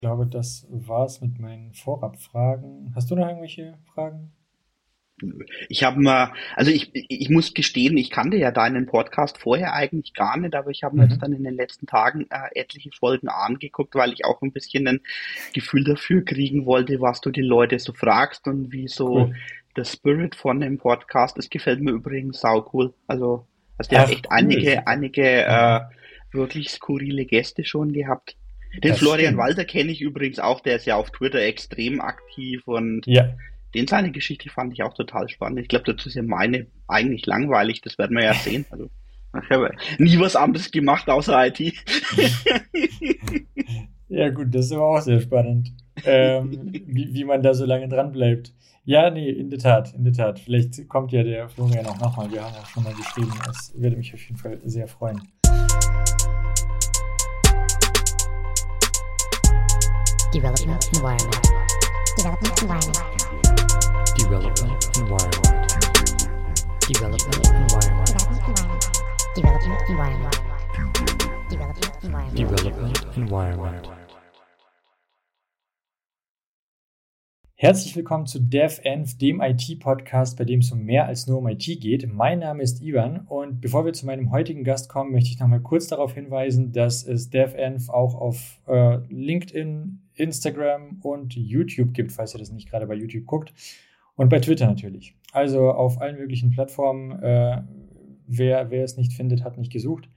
glaube, das war's mit meinen Vorabfragen. Hast du noch irgendwelche Fragen? Ich habe mal, also ich, ich muss gestehen, ich kannte ja deinen Podcast vorher eigentlich gar nicht, aber ich habe mir mhm. jetzt dann in den letzten Tagen äh, etliche Folgen angeguckt, weil ich auch ein bisschen ein Gefühl dafür kriegen wollte, was du die Leute so fragst und wie so cool. der Spirit von dem Podcast. Das gefällt mir übrigens sau cool. Also, also der Ach, hat echt cool. einige, einige äh, wirklich skurrile Gäste schon gehabt. Den das Florian stimmt. Walter kenne ich übrigens auch, der ist ja auf Twitter extrem aktiv und ja den seine Geschichte fand ich auch total spannend. Ich glaube, dazu ist ja meine eigentlich langweilig, das werden wir ja sehen. Also, ich habe nie was anderes gemacht außer IT. ja, gut, das ist aber auch sehr spannend, ähm, wie, wie man da so lange dran bleibt. Ja, nee, in der Tat, in der Tat. Vielleicht kommt ja der Florian auch nochmal. Wir haben ja schon mal geschrieben. Das würde mich auf jeden Fall sehr freuen. Development Environment. Development Environment. Development Environment. Development Environment. Development Environment. Development Environment. Development Environment. Herzlich willkommen zu DevEnv, dem IT-Podcast, bei dem es um mehr als nur um IT geht. Mein Name ist Ivan und bevor wir zu meinem heutigen Gast kommen, möchte ich nochmal kurz darauf hinweisen, dass es DevEnv auch auf äh, LinkedIn, Instagram und YouTube gibt, falls ihr das nicht gerade bei YouTube guckt. Und bei Twitter natürlich. Also auf allen möglichen Plattformen. Äh, wer, wer es nicht findet, hat nicht gesucht.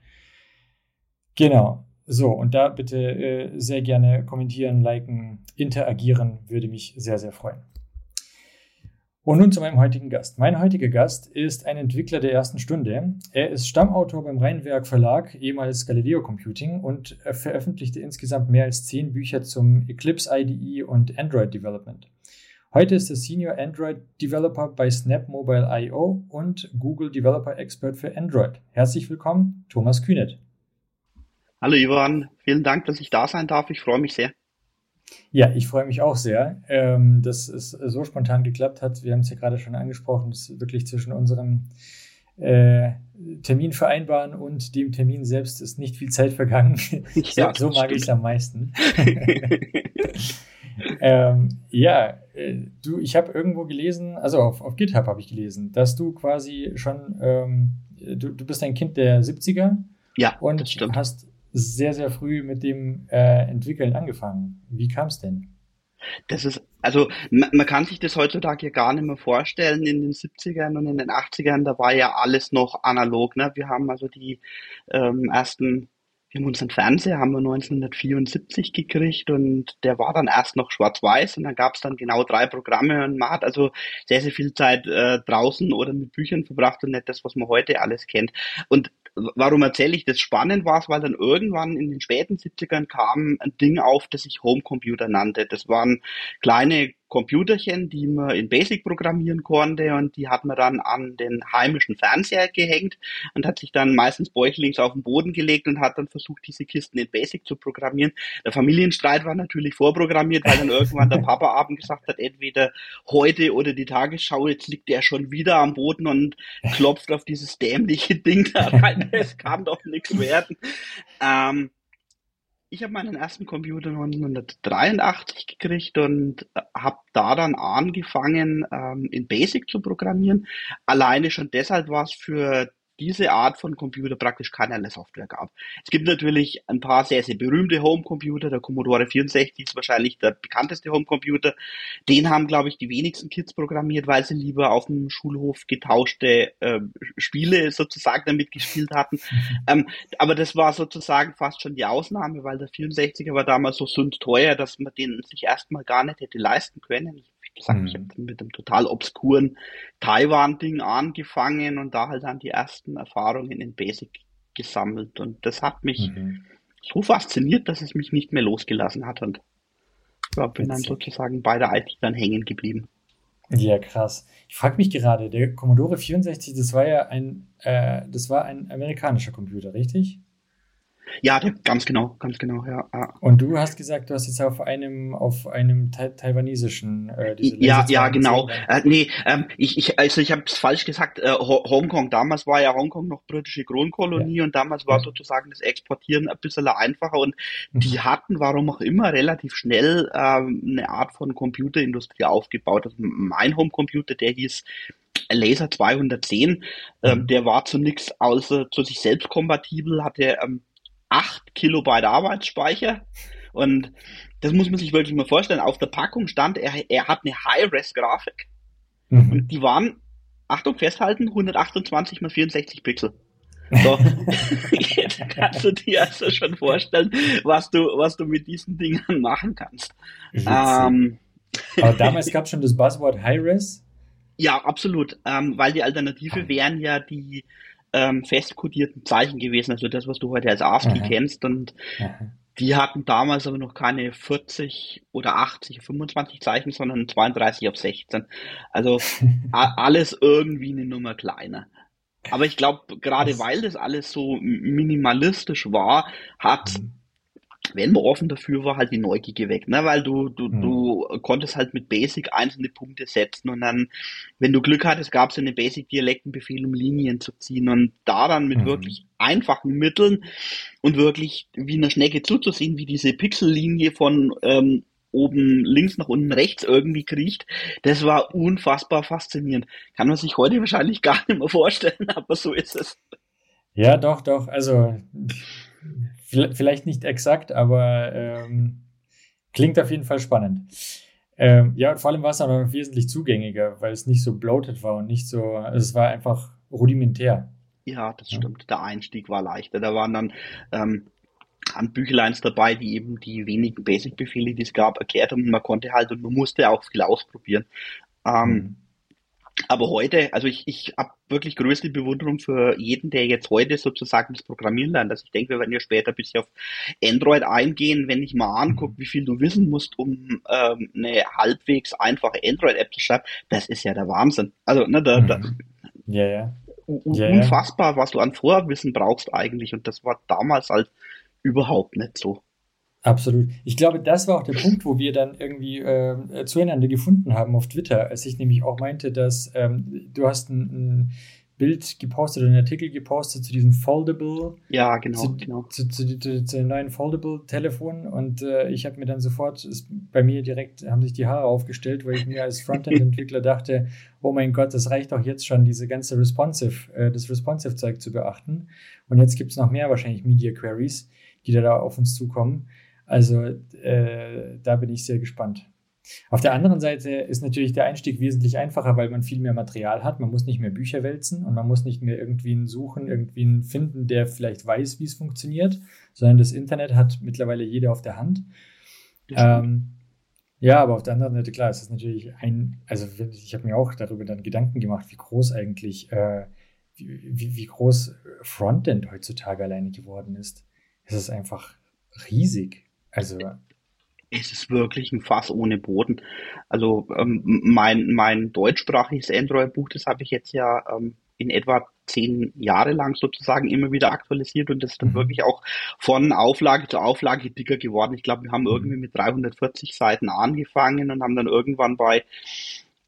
Genau. So, und da bitte äh, sehr gerne kommentieren, liken, interagieren, würde mich sehr, sehr freuen. Und nun zu meinem heutigen Gast. Mein heutiger Gast ist ein Entwickler der ersten Stunde. Er ist Stammautor beim Rheinwerk Verlag, ehemals Galileo Computing, und veröffentlichte insgesamt mehr als zehn Bücher zum Eclipse IDE und Android Development. Heute ist er Senior Android Developer bei Snap Mobile IO und Google Developer Expert für Android. Herzlich willkommen, Thomas Kühnet. Hallo Ivan, vielen Dank, dass ich da sein darf. Ich freue mich sehr. Ja, ich freue mich auch sehr, ähm, dass es so spontan geklappt hat. Wir haben es ja gerade schon angesprochen, dass wirklich zwischen unserem äh, Termin vereinbaren und dem Termin selbst ist nicht viel Zeit vergangen. Ja, so, so mag ich es am meisten. ähm, ja, äh, du, ich habe irgendwo gelesen, also auf, auf GitHub habe ich gelesen, dass du quasi schon, ähm, du, du bist ein Kind der 70er. Ja, und hast sehr, sehr früh mit dem äh, Entwickeln angefangen. Wie kam es denn? Das ist, also man, man, kann sich das heutzutage gar nicht mehr vorstellen. In den 70ern und in den 80ern, da war ja alles noch analog. Ne? Wir haben also die ähm, ersten wir haben unseren Fernseher haben wir 1974 gekriegt und der war dann erst noch schwarz-weiß und dann gab es dann genau drei Programme und man hat also sehr, sehr viel Zeit äh, draußen oder mit Büchern verbracht und nicht das, was man heute alles kennt. Und warum erzähle ich das? Spannend war es, weil dann irgendwann in den späten 70ern kam ein Ding auf, das sich Homecomputer nannte. Das waren kleine Computerchen, die man in Basic programmieren konnte und die hat man dann an den heimischen Fernseher gehängt und hat sich dann meistens bäuchlings auf den Boden gelegt und hat dann versucht, diese Kisten in Basic zu programmieren. Der Familienstreit war natürlich vorprogrammiert, weil dann irgendwann der Papa abend gesagt hat, entweder heute oder die Tagesschau, jetzt liegt der schon wieder am Boden und klopft auf dieses dämliche Ding da rein. Es kann doch nichts werden. Ähm, ich habe meinen ersten Computer 1983 gekriegt und äh, habe da dann angefangen, ähm, in Basic zu programmieren. Alleine schon deshalb war es für diese Art von Computer praktisch keinerlei Software gab. Es gibt natürlich ein paar sehr, sehr berühmte Homecomputer. Der Commodore 64 ist wahrscheinlich der bekannteste Homecomputer. Den haben, glaube ich, die wenigsten Kids programmiert, weil sie lieber auf dem Schulhof getauschte äh, Spiele sozusagen damit gespielt hatten. ähm, aber das war sozusagen fast schon die Ausnahme, weil der 64er war damals so teuer, dass man den sich erstmal gar nicht hätte leisten können wie gesagt, mhm. ich habe mit einem total obskuren Taiwan-Ding angefangen und da halt dann die ersten Erfahrungen in Basic gesammelt. Und das hat mich mhm. so fasziniert, dass es mich nicht mehr losgelassen hat. Und ja, bin dann sozusagen bei der IT dann hängen geblieben. Ja, krass. Ich frage mich gerade, der Commodore 64, das war ja ein, äh, das war ein amerikanischer Computer, richtig? Ja, ganz genau, ganz genau, ja. Und du hast gesagt, du hast jetzt auf einem, auf einem tai taiwanesischen, äh, Ja, ja, genau. Äh, nee, ähm, ich, ich, also ich habe es falsch gesagt. Äh, Hongkong, damals war ja Hongkong noch britische Kronkolonie ja. und damals war ja. sozusagen das Exportieren ein bisschen einfacher und mhm. die hatten, warum auch immer, relativ schnell ähm, eine Art von Computerindustrie aufgebaut. Also mein Homecomputer, der hieß Laser 210, ähm, mhm. der war zu nichts außer zu sich selbst kompatibel, hatte ähm, 8 Kilobyte Arbeitsspeicher und das muss man sich wirklich mal vorstellen. Auf der Packung stand, er, er hat eine High-Res-Grafik mhm. und die waren, Achtung, festhalten, 128 mal 64 Pixel. So, jetzt kannst du dir also schon vorstellen, was du, was du mit diesen Dingern machen kannst. Ähm, Aber damals gab es schon das Buzzword High-Res? Ja, absolut, ähm, weil die Alternative wären ja die ähm, festkodierten Zeichen gewesen, also das, was du heute als ASCII Aha. kennst. Und Aha. die hatten damals aber noch keine 40 oder 80, 25 Zeichen, sondern 32 auf 16. Also alles irgendwie eine Nummer kleiner. Aber ich glaube, gerade weil das alles so minimalistisch war, hat mhm wenn man offen dafür war, halt die Neugier geweckt, ne? weil du, du, mhm. du konntest halt mit Basic einzelne Punkte setzen und dann, wenn du Glück hattest, gab es einen Basic-Dialektenbefehl, um Linien zu ziehen und da dann mit mhm. wirklich einfachen Mitteln und wirklich wie eine Schnecke zuzusehen, wie diese Pixellinie von ähm, oben links nach unten rechts irgendwie kriecht, das war unfassbar faszinierend. Kann man sich heute wahrscheinlich gar nicht mehr vorstellen, aber so ist es. Ja, doch, doch. Also Vielleicht nicht exakt, aber ähm, klingt auf jeden Fall spannend. Ähm, ja, und vor allem war es noch wesentlich zugänglicher, weil es nicht so bloated war und nicht so, also es war einfach rudimentär. Ja, das ja. stimmt. Der Einstieg war leichter. Da waren dann ähm, an Büchleins dabei, die eben die wenigen Basic-Befehle, die es gab, erklärt haben. Man konnte halt und man musste auch viel ausprobieren. Ähm, mhm. Aber heute, also ich, ich habe wirklich größte Bewunderung für jeden, der jetzt heute sozusagen das Programmieren lernt. Also ich denke, wir werden ja später ein bisschen auf Android eingehen, wenn ich mal angucke, wie viel du wissen musst, um ähm, eine halbwegs einfache Android-App zu schreiben. Das ist ja der Wahnsinn. Also, ne, da, da, mhm. ja, ja. ja, unfassbar, was du an Vorwissen brauchst eigentlich. Und das war damals halt überhaupt nicht so. Absolut. Ich glaube, das war auch der Punkt, wo wir dann irgendwie äh, zueinander gefunden haben auf Twitter, als ich nämlich auch meinte, dass ähm, du hast ein, ein Bild gepostet oder einen Artikel gepostet zu diesem Foldable. Ja, genau. Zu, genau. zu, zu, zu, zu den neuen Foldable-Telefon und äh, ich habe mir dann sofort, ist, bei mir direkt haben sich die Haare aufgestellt, weil ich mir als Frontend-Entwickler dachte, oh mein Gott, das reicht doch jetzt schon, diese ganze Responsive, äh, das Responsive-Zeug zu beachten. Und jetzt gibt es noch mehr wahrscheinlich Media Queries, die da, da auf uns zukommen. Also äh, da bin ich sehr gespannt. Auf der anderen Seite ist natürlich der Einstieg wesentlich einfacher, weil man viel mehr Material hat. Man muss nicht mehr Bücher wälzen und man muss nicht mehr irgendwie einen suchen, irgendwie einen finden, der vielleicht weiß, wie es funktioniert, sondern das Internet hat mittlerweile jeder auf der Hand. Ähm, ja, aber auf der anderen Seite, klar, es ist natürlich ein, also ich habe mir auch darüber dann Gedanken gemacht, wie groß eigentlich, äh, wie, wie groß Frontend heutzutage alleine geworden ist. Es ist einfach riesig. Also es ist wirklich ein Fass ohne Boden. Also ähm, mein, mein deutschsprachiges Android-Buch, das habe ich jetzt ja ähm, in etwa zehn Jahre lang sozusagen immer wieder aktualisiert und das ist dann mhm. wirklich auch von Auflage zu Auflage dicker geworden. Ich glaube, wir haben irgendwie mit 340 Seiten angefangen und haben dann irgendwann bei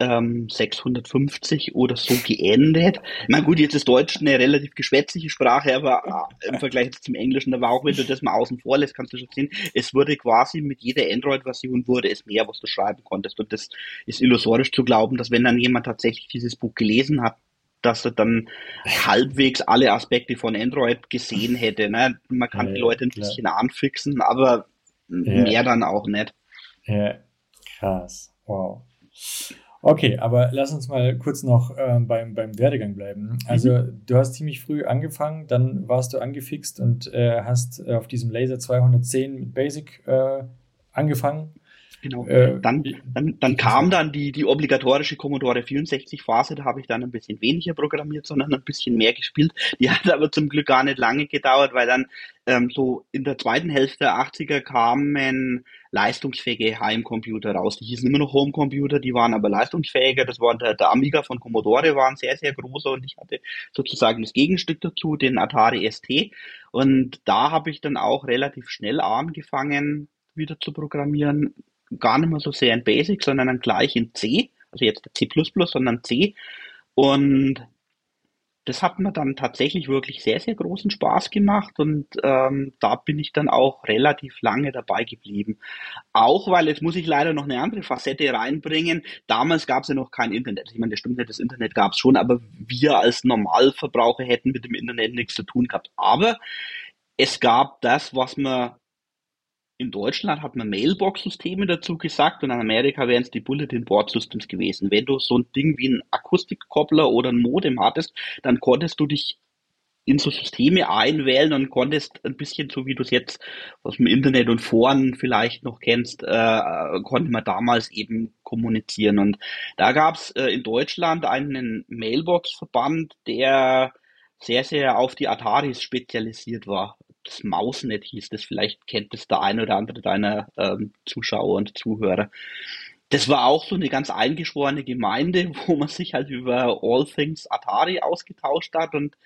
ähm, 650 oder so geendet. Na gut, jetzt ist Deutsch eine relativ geschwätzige Sprache, aber äh, im Vergleich zum Englischen, da war auch, wenn du das mal außen vor lässt, kannst du schon sehen, es wurde quasi mit jeder Android-Version wurde es mehr, was du schreiben konntest. Und das ist illusorisch zu glauben, dass wenn dann jemand tatsächlich dieses Buch gelesen hat, dass er dann halbwegs alle Aspekte von Android gesehen hätte. Ne? Man kann ja, die Leute ein klar. bisschen anfixen, aber ja. mehr dann auch nicht. Ja, krass. Wow. Okay, aber lass uns mal kurz noch äh, beim, beim Werdegang bleiben. Also mhm. du hast ziemlich früh angefangen, dann warst du angefixt und äh, hast äh, auf diesem Laser 210 mit Basic äh, angefangen. Genau. Äh, dann, dann, dann kam dann die, die obligatorische Commodore 64 Phase, da habe ich dann ein bisschen weniger programmiert, sondern ein bisschen mehr gespielt. Die hat aber zum Glück gar nicht lange gedauert, weil dann ähm, so in der zweiten Hälfte der 80er kamen leistungsfähige Heimcomputer raus. Die hießen immer noch Homecomputer, die waren aber leistungsfähiger. Das war der, der Amiga von Commodore, war ein sehr, sehr großer und ich hatte sozusagen das Gegenstück dazu, den Atari ST. Und da habe ich dann auch relativ schnell angefangen, wieder zu programmieren gar nicht mehr so sehr in Basic, sondern dann gleich in C, also jetzt C++, sondern C. Und das hat mir dann tatsächlich wirklich sehr, sehr großen Spaß gemacht und ähm, da bin ich dann auch relativ lange dabei geblieben. Auch weil, jetzt muss ich leider noch eine andere Facette reinbringen, damals gab es ja noch kein Internet. Ich meine, das stimmt nicht, das Internet gab es schon, aber wir als Normalverbraucher hätten mit dem Internet nichts zu tun gehabt. Aber es gab das, was man in Deutschland hat man Mailbox-Systeme dazu gesagt und in Amerika wären es die Bulletin Board Systems gewesen. Wenn du so ein Ding wie ein Akustikkoppler oder ein Modem hattest, dann konntest du dich in so Systeme einwählen und konntest ein bisschen so wie du es jetzt aus dem Internet und Foren vielleicht noch kennst, äh, konnte man damals eben kommunizieren. Und da gab es äh, in Deutschland einen Mailbox-Verband, der sehr, sehr auf die Ataris spezialisiert war das Mausnet hieß das, vielleicht kennt es der eine oder andere deiner ähm, Zuschauer und Zuhörer. Das war auch so eine ganz eingeschworene Gemeinde, wo man sich halt über All Things Atari ausgetauscht hat und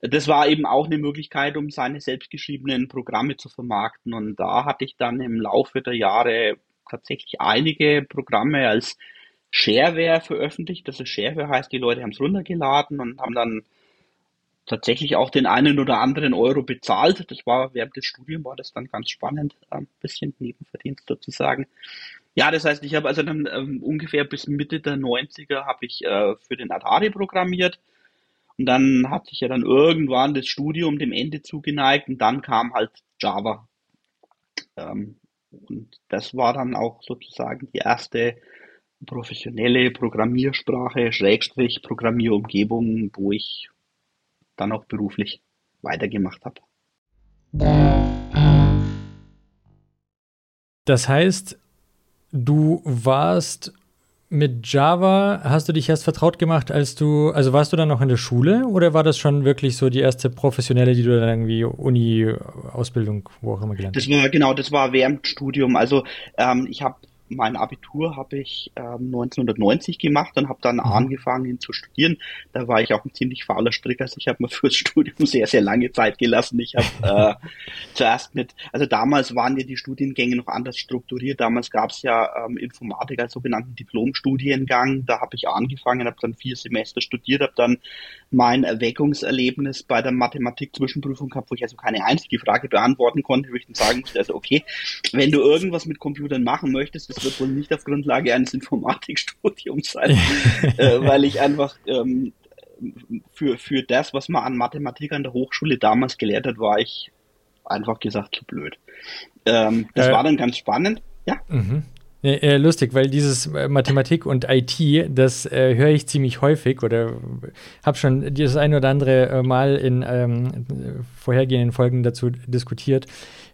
das war eben auch eine Möglichkeit, um seine selbstgeschriebenen Programme zu vermarkten und da hatte ich dann im Laufe der Jahre tatsächlich einige Programme als Shareware veröffentlicht. Das ist Shareware heißt, die Leute haben es runtergeladen und haben dann tatsächlich auch den einen oder anderen Euro bezahlt. Das war während des Studiums war das dann ganz spannend, ein bisschen Nebenverdienst sozusagen. Ja, das heißt, ich habe also dann ähm, ungefähr bis Mitte der 90er habe ich äh, für den Atari programmiert. Und dann hatte ich ja dann irgendwann das Studium dem Ende zugeneigt und dann kam halt Java. Ähm, und das war dann auch sozusagen die erste professionelle Programmiersprache, Schrägstrich Programmierumgebung, wo ich dann auch beruflich weitergemacht habe. Das heißt, du warst mit Java, hast du dich erst vertraut gemacht, als du, also warst du dann noch in der Schule oder war das schon wirklich so die erste professionelle, die du dann irgendwie Uni, Ausbildung, wo auch immer gelernt hast? Das war, genau, das war während Studium. Also ähm, ich habe mein Abitur habe ich ähm, 1990 gemacht und habe dann mhm. angefangen zu studieren. Da war ich auch ein ziemlich fauler Stricker. Also ich habe mir fürs Studium sehr, sehr lange Zeit gelassen. Ich habe äh, zuerst mit, also damals waren ja die Studiengänge noch anders strukturiert. Damals gab es ja ähm, Informatik als sogenannten Diplomstudiengang. Da habe ich angefangen, habe dann vier Semester studiert, habe dann mein Erweckungserlebnis bei der Mathematik-Zwischenprüfung gehabt, wo ich also keine einzige Frage beantworten konnte, wo ich dann sagen musste, also okay, wenn du irgendwas mit Computern machen möchtest, das wird wohl nicht auf Grundlage eines Informatikstudiums sein, äh, weil ich einfach ähm, für, für das, was man an Mathematik an der Hochschule damals gelehrt hat, war ich einfach gesagt zu blöd. Ähm, das äh, war dann ganz spannend. Ja. Mhm. Äh, lustig, weil dieses äh, Mathematik und IT, das äh, höre ich ziemlich häufig oder habe schon das ein oder andere äh, Mal in ähm, vorhergehenden Folgen dazu diskutiert.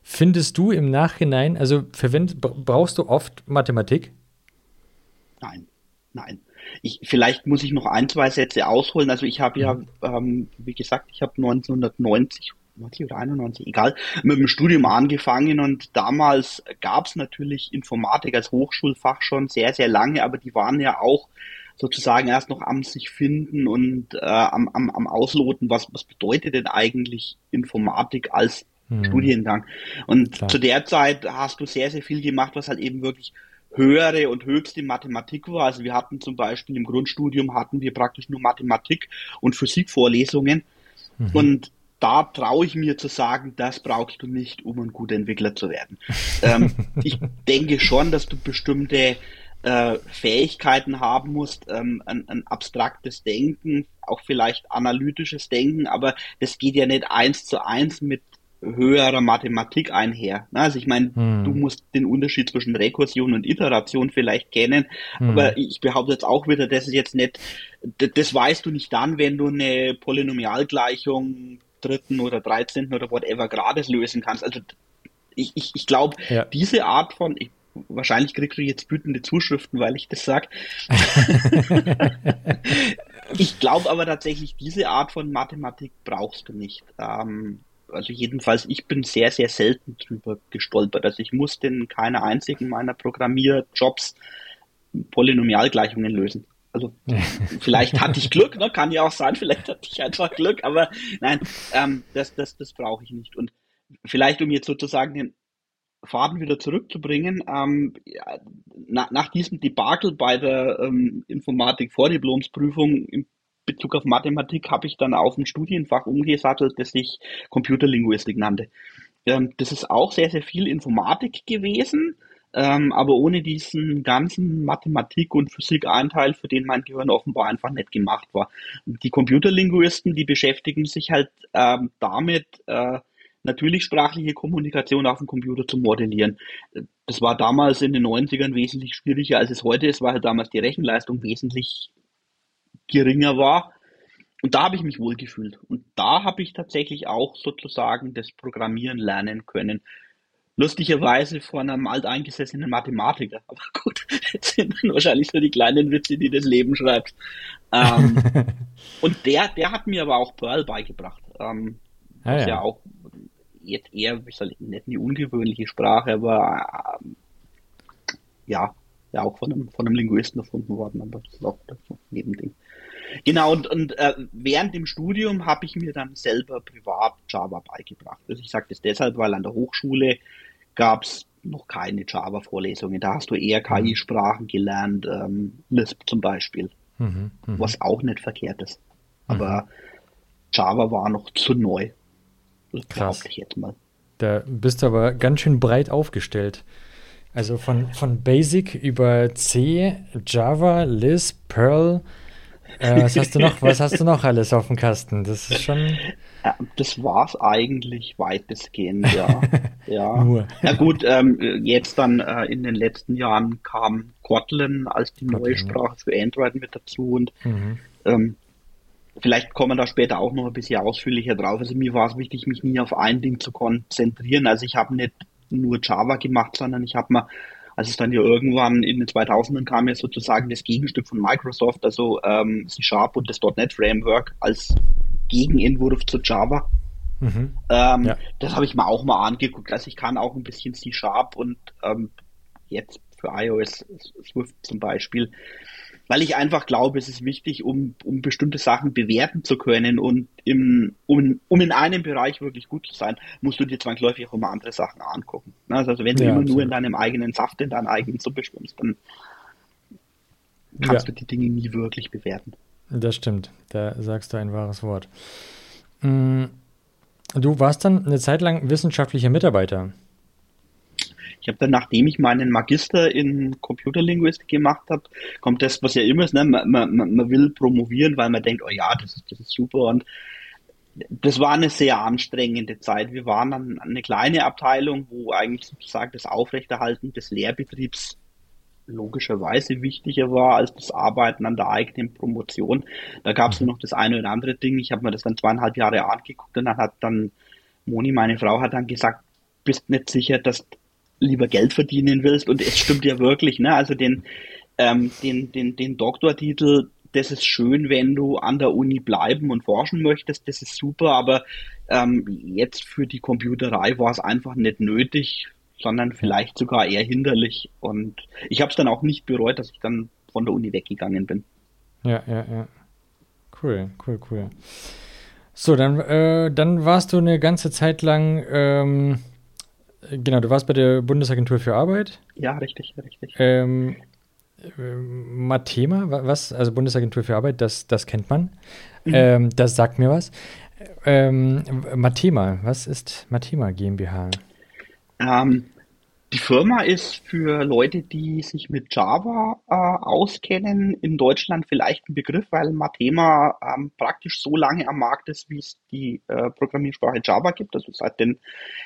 Findest du im Nachhinein, also verwend, brauchst du oft Mathematik? Nein, nein. Ich, vielleicht muss ich noch ein, zwei Sätze ausholen. Also ich habe ja, mhm. ähm, wie gesagt, ich habe 1990 90 oder 91, egal, mit dem Studium angefangen und damals gab es natürlich Informatik als Hochschulfach schon sehr, sehr lange, aber die waren ja auch sozusagen erst noch am sich finden und äh, am, am, am Ausloten, was, was bedeutet denn eigentlich Informatik als hm. Studiengang. Und Klar. zu der Zeit hast du sehr, sehr viel gemacht, was halt eben wirklich höhere und höchste Mathematik war. Also wir hatten zum Beispiel im Grundstudium hatten wir praktisch nur Mathematik und Physikvorlesungen. Mhm. Und da traue ich mir zu sagen, das brauchst du nicht, um ein guter Entwickler zu werden. ähm, ich denke schon, dass du bestimmte äh, Fähigkeiten haben musst, ähm, ein, ein, abstraktes Denken, auch vielleicht analytisches Denken, aber das geht ja nicht eins zu eins mit höherer Mathematik einher. Also ich meine, hm. du musst den Unterschied zwischen Rekursion und Iteration vielleicht kennen, hm. aber ich behaupte jetzt auch wieder, das ist jetzt nicht, das weißt du nicht dann, wenn du eine Polynomialgleichung dritten oder dreizehnten oder whatever Grades lösen kannst. Also ich, ich, ich glaube, ja. diese Art von, ich wahrscheinlich kriegst du jetzt wütende Zuschriften, weil ich das sage. ich glaube aber tatsächlich, diese Art von Mathematik brauchst du nicht. Ähm, also jedenfalls, ich bin sehr, sehr selten drüber gestolpert. Also ich musste in keiner einzigen meiner Programmierjobs Polynomialgleichungen lösen. Also vielleicht hatte ich Glück, ne? kann ja auch sein, vielleicht hatte ich einfach Glück, aber nein, ähm, das, das, das brauche ich nicht. Und vielleicht, um jetzt sozusagen den Faden wieder zurückzubringen, ähm, ja, na, nach diesem Debakel bei der ähm, Informatik-Vordiplomsprüfung im Bezug auf Mathematik habe ich dann auf ein Studienfach umgesattelt, das sich Computerlinguistik nannte. Ähm, das ist auch sehr, sehr viel Informatik gewesen, ähm, aber ohne diesen ganzen Mathematik- und Physik-Anteil, für den mein Gehirn offenbar einfach nicht gemacht war. Die Computerlinguisten, die beschäftigen sich halt ähm, damit, äh, natürlich sprachliche Kommunikation auf dem Computer zu modellieren. Das war damals in den 90ern wesentlich schwieriger, als es heute ist, weil halt damals die Rechenleistung wesentlich geringer war. Und da habe ich mich wohl gefühlt. Und da habe ich tatsächlich auch sozusagen das Programmieren lernen können. Lustigerweise von einem alteingesessenen Mathematiker. Aber gut, das sind dann wahrscheinlich so die kleinen Witze, die das Leben schreibt. Ähm, und der, der hat mir aber auch Perl beigebracht. Ähm, ah, ja. ja auch jetzt eher, wie soll ich, nicht eine ungewöhnliche Sprache, aber ähm, ja, ja auch von einem, von einem Linguisten erfunden worden, aber das ist auch das Nebending. Genau, und, und äh, während dem Studium habe ich mir dann selber privat Java beigebracht. Also ich sage das deshalb, weil an der Hochschule gab es noch keine Java-Vorlesungen. Da hast du eher mhm. KI-Sprachen gelernt, ähm, Lisp zum Beispiel, mhm, mh. was auch nicht verkehrt ist. Aber mhm. Java war noch zu neu. Krass. Ich jetzt mal. Da bist du aber ganz schön breit aufgestellt. Also von, von Basic über C, Java, Lisp, Perl. Äh, was hast du noch? Was hast du noch alles auf dem Kasten? Das ist schon. Ja, das war's eigentlich weitestgehend, ja. ja. Nur. Na gut, ähm, jetzt dann äh, in den letzten Jahren kam Kotlin als die Kotlin, neue Sprache für Android mit dazu und mhm. ähm, Vielleicht kommen wir da später auch noch ein bisschen ausführlicher drauf. Also mir war es wichtig, mich nie auf ein Ding zu konzentrieren. Also ich habe nicht nur Java gemacht, sondern ich habe mal, als es dann ja irgendwann in den 2000ern kam, ja sozusagen das Gegenstück von Microsoft, also ähm, C Sharp und das .NET Framework als Gegenentwurf zu Java. Mhm. Ähm, ja. Das habe ich mir auch mal angeguckt. Also ich kann auch ein bisschen C Sharp und ähm, jetzt für iOS Swift zum Beispiel weil ich einfach glaube, es ist wichtig, um, um bestimmte Sachen bewerten zu können und im, um, um in einem Bereich wirklich gut zu sein, musst du dir zwangsläufig auch immer andere Sachen angucken. Ne? Also wenn du ja, immer absolut. nur in deinem eigenen Saft, in deiner eigenen Suppe schwimmst, dann kannst ja. du die Dinge nie wirklich bewerten. Das stimmt, da sagst du ein wahres Wort. Mm, du warst dann eine Zeit lang wissenschaftlicher Mitarbeiter. Ich habe dann, nachdem ich meinen Magister in Computerlinguistik gemacht habe, kommt das, was ja immer ist, ne? man, man, man will promovieren, weil man denkt, oh ja, das ist, das ist super und das war eine sehr anstrengende Zeit. Wir waren dann eine kleine Abteilung, wo eigentlich sozusagen das Aufrechterhalten des Lehrbetriebs logischerweise wichtiger war als das Arbeiten an der eigenen Promotion. Da gab es noch das eine oder andere Ding. Ich habe mir das dann zweieinhalb Jahre angeguckt und dann hat dann Moni, meine Frau, hat dann gesagt, bist nicht sicher, dass lieber Geld verdienen willst. Und es stimmt ja wirklich, ne? Also den, ähm, den, den, den Doktortitel, das ist schön, wenn du an der Uni bleiben und forschen möchtest, das ist super, aber ähm, jetzt für die Computerei war es einfach nicht nötig, sondern vielleicht sogar eher hinderlich. Und ich habe es dann auch nicht bereut, dass ich dann von der Uni weggegangen bin. Ja, ja, ja. Cool, cool, cool. So, dann, äh, dann warst du eine ganze Zeit lang ähm, Genau, du warst bei der Bundesagentur für Arbeit. Ja, richtig, richtig. Ähm, äh, Mathema, was? Also Bundesagentur für Arbeit, das, das kennt man. Mhm. Ähm, das sagt mir was. Ähm, Mathema, was ist Mathema GmbH? Ähm, die Firma ist für Leute, die sich mit Java äh, auskennen, in Deutschland vielleicht ein Begriff, weil Mathema ähm, praktisch so lange am Markt ist, wie es die äh, Programmiersprache Java gibt, also seit den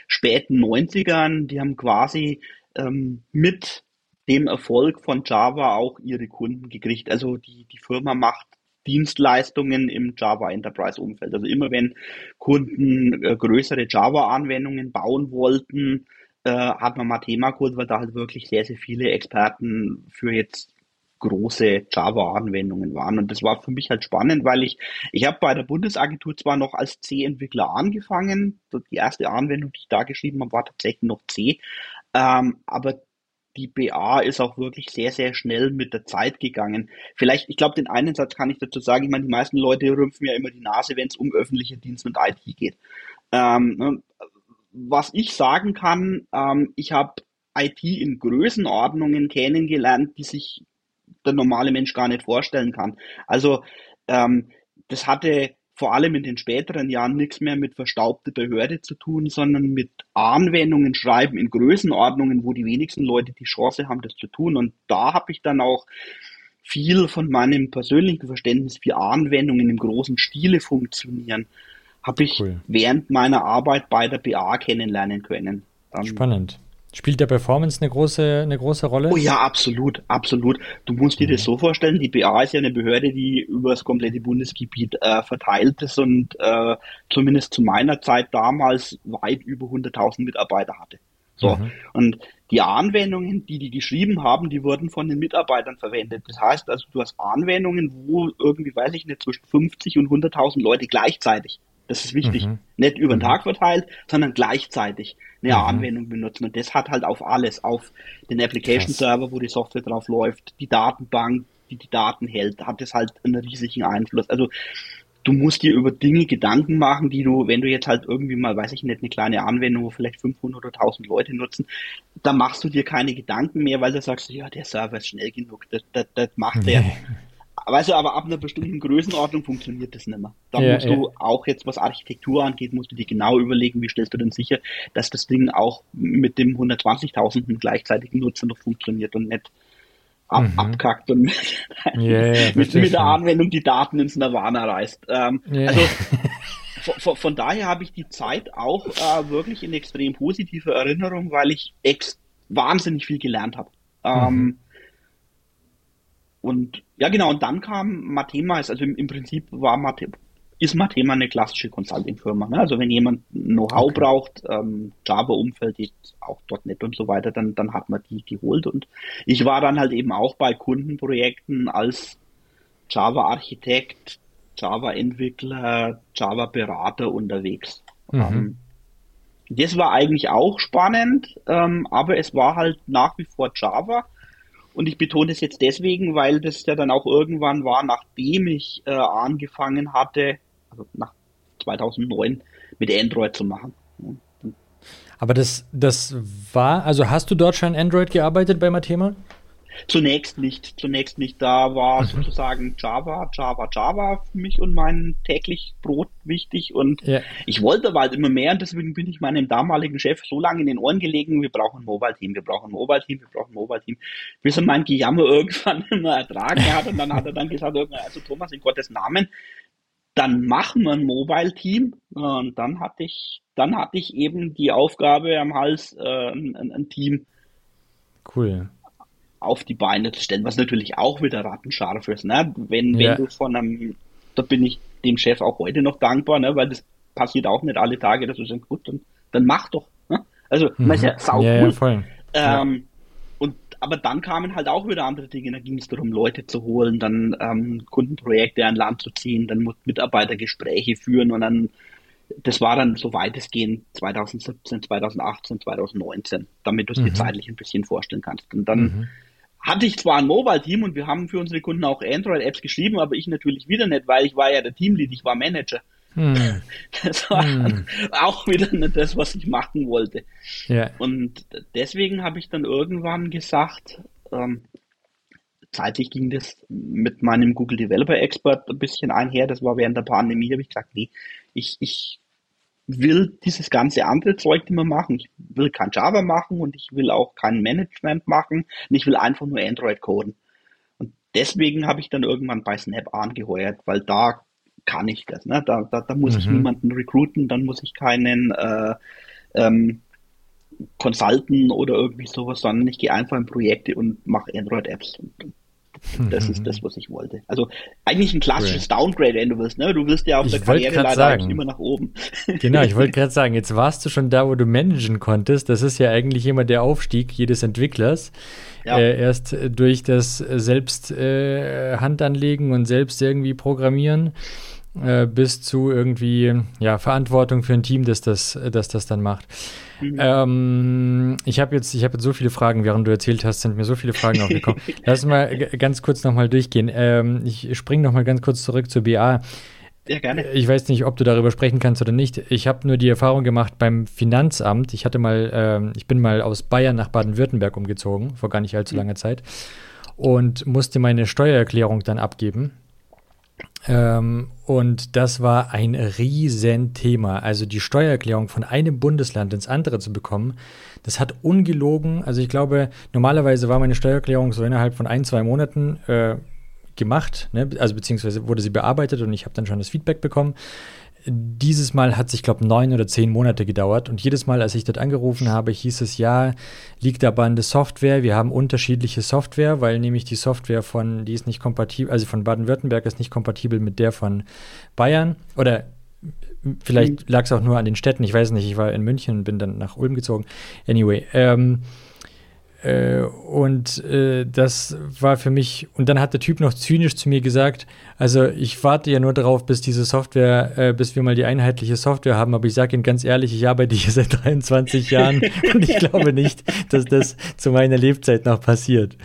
späten 90ern. Die haben quasi ähm, mit dem Erfolg von Java auch ihre Kunden gekriegt. Also die, die Firma macht Dienstleistungen im Java Enterprise Umfeld. Also immer wenn Kunden äh, größere Java Anwendungen bauen wollten, äh, hat man Mathema geholt, weil da halt wirklich sehr, sehr viele Experten für jetzt große Java-Anwendungen waren. Und das war für mich halt spannend, weil ich, ich habe bei der Bundesagentur zwar noch als C-Entwickler angefangen, die erste Anwendung, die ich da geschrieben habe, war tatsächlich noch C, ähm, aber die BA ist auch wirklich sehr, sehr schnell mit der Zeit gegangen. Vielleicht, ich glaube, den einen Satz kann ich dazu sagen. Ich meine, die meisten Leute rümpfen ja immer die Nase, wenn es um öffentliche Dienste und IT geht. Ähm, ne, was ich sagen kann, ähm, ich habe IT in Größenordnungen kennengelernt, die sich der normale Mensch gar nicht vorstellen kann. Also ähm, das hatte vor allem in den späteren Jahren nichts mehr mit verstaubter Behörde zu tun, sondern mit Anwendungen schreiben in Größenordnungen, wo die wenigsten Leute die Chance haben, das zu tun. Und da habe ich dann auch viel von meinem persönlichen Verständnis für Anwendungen im großen Stile funktionieren, habe ich cool. während meiner Arbeit bei der BA kennenlernen können. Spannend. Spielt der Performance eine große, eine große Rolle? Oh ja, absolut, absolut. Du musst dir mhm. das so vorstellen, die BA ist ja eine Behörde, die über das komplette Bundesgebiet äh, verteilt ist und äh, zumindest zu meiner Zeit damals weit über 100.000 Mitarbeiter hatte. So. Mhm. Und die Anwendungen, die die geschrieben haben, die wurden von den Mitarbeitern verwendet. Das heißt also, du hast Anwendungen, wo irgendwie, weiß ich nicht, zwischen 50 und 100.000 Leute gleichzeitig das ist wichtig. Mhm. Nicht über den mhm. Tag verteilt, sondern gleichzeitig eine mhm. Anwendung benutzen. Und das hat halt auf alles, auf den Application Server, wo die Software drauf läuft, die Datenbank, die die Daten hält, hat das halt einen riesigen Einfluss. Also du musst dir über Dinge Gedanken machen, die du, wenn du jetzt halt irgendwie mal, weiß ich nicht, eine kleine Anwendung, wo vielleicht 500 oder 1000 Leute nutzen, da machst du dir keine Gedanken mehr, weil du sagst, ja, der Server ist schnell genug, das, das, das macht der. Weißt du, aber ab einer bestimmten Größenordnung funktioniert das nicht mehr. Da ja, musst ja. du auch jetzt, was Architektur angeht, musst du dir genau überlegen, wie stellst du denn sicher, dass das Ding auch mit dem 120.000 gleichzeitigen Nutzer noch funktioniert und nicht ab, mhm. abkackt und mit, yeah, mit, mit der Anwendung die Daten ins Nirvana reißt. Ähm, yeah. Also von, von, daher habe ich die Zeit auch äh, wirklich in extrem positive Erinnerung, weil ich ex wahnsinnig viel gelernt habe. Ähm, mhm. Und ja, genau, und dann kam Mathema, also im, im Prinzip war Mathema, ist Mathema eine klassische Consulting-Firma. Ne? Also wenn jemand Know-how okay. braucht, ähm, Java-Umfeld, auch .NET und so weiter, dann, dann hat man die geholt. Und ich war dann halt eben auch bei Kundenprojekten als Java-Architekt, Java-Entwickler, Java-Berater unterwegs. Mhm. Ähm, das war eigentlich auch spannend, ähm, aber es war halt nach wie vor Java. Und ich betone es jetzt deswegen, weil das ja dann auch irgendwann war, nachdem ich äh, angefangen hatte, also nach 2009, mit Android zu machen. Aber das, das war, also hast du dort schon Android gearbeitet bei Mathema? Zunächst nicht, zunächst nicht. Da war mhm. sozusagen Java, Java, Java für mich und mein täglich Brot wichtig. Und ja. ich wollte aber halt immer mehr und deswegen bin ich meinem damaligen Chef so lange in den Ohren gelegen, wir brauchen ein Mobile-Team, wir brauchen ein Mobile-Team, wir brauchen ein Mobile-Team. Bis er mein Gejammer irgendwann immer ertragen hat und dann hat er dann gesagt, also Thomas, in Gottes Namen, dann machen wir ein Mobile-Team. Und dann hatte ich, dann hatte ich eben die Aufgabe am Hals, äh, ein, ein Team Cool auf die Beine zu stellen, was natürlich auch wieder rattenscharf ist. Ne? Wenn, ja. wenn du von einem, da bin ich dem Chef auch heute noch dankbar, ne? weil das passiert auch nicht alle Tage, dass du sagst, gut, dann, dann mach doch. Ne? Also, mhm. ist ja sau ja, cool. Ja, ähm, und, aber dann kamen halt auch wieder andere Dinge, da ging es darum, Leute zu holen, dann ähm, Kundenprojekte an Land zu ziehen, dann Mitarbeitergespräche führen und dann das war dann so weitestgehend 2017, 2018, 2019, damit du es mhm. dir zeitlich ein bisschen vorstellen kannst. Und dann mhm hatte ich zwar ein Mobile-Team und wir haben für unsere Kunden auch Android-Apps geschrieben, aber ich natürlich wieder nicht, weil ich war ja der Teamlead, ich war Manager. Hm. Das war hm. auch wieder nicht das, was ich machen wollte. Ja. Und deswegen habe ich dann irgendwann gesagt, ähm, zeitlich ging das mit meinem Google Developer Expert ein bisschen einher, das war während der Pandemie, habe ich gesagt, nee, ich, ich will dieses ganze andere Zeug nicht mehr machen. Ich will kein Java machen und ich will auch kein Management machen und ich will einfach nur Android coden. Und deswegen habe ich dann irgendwann bei Snap angeheuert, weil da kann ich das. Ne? Da, da, da muss mhm. ich niemanden recruiten, dann muss ich keinen äh, ähm, Consulten oder irgendwie sowas, sondern ich gehe einfach in Projekte und mache Android-Apps. Das ist das, was ich wollte. Also eigentlich ein klassisches cool. Downgrade, wenn du willst. Ne? Du willst ja auf ich der Karriere leider sagen, immer nach oben. Genau, ich wollte gerade sagen, jetzt warst du schon da, wo du managen konntest. Das ist ja eigentlich immer der Aufstieg jedes Entwicklers. Ja. Äh, erst durch das selbst äh, Handanlegen und selbst irgendwie programmieren äh, bis zu irgendwie ja, Verantwortung für ein Team, das das, das, das dann macht. Mhm. Ähm, ich habe jetzt, hab jetzt so viele Fragen, während du erzählt hast, sind mir so viele Fragen aufgekommen. Lass mal ganz kurz nochmal durchgehen. Ähm, ich springe nochmal ganz kurz zurück zur BA. Ja, gerne. Ich weiß nicht, ob du darüber sprechen kannst oder nicht. Ich habe nur die Erfahrung gemacht beim Finanzamt. Ich hatte mal, ähm, ich bin mal aus Bayern nach Baden-Württemberg umgezogen, vor gar nicht allzu mhm. langer Zeit, und musste meine Steuererklärung dann abgeben. Ähm, und das war ein Riesenthema. Also die Steuererklärung von einem Bundesland ins andere zu bekommen, das hat ungelogen, also ich glaube, normalerweise war meine Steuererklärung so innerhalb von ein, zwei Monaten äh, gemacht, ne? also beziehungsweise wurde sie bearbeitet und ich habe dann schon das Feedback bekommen. Dieses Mal hat es, ich glaube, neun oder zehn Monate gedauert. Und jedes Mal, als ich dort angerufen habe, hieß es, ja, liegt aber an der Software. Wir haben unterschiedliche Software, weil nämlich die Software von, die ist nicht kompatibel, also von Baden-Württemberg ist nicht kompatibel mit der von Bayern. Oder vielleicht lag es auch nur an den Städten. Ich weiß nicht, ich war in München und bin dann nach Ulm gezogen. Anyway, ähm, äh, und äh, das war für mich, und dann hat der Typ noch zynisch zu mir gesagt, also ich warte ja nur darauf, bis diese Software, äh, bis wir mal die einheitliche Software haben, aber ich sage Ihnen ganz ehrlich, ich arbeite hier seit 23 Jahren und ich glaube nicht, dass das zu meiner Lebzeit noch passiert.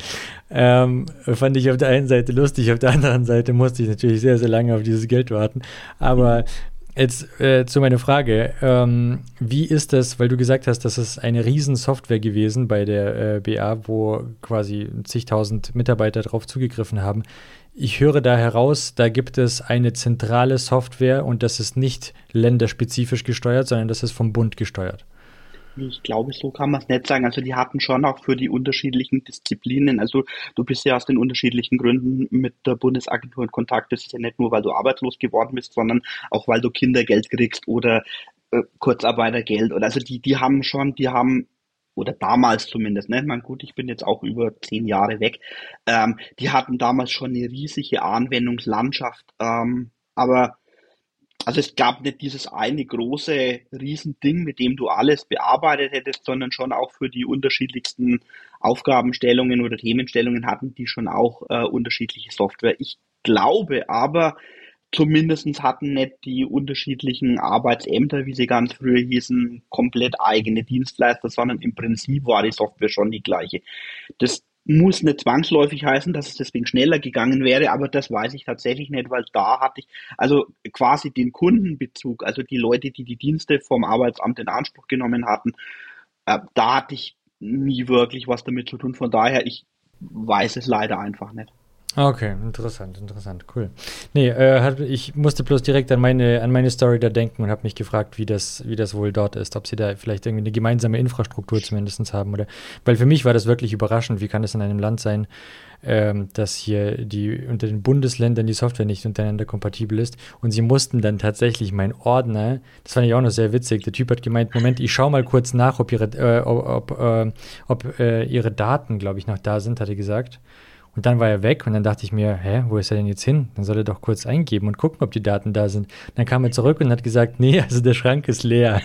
Ähm, fand ich auf der einen Seite lustig, auf der anderen Seite musste ich natürlich sehr, sehr lange auf dieses Geld warten. Aber Jetzt äh, zu meiner Frage. Ähm, wie ist das, weil du gesagt hast, das ist eine Riesensoftware gewesen bei der äh, BA, wo quasi zigtausend Mitarbeiter darauf zugegriffen haben. Ich höre da heraus, da gibt es eine zentrale Software und das ist nicht länderspezifisch gesteuert, sondern das ist vom Bund gesteuert. Ich glaube, so kann man es nicht sagen. Also die hatten schon auch für die unterschiedlichen Disziplinen, also du bist ja aus den unterschiedlichen Gründen mit der Bundesagentur in Kontakt. Das ist ja nicht nur, weil du arbeitslos geworden bist, sondern auch, weil du Kindergeld kriegst oder äh, Kurzarbeitergeld. Oder also die, die haben schon, die haben oder damals zumindest, ne? Man gut, ich bin jetzt auch über zehn Jahre weg. Ähm, die hatten damals schon eine riesige Anwendungslandschaft. Ähm, aber also es gab nicht dieses eine große Riesending, mit dem du alles bearbeitet hättest, sondern schon auch für die unterschiedlichsten Aufgabenstellungen oder Themenstellungen hatten die schon auch äh, unterschiedliche Software. Ich glaube aber, zumindestens hatten nicht die unterschiedlichen Arbeitsämter, wie sie ganz früher hießen, komplett eigene Dienstleister, sondern im Prinzip war die Software schon die gleiche. Das muss nicht zwangsläufig heißen, dass es deswegen schneller gegangen wäre, aber das weiß ich tatsächlich nicht, weil da hatte ich also quasi den Kundenbezug, also die Leute, die die Dienste vom Arbeitsamt in Anspruch genommen hatten, äh, da hatte ich nie wirklich was damit zu tun. Von daher, ich weiß es leider einfach nicht. Okay, interessant, interessant, cool. Nee, äh, hat, ich musste bloß direkt an meine, an meine Story da denken und habe mich gefragt, wie das, wie das wohl dort ist, ob sie da vielleicht irgendwie eine gemeinsame Infrastruktur zumindest haben oder, weil für mich war das wirklich überraschend, wie kann es in einem Land sein, ähm, dass hier die unter den Bundesländern die Software nicht untereinander kompatibel ist und sie mussten dann tatsächlich mein Ordner, das fand ich auch noch sehr witzig, der Typ hat gemeint, Moment, ich schaue mal kurz nach, ob ihre, äh, ob, ob, äh, ob äh, ihre Daten, glaube ich, noch da sind, hat er gesagt. Und dann war er weg und dann dachte ich mir, hä, wo ist er denn jetzt hin? Dann soll er doch kurz eingeben und gucken, ob die Daten da sind. Dann kam er zurück und hat gesagt, nee, also der Schrank ist leer.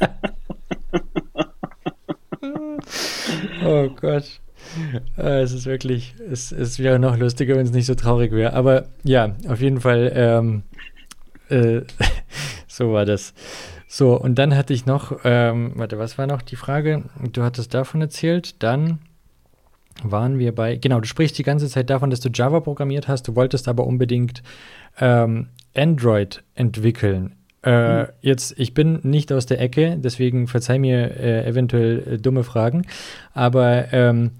oh Gott. Äh, es ist wirklich, es, es wäre noch lustiger, wenn es nicht so traurig wäre. Aber ja, auf jeden Fall, ähm, äh, so war das. So, und dann hatte ich noch, ähm, warte, was war noch die Frage? Du hattest davon erzählt, dann waren wir bei, genau, du sprichst die ganze Zeit davon, dass du Java programmiert hast, du wolltest aber unbedingt ähm, Android entwickeln. Äh, mhm. Jetzt, ich bin nicht aus der Ecke, deswegen verzeih mir äh, eventuell äh, dumme Fragen, aber ähm,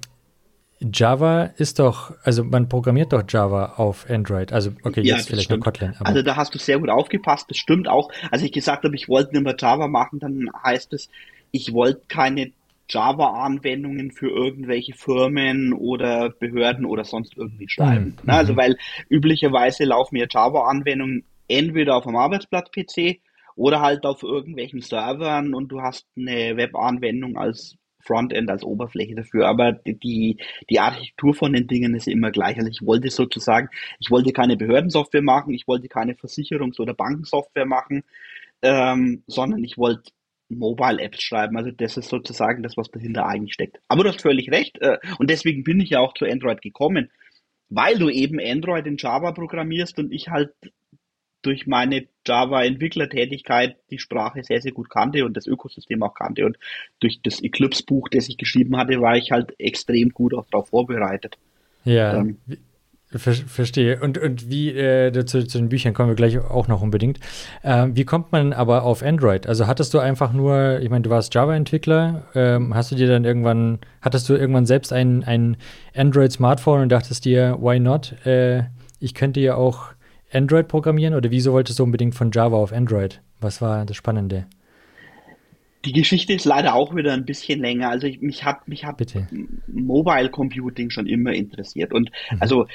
Java ist doch, also man programmiert doch Java auf Android. Also, okay, ja, jetzt vielleicht stimmt. noch Kotlin. also da hast du sehr gut aufgepasst, das stimmt auch. Als ich gesagt habe, ich wollte nicht mehr Java machen, dann heißt es, ich wollte keine Java-Anwendungen für irgendwelche Firmen oder Behörden oder sonst irgendwie schreiben. Mhm. Also weil üblicherweise laufen ja Java-Anwendungen entweder auf einem Arbeitsplatz-PC oder halt auf irgendwelchen Servern und du hast eine Web-Anwendung als Frontend als Oberfläche dafür, aber die, die Architektur von den Dingen ist immer gleich. Also ich wollte sozusagen, ich wollte keine Behördensoftware machen, ich wollte keine Versicherungs- oder Bankensoftware machen, ähm, sondern ich wollte Mobile-Apps schreiben. Also das ist sozusagen das, was dahinter eigentlich steckt. Aber du hast völlig recht. Äh, und deswegen bin ich ja auch zu Android gekommen, weil du eben Android in Java programmierst und ich halt durch meine Java-Entwicklertätigkeit die Sprache sehr, sehr gut kannte und das Ökosystem auch kannte. Und durch das Eclipse-Buch, das ich geschrieben hatte, war ich halt extrem gut auch darauf vorbereitet. Ja, ähm, Ver verstehe. Und, und wie, äh, zu, zu, den Büchern kommen wir gleich auch noch unbedingt. Äh, wie kommt man aber auf Android? Also hattest du einfach nur, ich meine, du warst Java-Entwickler, ähm, hast du dir dann irgendwann, hattest du irgendwann selbst ein, ein Android-Smartphone und dachtest dir, why not? Äh, ich könnte ja auch Android programmieren oder wieso wolltest du unbedingt von Java auf Android? Was war das Spannende? Die Geschichte ist leider auch wieder ein bisschen länger. Also ich, mich hat mich hat Bitte. Mobile Computing schon immer interessiert und mhm. also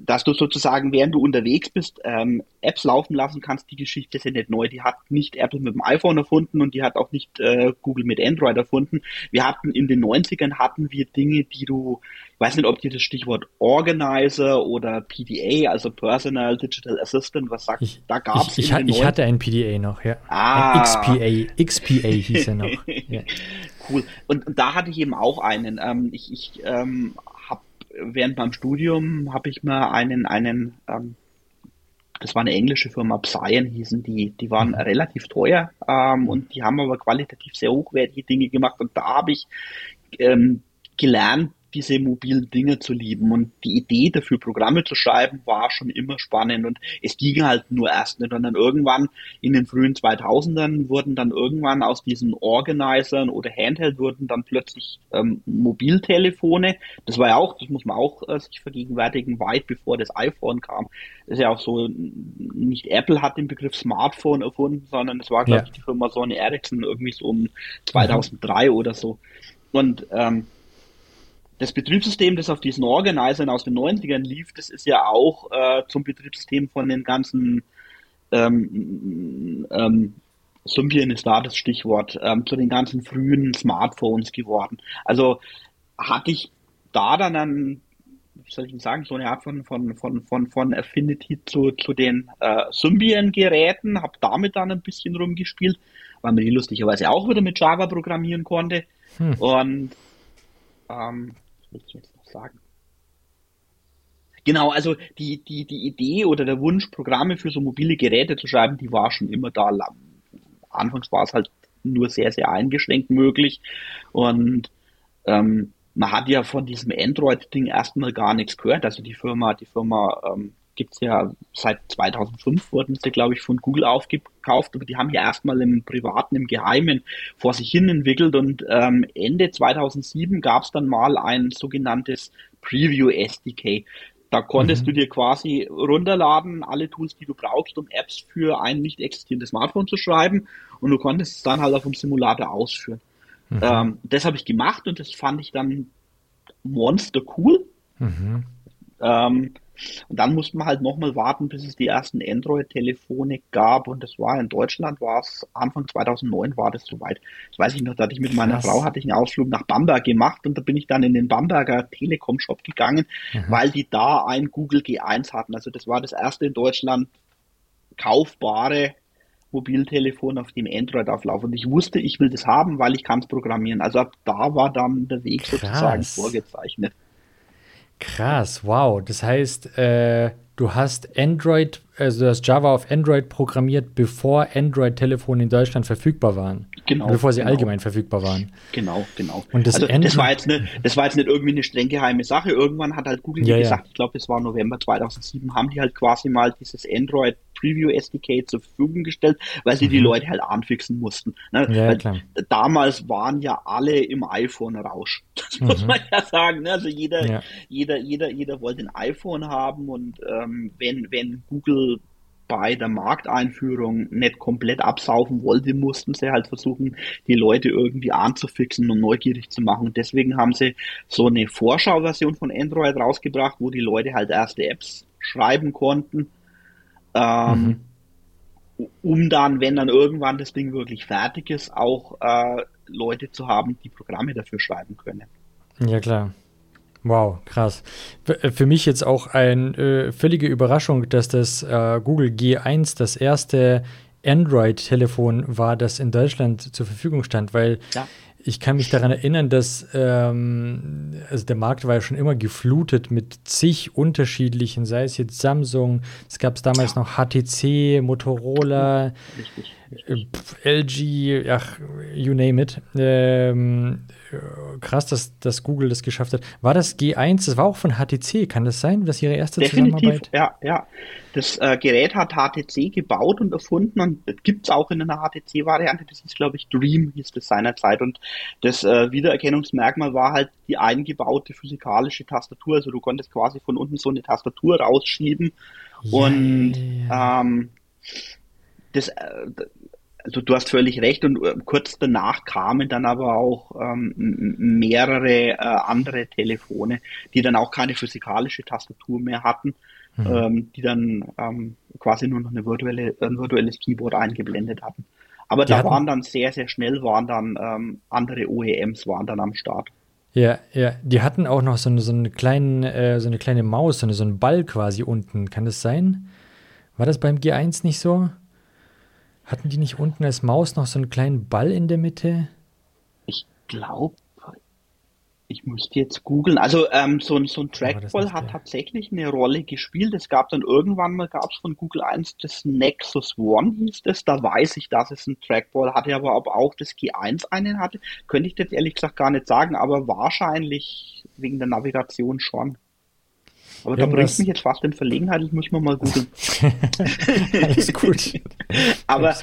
dass du sozusagen während du unterwegs bist ähm, Apps laufen lassen kannst, die Geschichte ist ja nicht neu. Die hat nicht Apple mit dem iPhone erfunden und die hat auch nicht äh, Google mit Android erfunden. Wir hatten in den 90ern hatten wir Dinge, die du ich weiß nicht, ob dir das Stichwort Organizer oder PDA, also Personal Digital Assistant, was sagt, ich, da gab es. Ich, ich, ich hatte ein PDA noch, ja. Ah. Ein XPA, XPA hieß er noch. ja. Cool. Und, und, da hatte ich eben auch einen. Ähm, ich ich ähm, habe während meinem Studium habe ich mir einen, einen ähm, das war eine englische Firma, Psion hießen die, die waren mhm. relativ teuer ähm, und die haben aber qualitativ sehr hochwertige Dinge gemacht und da habe ich ähm, gelernt, diese mobilen Dinge zu lieben. Und die Idee dafür, Programme zu schreiben, war schon immer spannend. Und es ging halt nur erst nicht. Und dann irgendwann in den frühen 2000ern wurden dann irgendwann aus diesen Organisern oder Handheld wurden dann plötzlich ähm, Mobiltelefone. Das war ja auch, das muss man auch äh, sich vergegenwärtigen, weit bevor das iPhone kam. Das ist ja auch so, nicht Apple hat den Begriff Smartphone erfunden, sondern es war, glaube ja. ich, die Firma Sony Ericsson irgendwie so um 2003 mhm. oder so. Und ähm, das Betriebssystem, das auf diesen Organisern aus den 90ern lief, das ist ja auch äh, zum Betriebssystem von den ganzen ähm, ähm, Symbian ist da das Stichwort, ähm, zu den ganzen frühen Smartphones geworden. Also hatte ich da dann ein, wie soll ich denn sagen, so eine Art von, von, von, von, von Affinity zu, zu den äh, Symbian-Geräten, habe damit dann ein bisschen rumgespielt, weil man die lustigerweise auch wieder mit Java programmieren konnte. Hm. Und ähm, will ich jetzt noch sagen? Genau, also die, die, die Idee oder der Wunsch, Programme für so mobile Geräte zu schreiben, die war schon immer da. Anfangs war es halt nur sehr, sehr eingeschränkt möglich. Und ähm, man hat ja von diesem Android-Ding erstmal gar nichts gehört. Also die Firma, die Firma ähm, gibt es ja seit 2005, wurden sie, glaube ich, von Google aufgekauft, aber die haben ja erstmal im Privaten, im Geheimen vor sich hin entwickelt und ähm, Ende 2007 gab es dann mal ein sogenanntes Preview SDK. Da konntest mhm. du dir quasi runterladen, alle Tools, die du brauchst, um Apps für ein nicht existierendes Smartphone zu schreiben und du konntest es dann halt auf dem Simulator ausführen. Mhm. Ähm, das habe ich gemacht und das fand ich dann monster cool. Mhm. Ähm, und dann musste man halt nochmal warten, bis es die ersten Android-Telefone gab. Und das war in Deutschland, war es Anfang 2009 war das soweit. Das weiß ich noch, da hatte ich mit meiner Krass. Frau hatte ich einen Ausflug nach Bamberg gemacht und da bin ich dann in den Bamberger Telekom-Shop gegangen, mhm. weil die da ein Google G1 hatten. Also das war das erste in Deutschland kaufbare Mobiltelefon auf dem Android auflauf. Und ich wusste, ich will das haben, weil ich kann es programmieren. Also ab da war dann der Weg Krass. sozusagen vorgezeichnet. Krass, wow. Das heißt, äh, du hast Android, also du hast Java auf Android programmiert, bevor Android-Telefone in Deutschland verfügbar waren. Genau. Bevor sie genau. allgemein verfügbar waren. Genau, genau. Und das, also, das, war jetzt ne, das war jetzt nicht irgendwie eine streng geheime Sache. Irgendwann hat halt Google ja, gesagt, ja. ich glaube, es war November 2007, haben die halt quasi mal dieses Android Preview SDK zur Verfügung gestellt, weil sie mhm. die Leute halt anfixen mussten. Ne? Ja, klar. Damals waren ja alle im iPhone-Rausch. Das mhm. muss man ja sagen. Ne? Also jeder, ja. jeder, jeder, jeder wollte ein iPhone haben und ähm, wenn, wenn Google bei der Markteinführung nicht komplett absaufen wollte, mussten sie halt versuchen, die Leute irgendwie anzufixen und neugierig zu machen. deswegen haben sie so eine Vorschauversion von Android rausgebracht, wo die Leute halt erste Apps schreiben konnten ähm, mhm. Um dann, wenn dann irgendwann das Ding wirklich fertig ist, auch äh, Leute zu haben, die Programme dafür schreiben können. Ja, klar. Wow, krass. Äh, für mich jetzt auch eine äh, völlige Überraschung, dass das äh, Google G1 das erste Android-Telefon war, das in Deutschland zur Verfügung stand, weil ja. Ich kann mich daran erinnern, dass ähm, also der Markt war ja schon immer geflutet mit zig unterschiedlichen, sei es jetzt Samsung, es gab es damals noch HTC, Motorola, Richtig. LG, ach, you name it. Ähm, krass, dass, dass Google das geschafft hat. War das G1, das war auch von HTC, kann das sein, dass ihre erste Definitiv, Zusammenarbeit? Ja, ja. Das äh, Gerät hat HTC gebaut und erfunden und gibt es auch in einer HTC-Variante, das ist, glaube ich, Dream hieß das seinerzeit. Und das äh, Wiedererkennungsmerkmal war halt die eingebaute physikalische Tastatur. Also du konntest quasi von unten so eine Tastatur rausschieben yeah. und ähm, das, äh, also du hast völlig recht und äh, kurz danach kamen dann aber auch ähm, mehrere äh, andere Telefone, die dann auch keine physikalische Tastatur mehr hatten, mhm. ähm, die dann ähm, quasi nur noch eine virtuelle, ein virtuelles Keyboard eingeblendet hatten. Aber die da hatten... waren dann sehr, sehr schnell, waren dann ähm, andere OEMs waren dann am Start. Ja, ja, die hatten auch noch so eine, so eine, kleine, äh, so eine kleine Maus, so, eine, so einen Ball quasi unten. Kann das sein? War das beim G1 nicht so? Hatten die nicht unten als Maus noch so einen kleinen Ball in der Mitte? Ich glaube, ich müsste jetzt googeln. Also ähm, so, so ein Trackball hat der. tatsächlich eine Rolle gespielt. Es gab dann irgendwann mal, gab es von Google 1 das Nexus One hieß das. Da weiß ich, dass es ein Trackball hatte, aber ob auch das G1 einen hatte, könnte ich jetzt ehrlich gesagt gar nicht sagen, aber wahrscheinlich wegen der Navigation schon. Aber Irgendwas. da bringt mich jetzt fast in Verlegenheit, ich muss mal mal googeln. Alles gut. Aber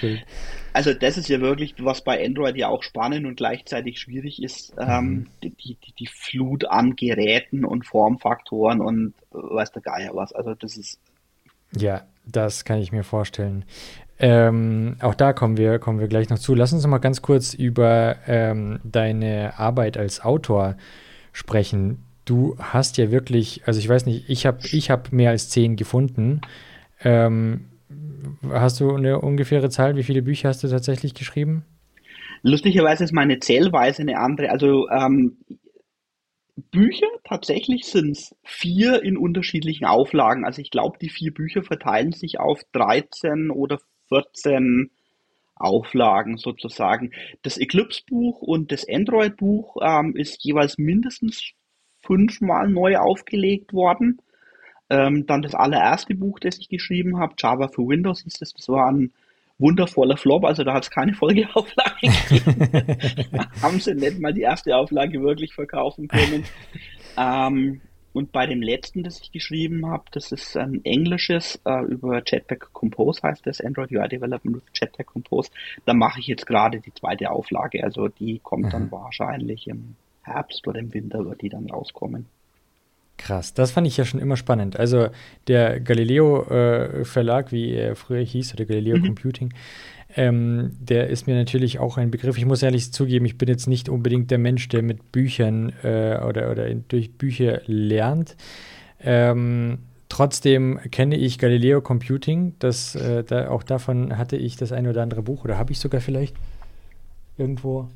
also das ist ja wirklich, was bei Android ja auch spannend und gleichzeitig schwierig ist, ähm, mhm. die, die, die Flut an Geräten und Formfaktoren und äh, weiß der Geier was. Also das ist. Ja, das kann ich mir vorstellen. Ähm, auch da kommen wir, kommen wir gleich noch zu. Lass uns noch mal ganz kurz über ähm, deine Arbeit als Autor sprechen du hast ja wirklich, also ich weiß nicht, ich habe ich hab mehr als zehn gefunden. Ähm, hast du eine ungefähre Zahl? Wie viele Bücher hast du tatsächlich geschrieben? Lustigerweise ist meine Zählweise eine andere. Also ähm, Bücher tatsächlich sind es vier in unterschiedlichen Auflagen. Also ich glaube, die vier Bücher verteilen sich auf 13 oder 14 Auflagen sozusagen. Das Eclipse-Buch und das Android-Buch ähm, ist jeweils mindestens fünfmal neu aufgelegt worden. Ähm, dann das allererste Buch, das ich geschrieben habe, Java für Windows hieß das, das war ein wundervoller Flop, also da hat es keine Folgeauflage gegeben. haben sie nicht mal die erste Auflage wirklich verkaufen können. Ähm, und bei dem letzten, das ich geschrieben habe, das ist ein englisches, äh, über Jetpack Compose heißt das, Android UI Development with Jetpack Compose. Da mache ich jetzt gerade die zweite Auflage, also die kommt dann mhm. wahrscheinlich im Herbst oder im Winter wird die dann rauskommen. Krass, das fand ich ja schon immer spannend. Also der Galileo äh, Verlag, wie er früher hieß, oder Galileo mhm. Computing, ähm, der ist mir natürlich auch ein Begriff. Ich muss ehrlich zugeben, ich bin jetzt nicht unbedingt der Mensch, der mit Büchern äh, oder, oder durch Bücher lernt. Ähm, trotzdem kenne ich Galileo Computing. Das, äh, da, auch davon hatte ich das eine oder andere Buch oder habe ich sogar vielleicht irgendwo.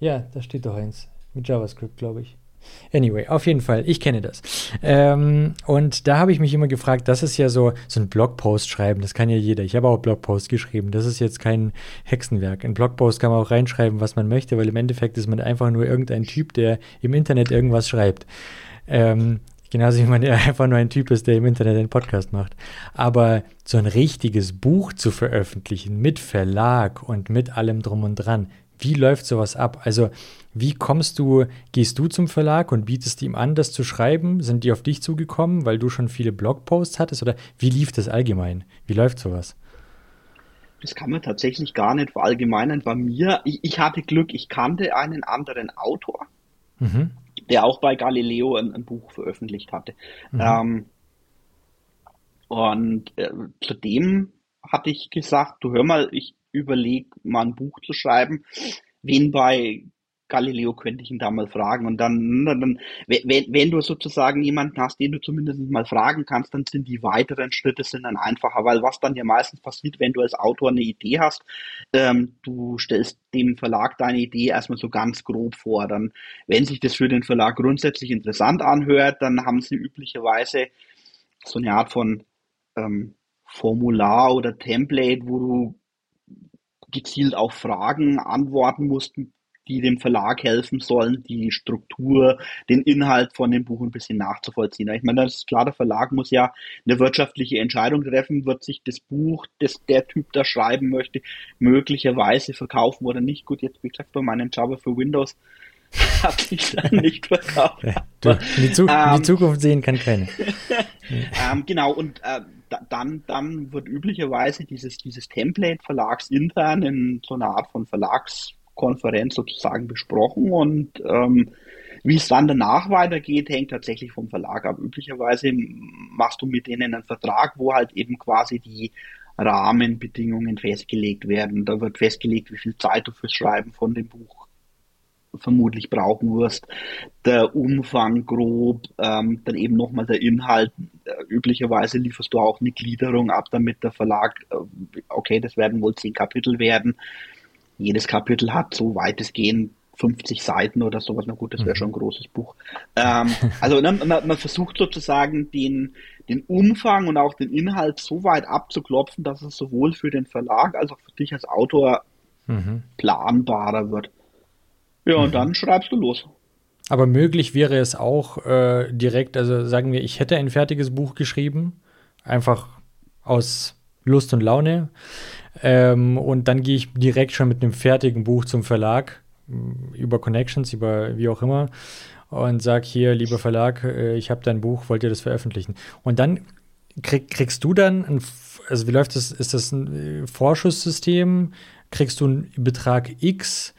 Ja, da steht doch eins. Mit JavaScript, glaube ich. Anyway, auf jeden Fall, ich kenne das. Ähm, und da habe ich mich immer gefragt, das ist ja so, so ein Blogpost schreiben, das kann ja jeder. Ich habe auch Blogpost geschrieben, das ist jetzt kein Hexenwerk. In Blogpost kann man auch reinschreiben, was man möchte, weil im Endeffekt ist man einfach nur irgendein Typ, der im Internet irgendwas schreibt. Ähm, genauso wie man ja einfach nur ein Typ ist, der im Internet einen Podcast macht. Aber so ein richtiges Buch zu veröffentlichen mit Verlag und mit allem drum und dran, wie läuft sowas ab? Also, wie kommst du, gehst du zum Verlag und bietest ihm an, das zu schreiben? Sind die auf dich zugekommen, weil du schon viele Blogposts hattest? Oder wie lief das allgemein? Wie läuft sowas? Das kann man tatsächlich gar nicht verallgemeinern. Bei mir, ich, ich hatte Glück, ich kannte einen anderen Autor, mhm. der auch bei Galileo ein, ein Buch veröffentlicht hatte. Mhm. Ähm, und äh, zudem hatte ich gesagt, du hör mal, ich überlege, mal ein Buch zu schreiben. Wen bei Galileo könnte ich ihn da mal fragen. Und dann, dann wenn, wenn du sozusagen jemanden hast, den du zumindest mal fragen kannst, dann sind die weiteren Schritte sind dann einfacher, weil was dann ja meistens passiert, wenn du als Autor eine Idee hast, ähm, du stellst dem Verlag deine Idee erstmal so ganz grob vor. Dann, wenn sich das für den Verlag grundsätzlich interessant anhört, dann haben sie üblicherweise so eine Art von ähm, Formular oder Template, wo du gezielt auf Fragen antworten musst, die dem Verlag helfen sollen, die Struktur, den Inhalt von dem Buch ein bisschen nachzuvollziehen. Ich meine, das ist klar, der Verlag muss ja eine wirtschaftliche Entscheidung treffen, wird sich das Buch, das der Typ da schreiben möchte, möglicherweise verkaufen oder nicht. Gut, jetzt wie gesagt, bei meinem Java für Windows habe ich dann nicht verkauft. Du, die, Zug ähm, die, Zukunft sehen kann keine. ähm, genau, und äh, dann, dann wird üblicherweise dieses, dieses Template verlagsintern in so einer Art von Verlagskonferenz sozusagen besprochen und ähm, wie es dann danach weitergeht, hängt tatsächlich vom Verlag ab. Üblicherweise machst du mit denen einen Vertrag, wo halt eben quasi die Rahmenbedingungen festgelegt werden. Da wird festgelegt, wie viel Zeit du fürs Schreiben von dem Buch vermutlich brauchen wirst. Der Umfang grob, ähm, dann eben nochmal der Inhalt. Äh, üblicherweise lieferst du auch eine Gliederung ab, damit der Verlag, äh, okay, das werden wohl zehn Kapitel werden. Jedes Kapitel hat so weitestgehend 50 Seiten oder sowas. Na gut, das wäre mhm. schon ein großes Buch. Ähm, also ne, man, man, versucht sozusagen den, den Umfang und auch den Inhalt so weit abzuklopfen, dass es sowohl für den Verlag als auch für dich als Autor mhm. planbarer wird. Ja, und mhm. dann schreibst du los. Aber möglich wäre es auch äh, direkt, also sagen wir, ich hätte ein fertiges Buch geschrieben, einfach aus Lust und Laune. Ähm, und dann gehe ich direkt schon mit einem fertigen Buch zum Verlag, über Connections, über wie auch immer, und sage hier, lieber Verlag, äh, ich habe dein Buch, wollt ihr das veröffentlichen? Und dann krieg, kriegst du dann, ein, also wie läuft das, ist das ein äh, Vorschusssystem? Kriegst du einen Betrag X?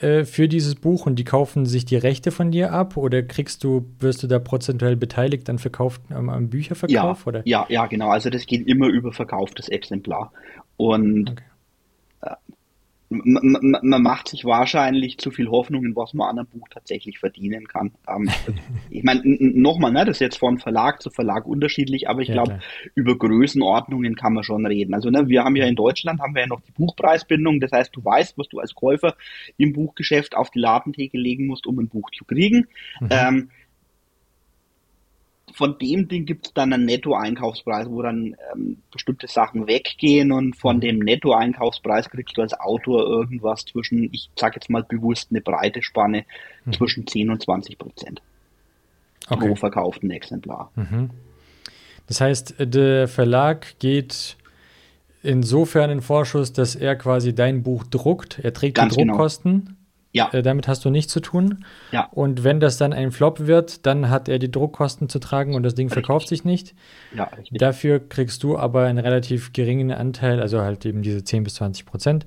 äh, für dieses Buch und die kaufen sich die Rechte von dir ab oder kriegst du, wirst du da prozentuell beteiligt an Verkauf, am, am Bücherverkauf? Ja, oder? ja, ja, genau. Also das geht immer über verkauftes Exemplar. Und okay. äh, man, man, macht sich wahrscheinlich zu viel Hoffnung, in was man an einem Buch tatsächlich verdienen kann. Ähm, ich meine, nochmal, ne, das ist jetzt von Verlag zu Verlag unterschiedlich, aber ich ja, glaube, über Größenordnungen kann man schon reden. Also ne, wir haben ja in Deutschland haben wir ja noch die Buchpreisbindung, das heißt, du weißt, was du als Käufer im Buchgeschäft auf die Ladentheke legen musst, um ein Buch zu kriegen. Mhm. Ähm, von dem Ding gibt es dann einen Netto-Einkaufspreis, wo dann ähm, bestimmte Sachen weggehen und von dem Netto-Einkaufspreis kriegst du als Autor irgendwas zwischen, ich sag jetzt mal bewusst eine breite Spanne, mhm. zwischen 10 und 20 Prozent okay. pro verkauften Exemplar. Mhm. Das heißt, der Verlag geht insofern in Vorschuss, dass er quasi dein Buch druckt. Er trägt Ganz die genau. Druckkosten. Genau. Ja. Äh, damit hast du nichts zu tun. Ja. Und wenn das dann ein Flop wird, dann hat er die Druckkosten zu tragen und das Ding richtig. verkauft sich nicht. Ja, richtig. Dafür kriegst du aber einen relativ geringen Anteil, also halt eben diese 10 bis 20 Prozent.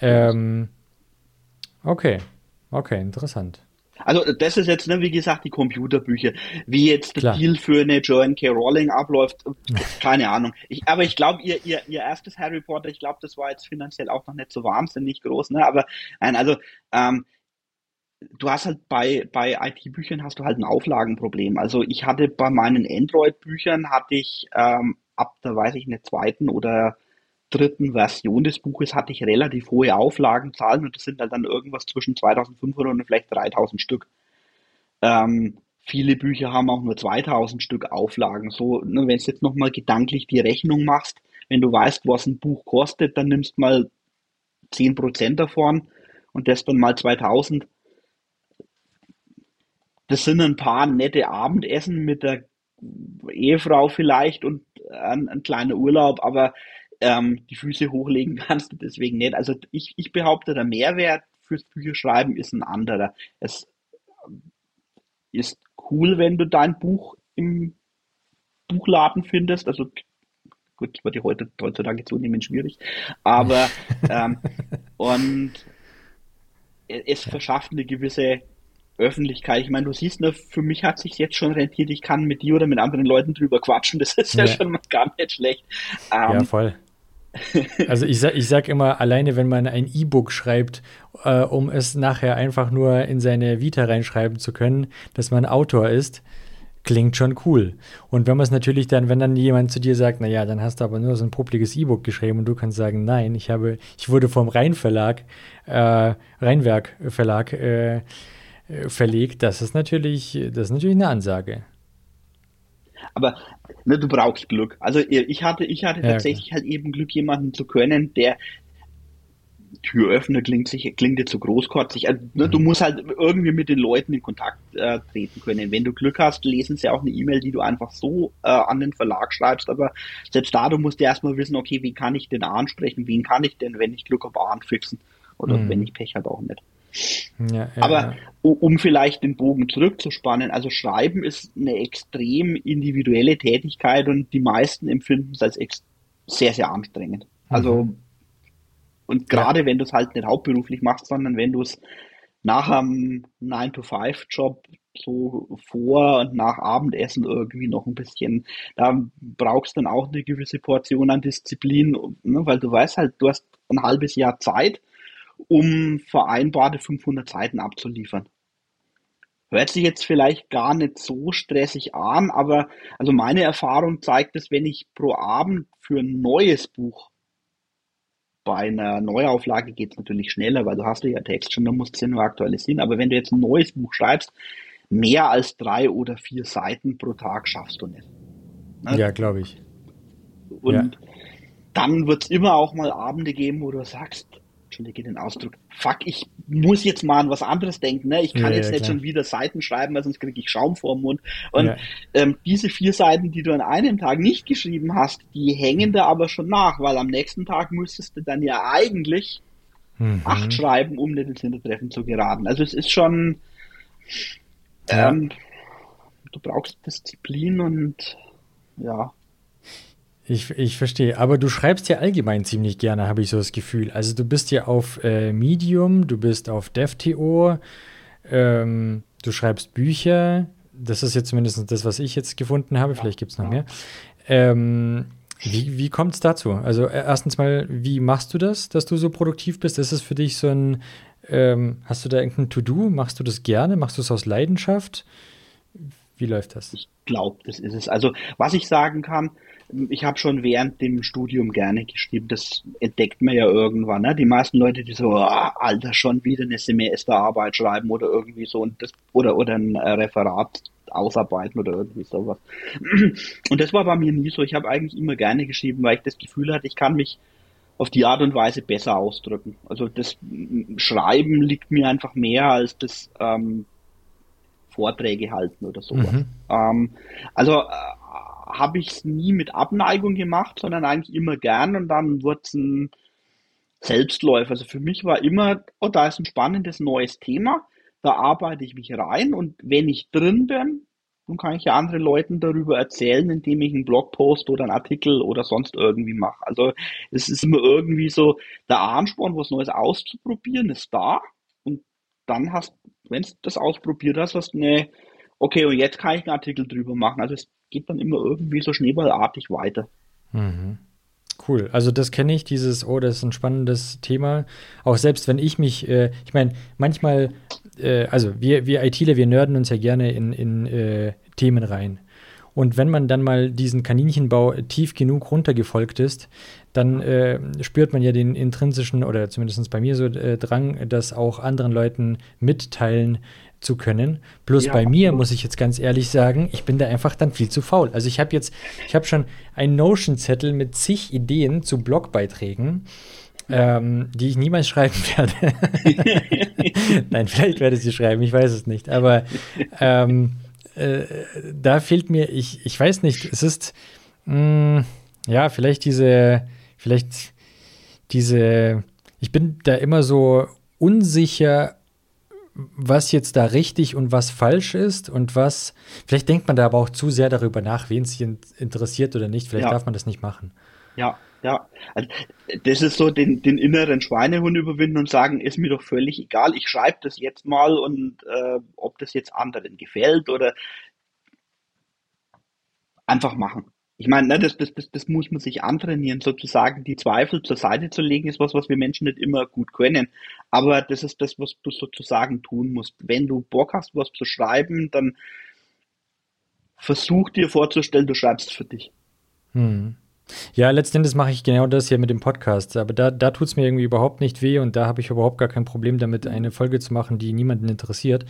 Ähm, okay, okay, interessant. Also das ist jetzt, ne, wie gesagt, die Computerbücher. Wie jetzt der Deal für eine Joanne K. Rowling abläuft, keine Ahnung. Ich, aber ich glaube, ihr, ihr, ihr erstes Harry Potter, ich glaube, das war jetzt finanziell auch noch nicht so wahnsinnig groß. Ne? Aber nein, also ähm, du hast halt bei, bei IT-Büchern hast du halt ein Auflagenproblem. Also ich hatte bei meinen Android-Büchern hatte ich ähm, ab der, weiß ich nicht, zweiten oder dritten Version des Buches hatte ich relativ hohe Auflagenzahlen und das sind halt dann irgendwas zwischen 2500 und vielleicht 3000 Stück. Ähm, viele Bücher haben auch nur 2000 Stück Auflagen. So, ne, wenn du jetzt nochmal gedanklich die Rechnung machst, wenn du weißt, was ein Buch kostet, dann nimmst mal 10% davon und das dann mal 2000. Das sind ein paar nette Abendessen mit der Ehefrau vielleicht und ein, ein kleiner Urlaub, aber ähm, die Füße hochlegen kannst du deswegen nicht. Also ich, ich behaupte, der Mehrwert fürs Bücherschreiben ist ein anderer. Es ist cool, wenn du dein Buch im Buchladen findest. Also gut, wird ja heute, heutzutage zunehmend schwierig. Aber ähm, und es verschafft eine gewisse Öffentlichkeit. Ich meine, du siehst, ne, für mich hat sich jetzt schon rentiert, ich kann mit dir oder mit anderen Leuten drüber quatschen. Das ist ja, ja schon mal gar nicht schlecht. Ähm, ja, voll. Also ich sag, ich sag immer, alleine wenn man ein E-Book schreibt, äh, um es nachher einfach nur in seine Vita reinschreiben zu können, dass man Autor ist, klingt schon cool. Und wenn man es natürlich dann, wenn dann jemand zu dir sagt, naja, dann hast du aber nur so ein publiges E-Book geschrieben und du kannst sagen, nein, ich habe, ich wurde vom Rheinverlag, äh, Rheinwerk Verlag äh, äh, verlegt, das ist natürlich, das ist natürlich eine Ansage. Aber ne, du brauchst Glück. Also ich hatte, ich hatte ja, tatsächlich klar. halt eben Glück, jemanden zu können, der Türöffner klingt, sich, klingt jetzt so großkotzig. Also, ne, mhm. Du musst halt irgendwie mit den Leuten in Kontakt äh, treten können. Wenn du Glück hast, lesen sie auch eine E-Mail, die du einfach so äh, an den Verlag schreibst. Aber selbst da, du musst ja erstmal wissen, okay, wie kann ich denn ansprechen? Wen kann ich denn, wenn ich Glück habe, anfixen? Oder mhm. wenn ich Pech habe, auch nicht. Ja, ja, Aber um vielleicht den Bogen zurückzuspannen, also Schreiben ist eine extrem individuelle Tätigkeit und die meisten empfinden es als sehr, sehr anstrengend. Also mhm. Und gerade ja. wenn du es halt nicht hauptberuflich machst, sondern wenn du es nach einem 9-to-5-Job so vor und nach Abendessen irgendwie noch ein bisschen, da brauchst du dann auch eine gewisse Portion an Disziplin, ne, weil du weißt halt, du hast ein halbes Jahr Zeit, um vereinbarte 500 Seiten abzuliefern. Hört sich jetzt vielleicht gar nicht so stressig an, aber also meine Erfahrung zeigt es, wenn ich pro Abend für ein neues Buch bei einer Neuauflage geht es natürlich schneller, weil du hast ja Text schon, dann musst du ja nur aktualisieren. Aber wenn du jetzt ein neues Buch schreibst, mehr als drei oder vier Seiten pro Tag schaffst du nicht. Ne? Ja, glaube ich. Und ja. dann wird es immer auch mal Abende geben, wo du sagst, entschuldige den Ausdruck, fuck, ich muss jetzt mal an was anderes denken, ne? Ich kann ja, jetzt ja, nicht klar. schon wieder Seiten schreiben, weil sonst kriege ich Schaum vor dem Mund. Und ja. ähm, diese vier Seiten, die du an einem Tag nicht geschrieben hast, die hängen da aber schon nach, weil am nächsten Tag müsstest du dann ja eigentlich mhm. acht schreiben, um nicht ins Hintertreffen zu geraten. Also es ist schon, ähm, du brauchst Disziplin und ja, ich, ich verstehe, aber du schreibst ja allgemein ziemlich gerne, habe ich so das Gefühl. Also du bist ja auf äh, Medium, du bist auf DevTO, ähm, du schreibst Bücher. Das ist jetzt zumindest das, was ich jetzt gefunden habe. Vielleicht gibt es noch mehr. Ähm, wie wie kommt es dazu? Also äh, erstens mal, wie machst du das, dass du so produktiv bist? Ist es für dich so ein, ähm, hast du da irgendein To-Do? Machst du das gerne? Machst du es aus Leidenschaft? Wie läuft das? Ich glaube, das ist es. Also was ich sagen kann, ich habe schon während dem Studium gerne geschrieben. Das entdeckt man ja irgendwann. Ne? Die meisten Leute, die so, oh, Alter, schon wieder eine Semesterarbeit schreiben oder irgendwie so und das oder oder ein äh, Referat ausarbeiten oder irgendwie sowas. Und das war bei mir nie so. Ich habe eigentlich immer gerne geschrieben, weil ich das Gefühl hatte, ich kann mich auf die Art und Weise besser ausdrücken. Also das Schreiben liegt mir einfach mehr als das ähm, Vorträge halten oder sowas. Mhm. Ähm, also äh, habe ich es nie mit Abneigung gemacht, sondern eigentlich immer gern und dann wurde es ein Selbstläufer. Also für mich war immer, oh, da ist ein spannendes neues Thema, da arbeite ich mich rein und wenn ich drin bin, dann kann ich ja anderen Leuten darüber erzählen, indem ich einen Blogpost oder einen Artikel oder sonst irgendwie mache. Also es ist immer irgendwie so, der Ansporn, was Neues auszuprobieren, ist da und dann hast, wenn du das ausprobiert hast, hast du eine, okay, und jetzt kann ich einen Artikel drüber machen. Also es geht dann immer irgendwie so schneeballartig weiter. Mhm. Cool. Also das kenne ich, dieses, oh, das ist ein spannendes Thema. Auch selbst wenn ich mich, äh, ich meine, manchmal, äh, also wir, wir ITler, wir nörden uns ja gerne in, in äh, Themen rein. Und wenn man dann mal diesen Kaninchenbau tief genug runtergefolgt ist, dann äh, spürt man ja den intrinsischen oder zumindest bei mir so äh, Drang, das auch anderen Leuten mitteilen zu können. Bloß ja, bei mir muss ich jetzt ganz ehrlich sagen, ich bin da einfach dann viel zu faul. Also ich habe jetzt, ich habe schon einen Notion-Zettel mit zig Ideen zu Blogbeiträgen. Ähm, die ich niemals schreiben werde. Nein, vielleicht werde ich sie schreiben, ich weiß es nicht. Aber ähm, äh, da fehlt mir, ich, ich weiß nicht, es ist, mh, mm, ja, vielleicht diese, vielleicht diese, ich bin da immer so unsicher, was jetzt da richtig und was falsch ist und was, vielleicht denkt man da aber auch zu sehr darüber nach, wen es interessiert oder nicht. Vielleicht ja. darf man das nicht machen. Ja, ja. Also, das ist so den, den inneren Schweinehund überwinden und sagen, ist mir doch völlig egal, ich schreibe das jetzt mal und äh, ob das jetzt anderen gefällt oder einfach machen ich meine, ne, das, das, das, das muss man sich antrainieren, sozusagen die Zweifel zur Seite zu legen, ist was, was wir Menschen nicht immer gut können. Aber das ist das, was du sozusagen tun musst. Wenn du Bock hast, was zu schreiben, dann versuch dir vorzustellen, du schreibst für dich. Hm. Ja, letztendlich mache ich genau das hier mit dem Podcast. Aber da, da tut es mir irgendwie überhaupt nicht weh und da habe ich überhaupt gar kein Problem damit, eine Folge zu machen, die niemanden interessiert.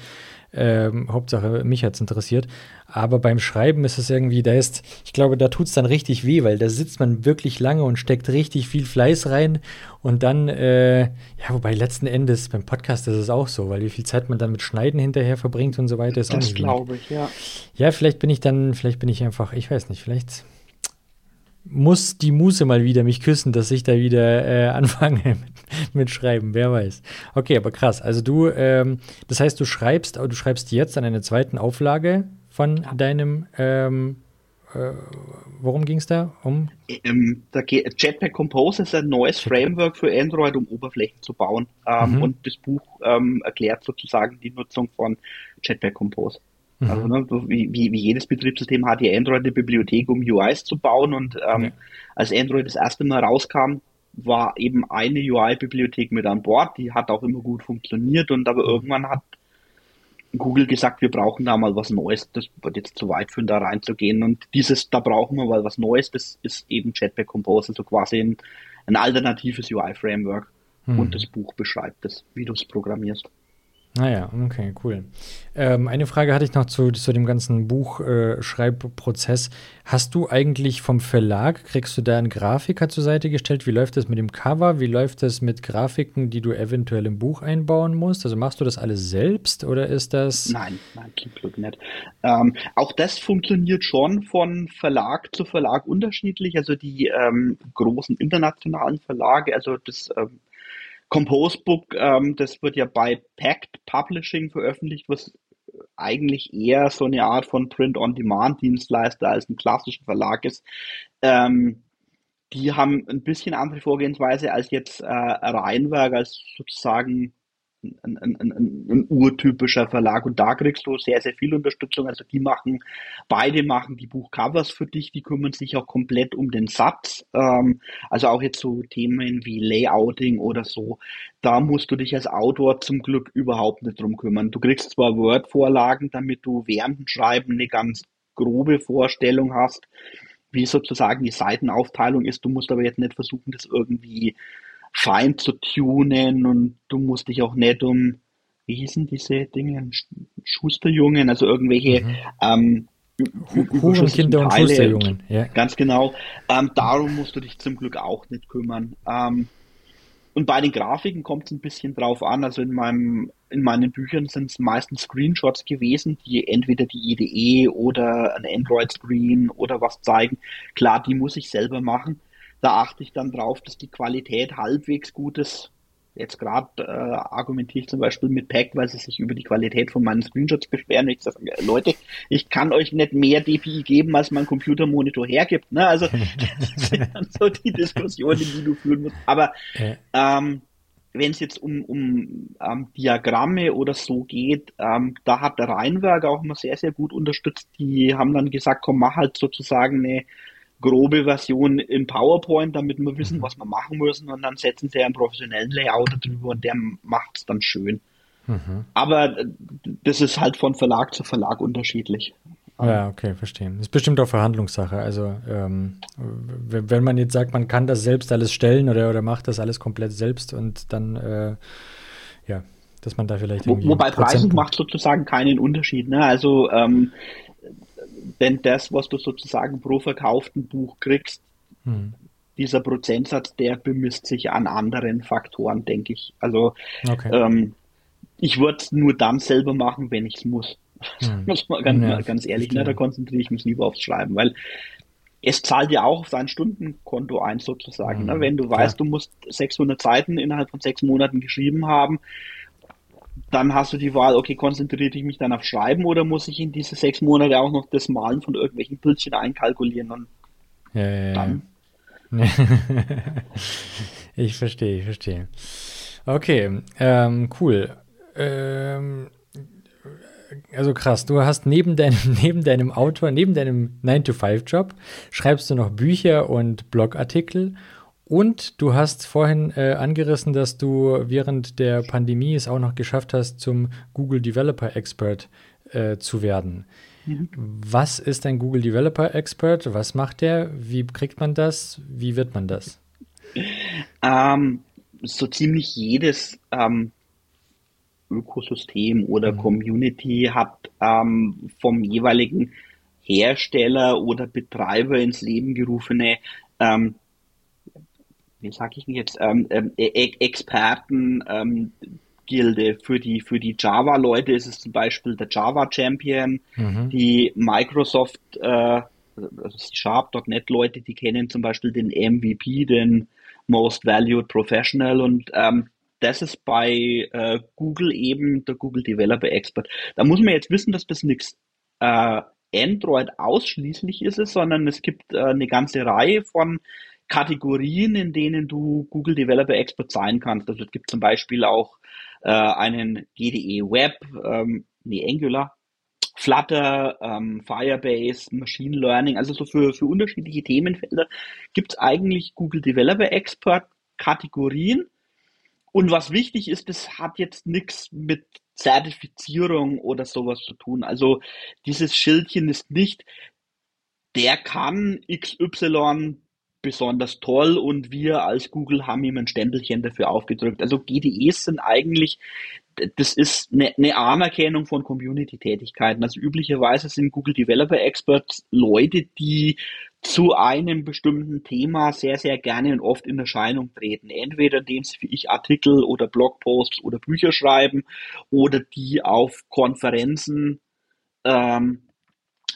Ähm, Hauptsache, mich hat es interessiert. Aber beim Schreiben ist es irgendwie, da ist, ich glaube, da tut es dann richtig weh, weil da sitzt man wirklich lange und steckt richtig viel Fleiß rein. Und dann, äh, ja, wobei letzten Endes beim Podcast ist es auch so, weil wie viel Zeit man dann mit Schneiden hinterher verbringt und so weiter, ist das auch nicht Das glaube ich, ja. Ja, vielleicht bin ich dann, vielleicht bin ich einfach, ich weiß nicht, vielleicht muss die Muse mal wieder mich küssen, dass ich da wieder äh, anfange mit, mit, Schreiben, wer weiß. Okay, aber krass. Also du, ähm, das heißt, du schreibst, du schreibst jetzt an einer zweiten Auflage von ja. deinem, ähm, äh, worum ging es da? Um? Ähm, da Jetpack Compose ist ein neues Framework für Android, um Oberflächen zu bauen. Ähm, mhm. Und das Buch ähm, erklärt sozusagen die Nutzung von Jetpack Compose. Mhm. Also ne, wie, wie, wie jedes Betriebssystem hat die Android eine Bibliothek, um UIs zu bauen. Und ähm, okay. als Android das erste Mal rauskam, war eben eine UI-Bibliothek mit an Bord. Die hat auch immer gut funktioniert. Und aber mhm. irgendwann hat Google gesagt, wir brauchen da mal was Neues. Das wird jetzt zu weit führen, da reinzugehen. Und dieses, da brauchen wir mal was Neues, das ist eben Jetpack Compose, also quasi ein, ein alternatives UI-Framework. Mhm. Und das Buch beschreibt das, wie du es programmierst. Naja, ah okay, cool. Ähm, eine Frage hatte ich noch zu, zu dem ganzen Buchschreibprozess. Äh, Hast du eigentlich vom Verlag, kriegst du da einen Grafiker zur Seite gestellt? Wie läuft das mit dem Cover? Wie läuft das mit Grafiken, die du eventuell im Buch einbauen musst? Also machst du das alles selbst oder ist das. Nein, nein, zum Glück nicht. Ähm, auch das funktioniert schon von Verlag zu Verlag unterschiedlich. Also die ähm, großen internationalen Verlage, also das. Compose Book, ähm, das wird ja bei Pact Publishing veröffentlicht, was eigentlich eher so eine Art von Print-on-Demand-Dienstleister als ein klassischer Verlag ist. Ähm, die haben ein bisschen andere Vorgehensweise als jetzt äh, Rheinwerk, als sozusagen ein, ein, ein, ein, urtypischer Verlag und da kriegst du sehr, sehr viel Unterstützung. Also die machen, beide machen die Buchcovers für dich, die kümmern sich auch komplett um den Satz. Ähm, also auch jetzt so Themen wie Layouting oder so, da musst du dich als Autor zum Glück überhaupt nicht drum kümmern. Du kriegst zwar Word-Vorlagen, damit du während dem Schreiben eine ganz grobe Vorstellung hast, wie sozusagen die Seitenaufteilung ist. Du musst aber jetzt nicht versuchen, das irgendwie fein zu tunen und du musst dich auch nicht um, wie hießen diese Dinge, Schusterjungen, also irgendwelche mhm. ähm, Hurenkinder und Schusterjungen. Ja. Ganz genau. Ähm, darum musst du dich zum Glück auch nicht kümmern. Ähm, und bei den Grafiken kommt es ein bisschen drauf an. Also in meinem, in meinen Büchern sind es meistens Screenshots gewesen, die entweder die IDE oder ein Android-Screen oder was zeigen. Klar, die muss ich selber machen. Da achte ich dann drauf, dass die Qualität halbwegs gut ist. Jetzt gerade äh, argumentiere ich zum Beispiel mit Pack, weil sie sich über die Qualität von meinen Screenshots beschweren. Ich sage, Leute, ich kann euch nicht mehr DPI geben, als mein Computermonitor hergibt. Ne? Also das sind dann so die Diskussionen, die du führen musst. Aber ähm, wenn es jetzt um, um ähm, Diagramme oder so geht, ähm, da hat der Rheinwerk auch immer sehr, sehr gut unterstützt. Die haben dann gesagt, komm, mach halt sozusagen eine grobe Version in PowerPoint, damit wir wissen, mhm. was wir machen müssen und dann setzen sie einen professionellen Layout drüber und der macht es dann schön. Mhm. Aber äh, das ist halt von Verlag zu Verlag unterschiedlich. Ja, okay, verstehen. Ist bestimmt auch Verhandlungssache. Also ähm, wenn man jetzt sagt, man kann das selbst alles stellen oder, oder macht das alles komplett selbst und dann äh, ja, dass man da vielleicht Wo, Wobei Preisen macht sozusagen keinen Unterschied. Ne? Also ähm, denn das, was du sozusagen pro verkauften Buch kriegst, hm. dieser Prozentsatz, der bemisst sich an anderen Faktoren, denke ich. Also okay. ähm, ich würde es nur dann selber machen, wenn ich es muss. Hm. muss man ganz, ja, ganz ehrlich, ne, da konzentriere ich mich lieber aufs Schreiben, weil es zahlt ja auch auf dein Stundenkonto ein sozusagen. Mhm. Ne? Wenn du weißt, ja. du musst 600 Seiten innerhalb von sechs Monaten geschrieben haben, dann hast du die Wahl, okay, konzentriere ich mich dann auf Schreiben oder muss ich in diese sechs Monate auch noch das Malen von irgendwelchen Bildchen einkalkulieren und ja, ja, dann. ich verstehe, ich verstehe. Okay, ähm, cool. Ähm, also krass, du hast neben deinem, neben deinem Autor, neben deinem 9-to-5-Job, schreibst du noch Bücher und Blogartikel und du hast vorhin äh, angerissen, dass du während der Pandemie es auch noch geschafft hast, zum Google Developer Expert äh, zu werden. Mhm. Was ist ein Google Developer Expert? Was macht der? Wie kriegt man das? Wie wird man das? Ähm, so ziemlich jedes ähm, Ökosystem oder mhm. Community hat ähm, vom jeweiligen Hersteller oder Betreiber ins Leben gerufene, ähm, wie sage ich denn jetzt, ähm, e Experten, ähm, Gilde. Für die, für die Java-Leute ist es zum Beispiel der Java Champion, mhm. die Microsoft, äh, also Sharp.net-Leute, die kennen zum Beispiel den MVP, den Most Valued Professional und ähm, das ist bei äh, Google eben der Google Developer Expert. Da muss man jetzt wissen, dass das nichts äh, Android ausschließlich ist, sondern es gibt äh, eine ganze Reihe von Kategorien, in denen du Google Developer Expert sein kannst. Also es gibt zum Beispiel auch äh, einen GDE Web, ähm, nee, Angular, Flutter, ähm, Firebase, Machine Learning, also so für, für unterschiedliche Themenfelder gibt es eigentlich Google Developer Expert Kategorien. Und was wichtig ist, das hat jetzt nichts mit Zertifizierung oder sowas zu tun. Also dieses Schildchen ist nicht, der kann XY besonders toll und wir als Google haben ihm ein Stempelchen dafür aufgedrückt. Also GDEs sind eigentlich, das ist eine, eine Anerkennung von Community-Tätigkeiten. Also üblicherweise sind Google Developer Experts Leute, die zu einem bestimmten Thema sehr, sehr gerne und oft in Erscheinung treten. Entweder indem sie wie ich Artikel oder Blogposts oder Bücher schreiben oder die auf Konferenzen ähm,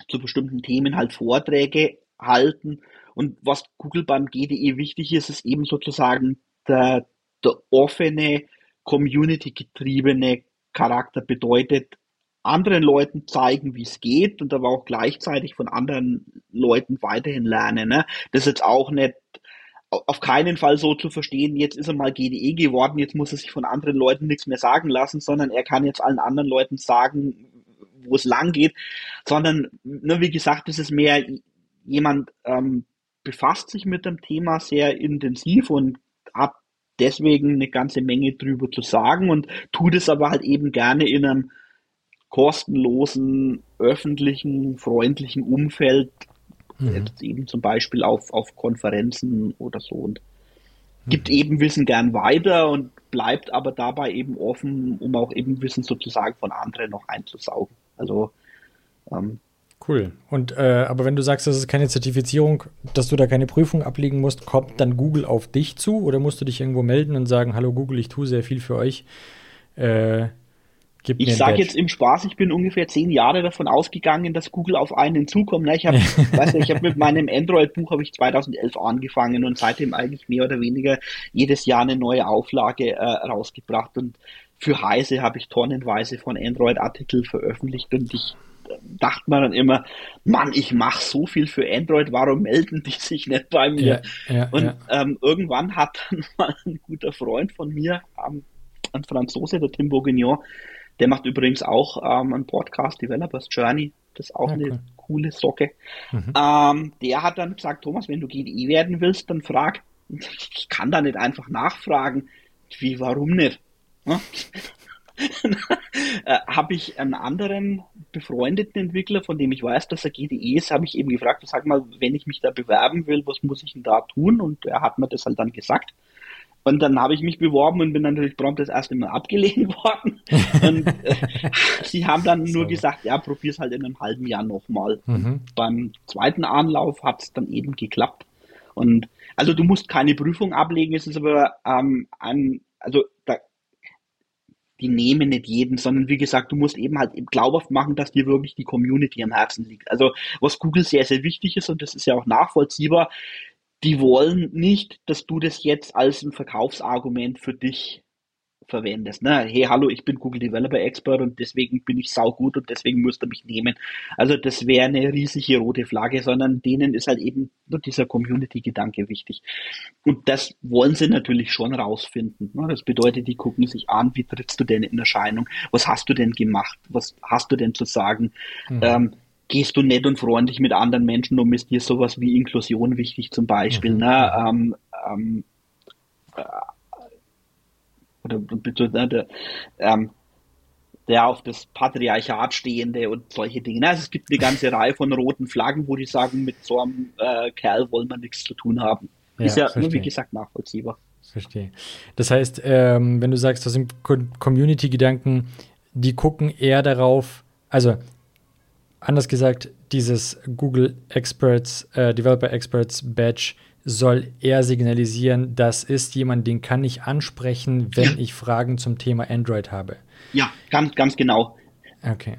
zu bestimmten Themen halt Vorträge halten und was Google beim GDE wichtig ist, ist eben sozusagen der, der offene, community-getriebene Charakter bedeutet, anderen Leuten zeigen, wie es geht und aber auch gleichzeitig von anderen Leuten weiterhin lernen. Ne? Das ist jetzt auch nicht auf keinen Fall so zu verstehen, jetzt ist er mal GDE geworden, jetzt muss er sich von anderen Leuten nichts mehr sagen lassen, sondern er kann jetzt allen anderen Leuten sagen, wo es lang geht, sondern, ne, wie gesagt, das ist mehr jemand ähm, befasst sich mit dem Thema sehr intensiv und hat deswegen eine ganze Menge drüber zu sagen und tut es aber halt eben gerne in einem kostenlosen, öffentlichen, freundlichen Umfeld, mhm. jetzt eben zum Beispiel auf, auf Konferenzen oder so und gibt mhm. eben Wissen gern weiter und bleibt aber dabei eben offen, um auch eben Wissen sozusagen von anderen noch einzusaugen. Also ähm, Cool. Und äh, aber wenn du sagst, das ist keine Zertifizierung, dass du da keine Prüfung ablegen musst, kommt dann Google auf dich zu oder musst du dich irgendwo melden und sagen, hallo Google, ich tue sehr viel für euch. Äh, ich sage jetzt im Spaß, ich bin ungefähr zehn Jahre davon ausgegangen, dass Google auf einen zukommt. Ich habe, ich habe mit meinem Android-Buch habe ich 2011 angefangen und seitdem eigentlich mehr oder weniger jedes Jahr eine neue Auflage äh, rausgebracht und für Heise habe ich tonnenweise von Android-Artikel veröffentlicht und ich dachte man dann immer, Mann, ich mache so viel für Android, warum melden die sich nicht bei mir? Ja, ja, und ja. Ähm, irgendwann hat dann mal ein guter Freund von mir, ähm, ein Franzose, der Tim Bourguignon, der macht übrigens auch ähm, einen Podcast, Developers Journey, das ist auch okay. eine coole Socke. Mhm. Ähm, der hat dann gesagt, Thomas, wenn du GDE werden willst, dann frag. Ich kann da nicht einfach nachfragen. Wie, warum nicht? äh, habe ich einen anderen befreundeten Entwickler, von dem ich weiß, dass er GDE ist, habe ich eben gefragt, sag mal, wenn ich mich da bewerben will, was muss ich denn da tun? Und er hat mir das halt dann gesagt. Und dann habe ich mich beworben und bin natürlich prompt das erste Mal abgelehnt worden. Und äh, sie haben dann nur so. gesagt, ja, probier's halt in einem halben Jahr nochmal. Mhm. Beim zweiten Anlauf hat es dann eben geklappt. Und also du musst keine Prüfung ablegen, es ist aber ähm, ein, also die nehmen nicht jeden, sondern wie gesagt, du musst eben halt glaubhaft machen, dass dir wirklich die Community am Herzen liegt. Also was Google sehr, sehr wichtig ist und das ist ja auch nachvollziehbar, die wollen nicht, dass du das jetzt als ein Verkaufsargument für dich verwendest. Ne? Hey, hallo, ich bin Google Developer Expert und deswegen bin ich saugut und deswegen müsst ihr mich nehmen. Also das wäre eine riesige rote Flagge, sondern denen ist halt eben nur dieser Community-Gedanke wichtig. Und das wollen sie natürlich schon rausfinden. Ne? Das bedeutet, die gucken sich an, wie trittst du denn in Erscheinung? Was hast du denn gemacht? Was hast du denn zu sagen? Mhm. Ähm, gehst du nett und freundlich mit anderen Menschen um, ist dir sowas wie Inklusion wichtig zum Beispiel. Mhm. Ne? Ähm, ähm, äh, oder bitte, der, ähm, der auf das Patriarchat stehende und solche Dinge. Also es gibt eine ganze Reihe von roten Flaggen, wo die sagen, mit so einem äh, Kerl wollen wir nichts zu tun haben. Ja, ist ja nur, wie gesagt, nachvollziehbar. Verstehe. Das heißt, ähm, wenn du sagst, das sind Community-Gedanken, die gucken eher darauf, also anders gesagt, dieses Google Experts, äh, Developer Experts Badge soll eher signalisieren, das ist jemand, den kann ich ansprechen, wenn ja. ich Fragen zum Thema Android habe. Ja, ganz, ganz genau. Okay.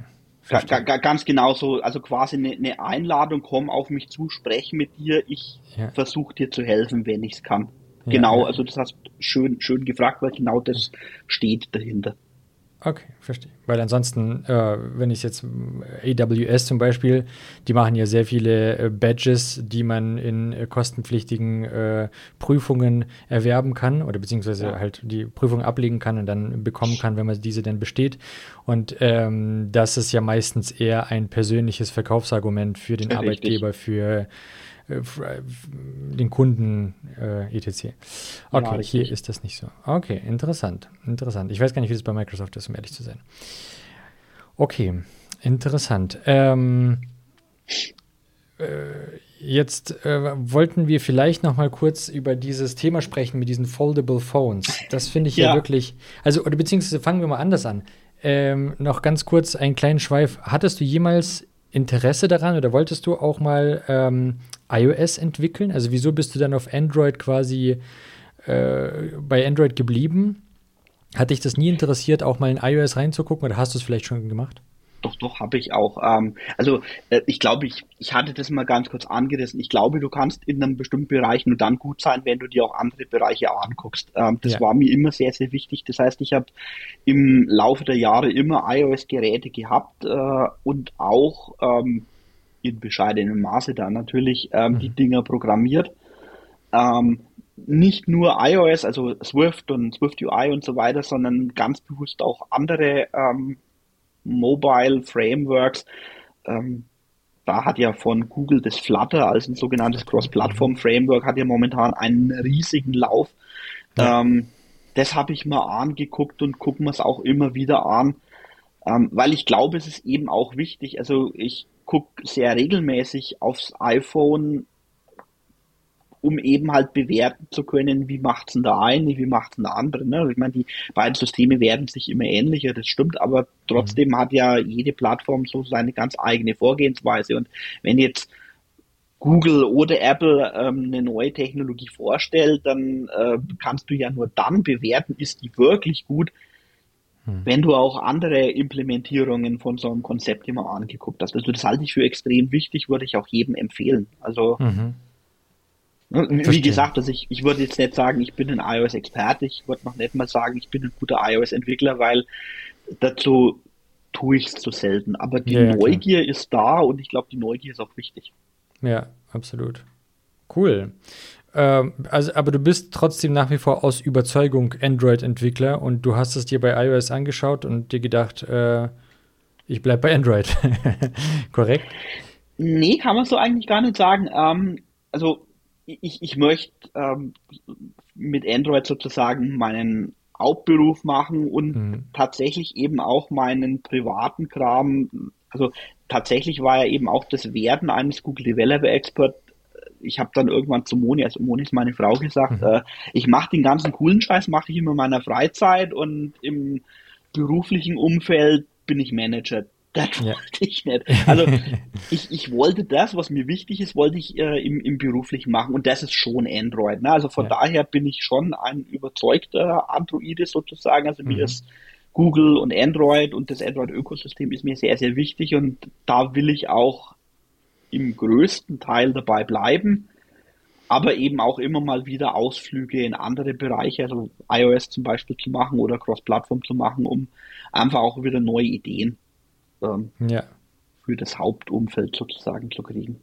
Ga, ga, ganz genau so, also quasi eine, eine, Einladung, komm auf mich zu, spreche mit dir, ich ja. versuche dir zu helfen, wenn ich es kann. Ja, genau, also das hast schön, schön gefragt, weil genau das steht dahinter. Okay, verstehe. Weil ansonsten, äh, wenn ich jetzt AWS zum Beispiel, die machen ja sehr viele äh, Badges, die man in äh, kostenpflichtigen äh, Prüfungen erwerben kann oder beziehungsweise ja. halt die Prüfung ablegen kann und dann bekommen kann, wenn man diese denn besteht. Und ähm, das ist ja meistens eher ein persönliches Verkaufsargument für den ja, Arbeitgeber, für äh, den Kunden äh, etc. Okay, ja, hier ist das nicht so. Okay, interessant, interessant. Ich weiß gar nicht, wie das bei Microsoft ist, um ehrlich zu sein. Okay, interessant. Ähm, äh, jetzt äh, wollten wir vielleicht noch mal kurz über dieses Thema sprechen mit diesen Foldable Phones. Das finde ich ja. ja. wirklich, also oder beziehungsweise fangen wir mal anders an. Ähm, noch ganz kurz einen kleinen Schweif. Hattest du jemals Interesse daran oder wolltest du auch mal ähm, iOS entwickeln? Also wieso bist du dann auf Android quasi äh, bei Android geblieben? Hat dich das nie interessiert, auch mal in iOS reinzugucken oder hast du es vielleicht schon gemacht? Doch, doch, habe ich auch. Ähm, also äh, ich glaube, ich, ich hatte das mal ganz kurz angerissen. Ich glaube, du kannst in einem bestimmten Bereich nur dann gut sein, wenn du dir auch andere Bereiche anguckst. Ähm, das ja. war mir immer sehr, sehr wichtig. Das heißt, ich habe im Laufe der Jahre immer iOS-Geräte gehabt äh, und auch ähm, in bescheidenem Maße dann natürlich ähm, mhm. die Dinger programmiert. Ähm, nicht nur iOS, also Swift und Swift UI und so weiter, sondern ganz bewusst auch andere ähm, Mobile Frameworks. Ähm, da hat ja von Google das Flutter als ein sogenanntes Cross-Plattform-Framework hat ja momentan einen riesigen Lauf. Ja. Ähm, das habe ich mal angeguckt und gucken wir es auch immer wieder an, ähm, weil ich glaube, es ist eben auch wichtig. Also ich gucke sehr regelmäßig aufs iPhone, um eben halt bewerten zu können, wie macht's denn der eine, wie macht's denn der andere. Ne? Also ich meine, die beiden Systeme werden sich immer ähnlicher, das stimmt, aber trotzdem mhm. hat ja jede Plattform so seine ganz eigene Vorgehensweise. Und wenn jetzt Google oder Apple ähm, eine neue Technologie vorstellt, dann äh, kannst du ja nur dann bewerten, ist die wirklich gut, hm. wenn du auch andere Implementierungen von so einem Konzept immer angeguckt hast. Also das halte ich für extrem wichtig, würde ich auch jedem empfehlen. Also mhm. Ne, wie Verstehen. gesagt, also ich, ich würde jetzt nicht sagen, ich bin ein iOS-Experte, ich würde noch nicht mal sagen, ich bin ein guter iOS-Entwickler, weil dazu tue ich es zu selten. Aber die ja, Neugier klar. ist da und ich glaube, die Neugier ist auch wichtig. Ja, absolut. Cool. Ähm, also, aber du bist trotzdem nach wie vor aus Überzeugung Android-Entwickler und du hast es dir bei iOS angeschaut und dir gedacht, äh, ich bleibe bei Android. Korrekt? Nee, kann man so eigentlich gar nicht sagen. Ähm, also ich, ich möchte ähm, mit Android sozusagen meinen Hauptberuf machen und mhm. tatsächlich eben auch meinen privaten Kram. Also tatsächlich war ja eben auch das Werden eines Google Developer Expert ich habe dann irgendwann zu Moni, also Moni ist meine Frau, gesagt, mhm. äh, ich mache den ganzen coolen Scheiß, mache ich immer in meiner Freizeit und im beruflichen Umfeld bin ich Manager. Das ja. wollte ich nicht. Also ich, ich wollte das, was mir wichtig ist, wollte ich äh, im, im beruflichen machen und das ist schon Android. Ne? Also von ja. daher bin ich schon ein überzeugter Androide sozusagen. Also mhm. mir ist Google und Android und das Android-Ökosystem ist mir sehr, sehr wichtig und da will ich auch im größten Teil dabei bleiben. aber eben auch immer mal wieder Ausflüge in andere Bereiche, also iOS zum Beispiel zu machen oder Cross-Plattform zu machen, um einfach auch wieder neue Ideen ähm, ja. für das Hauptumfeld sozusagen zu kriegen.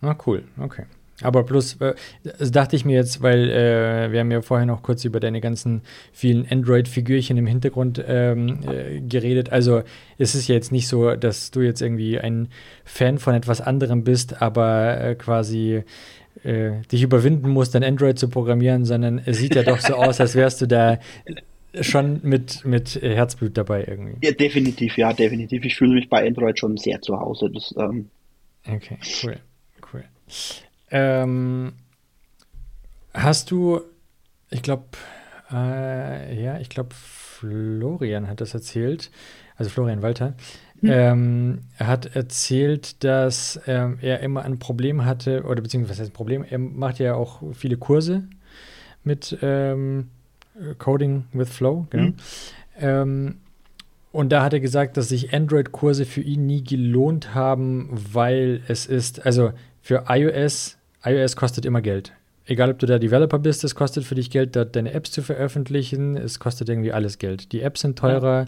Ah, cool, okay. Aber plus, äh, das dachte ich mir jetzt, weil äh, wir haben ja vorher noch kurz über deine ganzen vielen Android-Figürchen im Hintergrund ähm, äh, geredet. Also es ist ja jetzt nicht so, dass du jetzt irgendwie ein Fan von etwas anderem bist, aber äh, quasi äh, dich überwinden musst, ein Android zu programmieren, sondern es sieht ja doch so aus, als wärst du da schon mit, mit Herzblut dabei irgendwie. Ja, definitiv, ja, definitiv. Ich fühle mich bei Android schon sehr zu Hause. Das, ähm okay, cool, cool. Ähm, hast du, ich glaube, äh, ja, ich glaube, Florian hat das erzählt, also Florian Walter, mhm. ähm, hat erzählt, dass ähm, er immer ein Problem hatte, oder beziehungsweise ein Problem, er macht ja auch viele Kurse mit ähm, Coding with Flow, genau. Mhm. Und da hat er gesagt, dass sich Android-Kurse für ihn nie gelohnt haben, weil es ist, also für iOS iOS kostet immer Geld. Egal, ob du da Developer bist, es kostet für dich Geld, deine Apps zu veröffentlichen. Es kostet irgendwie alles Geld. Die Apps sind teurer.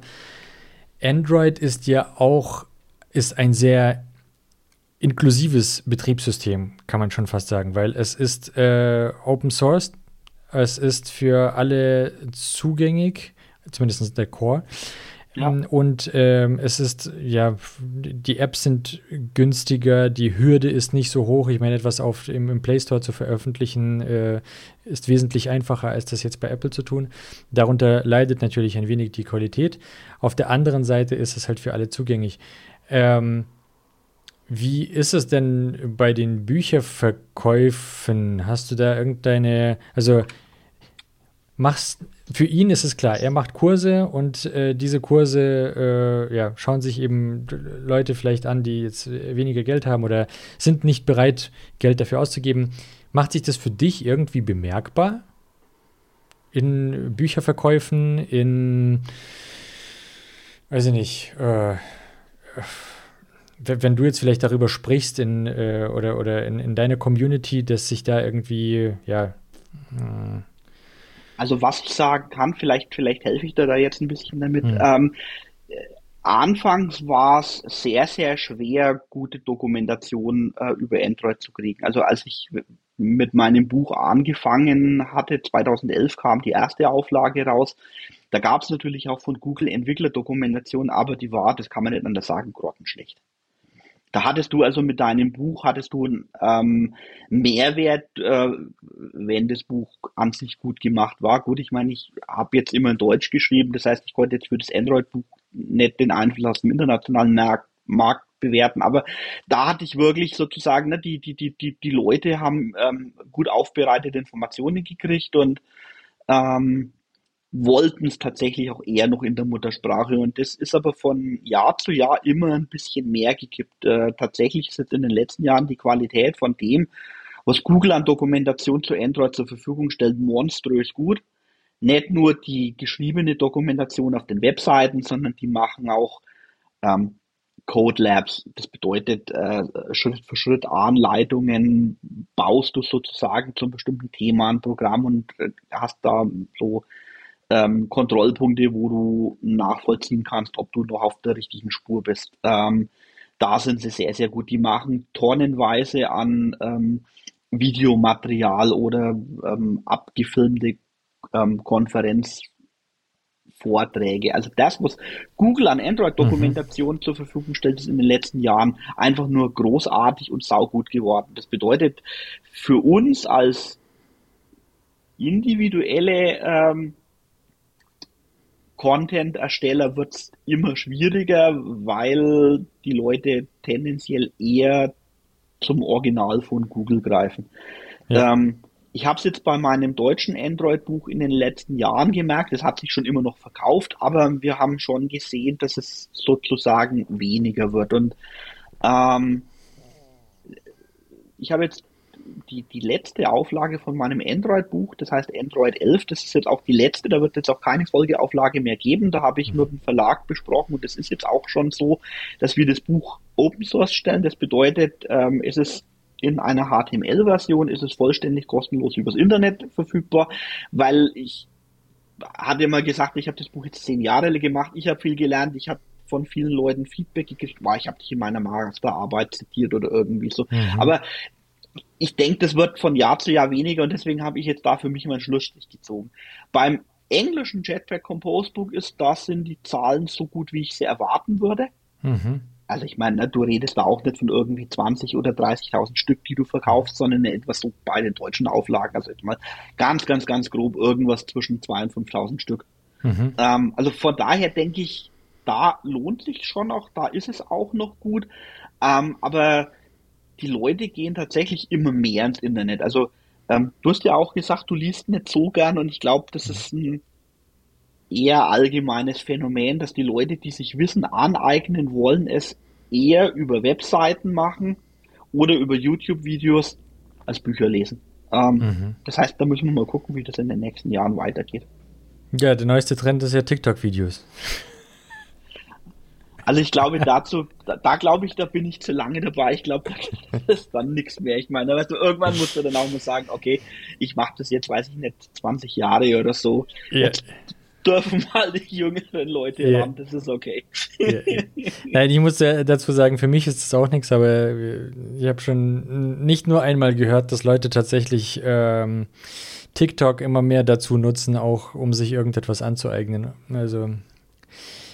Ja. Android ist ja auch ist ein sehr inklusives Betriebssystem, kann man schon fast sagen, weil es ist äh, Open Source, es ist für alle zugänglich, zumindest der Core. Ja. Ähm, und ähm, es ist, ja, die Apps sind günstiger, die Hürde ist nicht so hoch. Ich meine, etwas auf, im, im Play Store zu veröffentlichen, äh, ist wesentlich einfacher, als das jetzt bei Apple zu tun. Darunter leidet natürlich ein wenig die Qualität. Auf der anderen Seite ist es halt für alle zugänglich. Ähm, wie ist es denn bei den Bücherverkäufen? Hast du da irgendeine, also machst, für ihn ist es klar, er macht Kurse und äh, diese Kurse äh, ja, schauen sich eben Leute vielleicht an, die jetzt weniger Geld haben oder sind nicht bereit, Geld dafür auszugeben. Macht sich das für dich irgendwie bemerkbar? In Bücherverkäufen, in, weiß ich nicht, äh, wenn du jetzt vielleicht darüber sprichst in, äh, oder, oder in, in deiner Community, dass sich da irgendwie, ja, hm, also was ich sagen kann, vielleicht, vielleicht helfe ich dir da jetzt ein bisschen damit. Mhm. Ähm, anfangs war es sehr, sehr schwer, gute Dokumentation äh, über Android zu kriegen. Also als ich mit meinem Buch angefangen hatte, 2011 kam die erste Auflage raus. Da gab es natürlich auch von Google Entwicklerdokumentation, aber die war, das kann man nicht anders sagen, grottenschlecht. Da hattest du also mit deinem Buch, hattest du einen ähm, Mehrwert, äh, wenn das Buch an sich gut gemacht war. Gut, ich meine, ich habe jetzt immer in Deutsch geschrieben, das heißt, ich konnte jetzt für das Android-Buch nicht den Einfluss aus dem internationalen Markt, Markt bewerten, aber da hatte ich wirklich sozusagen, ne, die, die, die, die, die Leute haben ähm, gut aufbereitete Informationen gekriegt und ähm, wollten es tatsächlich auch eher noch in der Muttersprache. Und das ist aber von Jahr zu Jahr immer ein bisschen mehr gekippt. Äh, tatsächlich ist jetzt in den letzten Jahren die Qualität von dem, was Google an Dokumentation zu Android zur Verfügung stellt, monströs gut. Nicht nur die geschriebene Dokumentation auf den Webseiten, sondern die machen auch ähm, Code Labs. Das bedeutet äh, Schritt für Schritt Anleitungen, baust du sozusagen zum bestimmten Thema ein Programm und äh, hast da so ähm, Kontrollpunkte, wo du nachvollziehen kannst, ob du noch auf der richtigen Spur bist. Ähm, da sind sie sehr, sehr gut. Die machen tonnenweise an ähm, Videomaterial oder ähm, abgefilmte ähm, Konferenzvorträge. Also das, was Google an Android-Dokumentation mhm. zur Verfügung stellt, ist in den letzten Jahren einfach nur großartig und saugut geworden. Das bedeutet für uns als individuelle ähm, Content-Ersteller wird es immer schwieriger, weil die Leute tendenziell eher zum Original von Google greifen. Ja. Ähm, ich habe es jetzt bei meinem deutschen Android-Buch in den letzten Jahren gemerkt, es hat sich schon immer noch verkauft, aber wir haben schon gesehen, dass es sozusagen weniger wird. Und ähm, ich habe jetzt die, die letzte Auflage von meinem Android-Buch, das heißt Android 11, das ist jetzt auch die letzte, da wird jetzt auch keine Folgeauflage mehr geben, da habe ich mit dem Verlag besprochen und es ist jetzt auch schon so, dass wir das Buch Open Source stellen, das bedeutet, ähm, es ist in einer HTML-Version ist es vollständig kostenlos übers Internet verfügbar, weil ich hatte mal gesagt, ich habe das Buch jetzt zehn Jahre gemacht, ich habe viel gelernt, ich habe von vielen Leuten Feedback gekriegt, war ich habe dich in meiner Masterarbeit zitiert oder irgendwie so. Mhm. Aber ich denke, das wird von Jahr zu Jahr weniger und deswegen habe ich jetzt da für mich meinen Schlussstrich gezogen. Beim englischen Jetpack Compose Book ist, da sind die Zahlen so gut, wie ich sie erwarten würde. Mhm. Also ich meine, ne, du redest da auch nicht von irgendwie 20 oder 30.000 Stück, die du verkaufst, sondern etwas so bei den deutschen Auflagen, also jetzt mal ganz, ganz, ganz grob irgendwas zwischen 2.000 und 5.000 Stück. Mhm. Ähm, also von daher denke ich, da lohnt sich schon auch, da ist es auch noch gut. Ähm, aber die Leute gehen tatsächlich immer mehr ins Internet. Also ähm, du hast ja auch gesagt, du liest nicht so gern und ich glaube, das ist ein eher allgemeines Phänomen, dass die Leute, die sich Wissen aneignen wollen, es eher über Webseiten machen oder über YouTube-Videos als Bücher lesen. Ähm, mhm. Das heißt, da müssen wir mal gucken, wie das in den nächsten Jahren weitergeht. Ja, der neueste Trend ist ja TikTok-Videos. Also ich glaube dazu, da, da glaube ich, da bin ich zu lange dabei. Ich glaube, da ist dann nichts mehr. Ich meine, weißt du, irgendwann musst du dann auch mal sagen, okay, ich mache das jetzt, weiß ich nicht, 20 Jahre oder so. Ja. Jetzt dürfen mal die jüngeren Leute ja. ran, das ist okay. Ja, ja. Nein, ich muss dazu sagen, für mich ist es auch nichts, aber ich habe schon nicht nur einmal gehört, dass Leute tatsächlich ähm, TikTok immer mehr dazu nutzen, auch um sich irgendetwas anzueignen. Also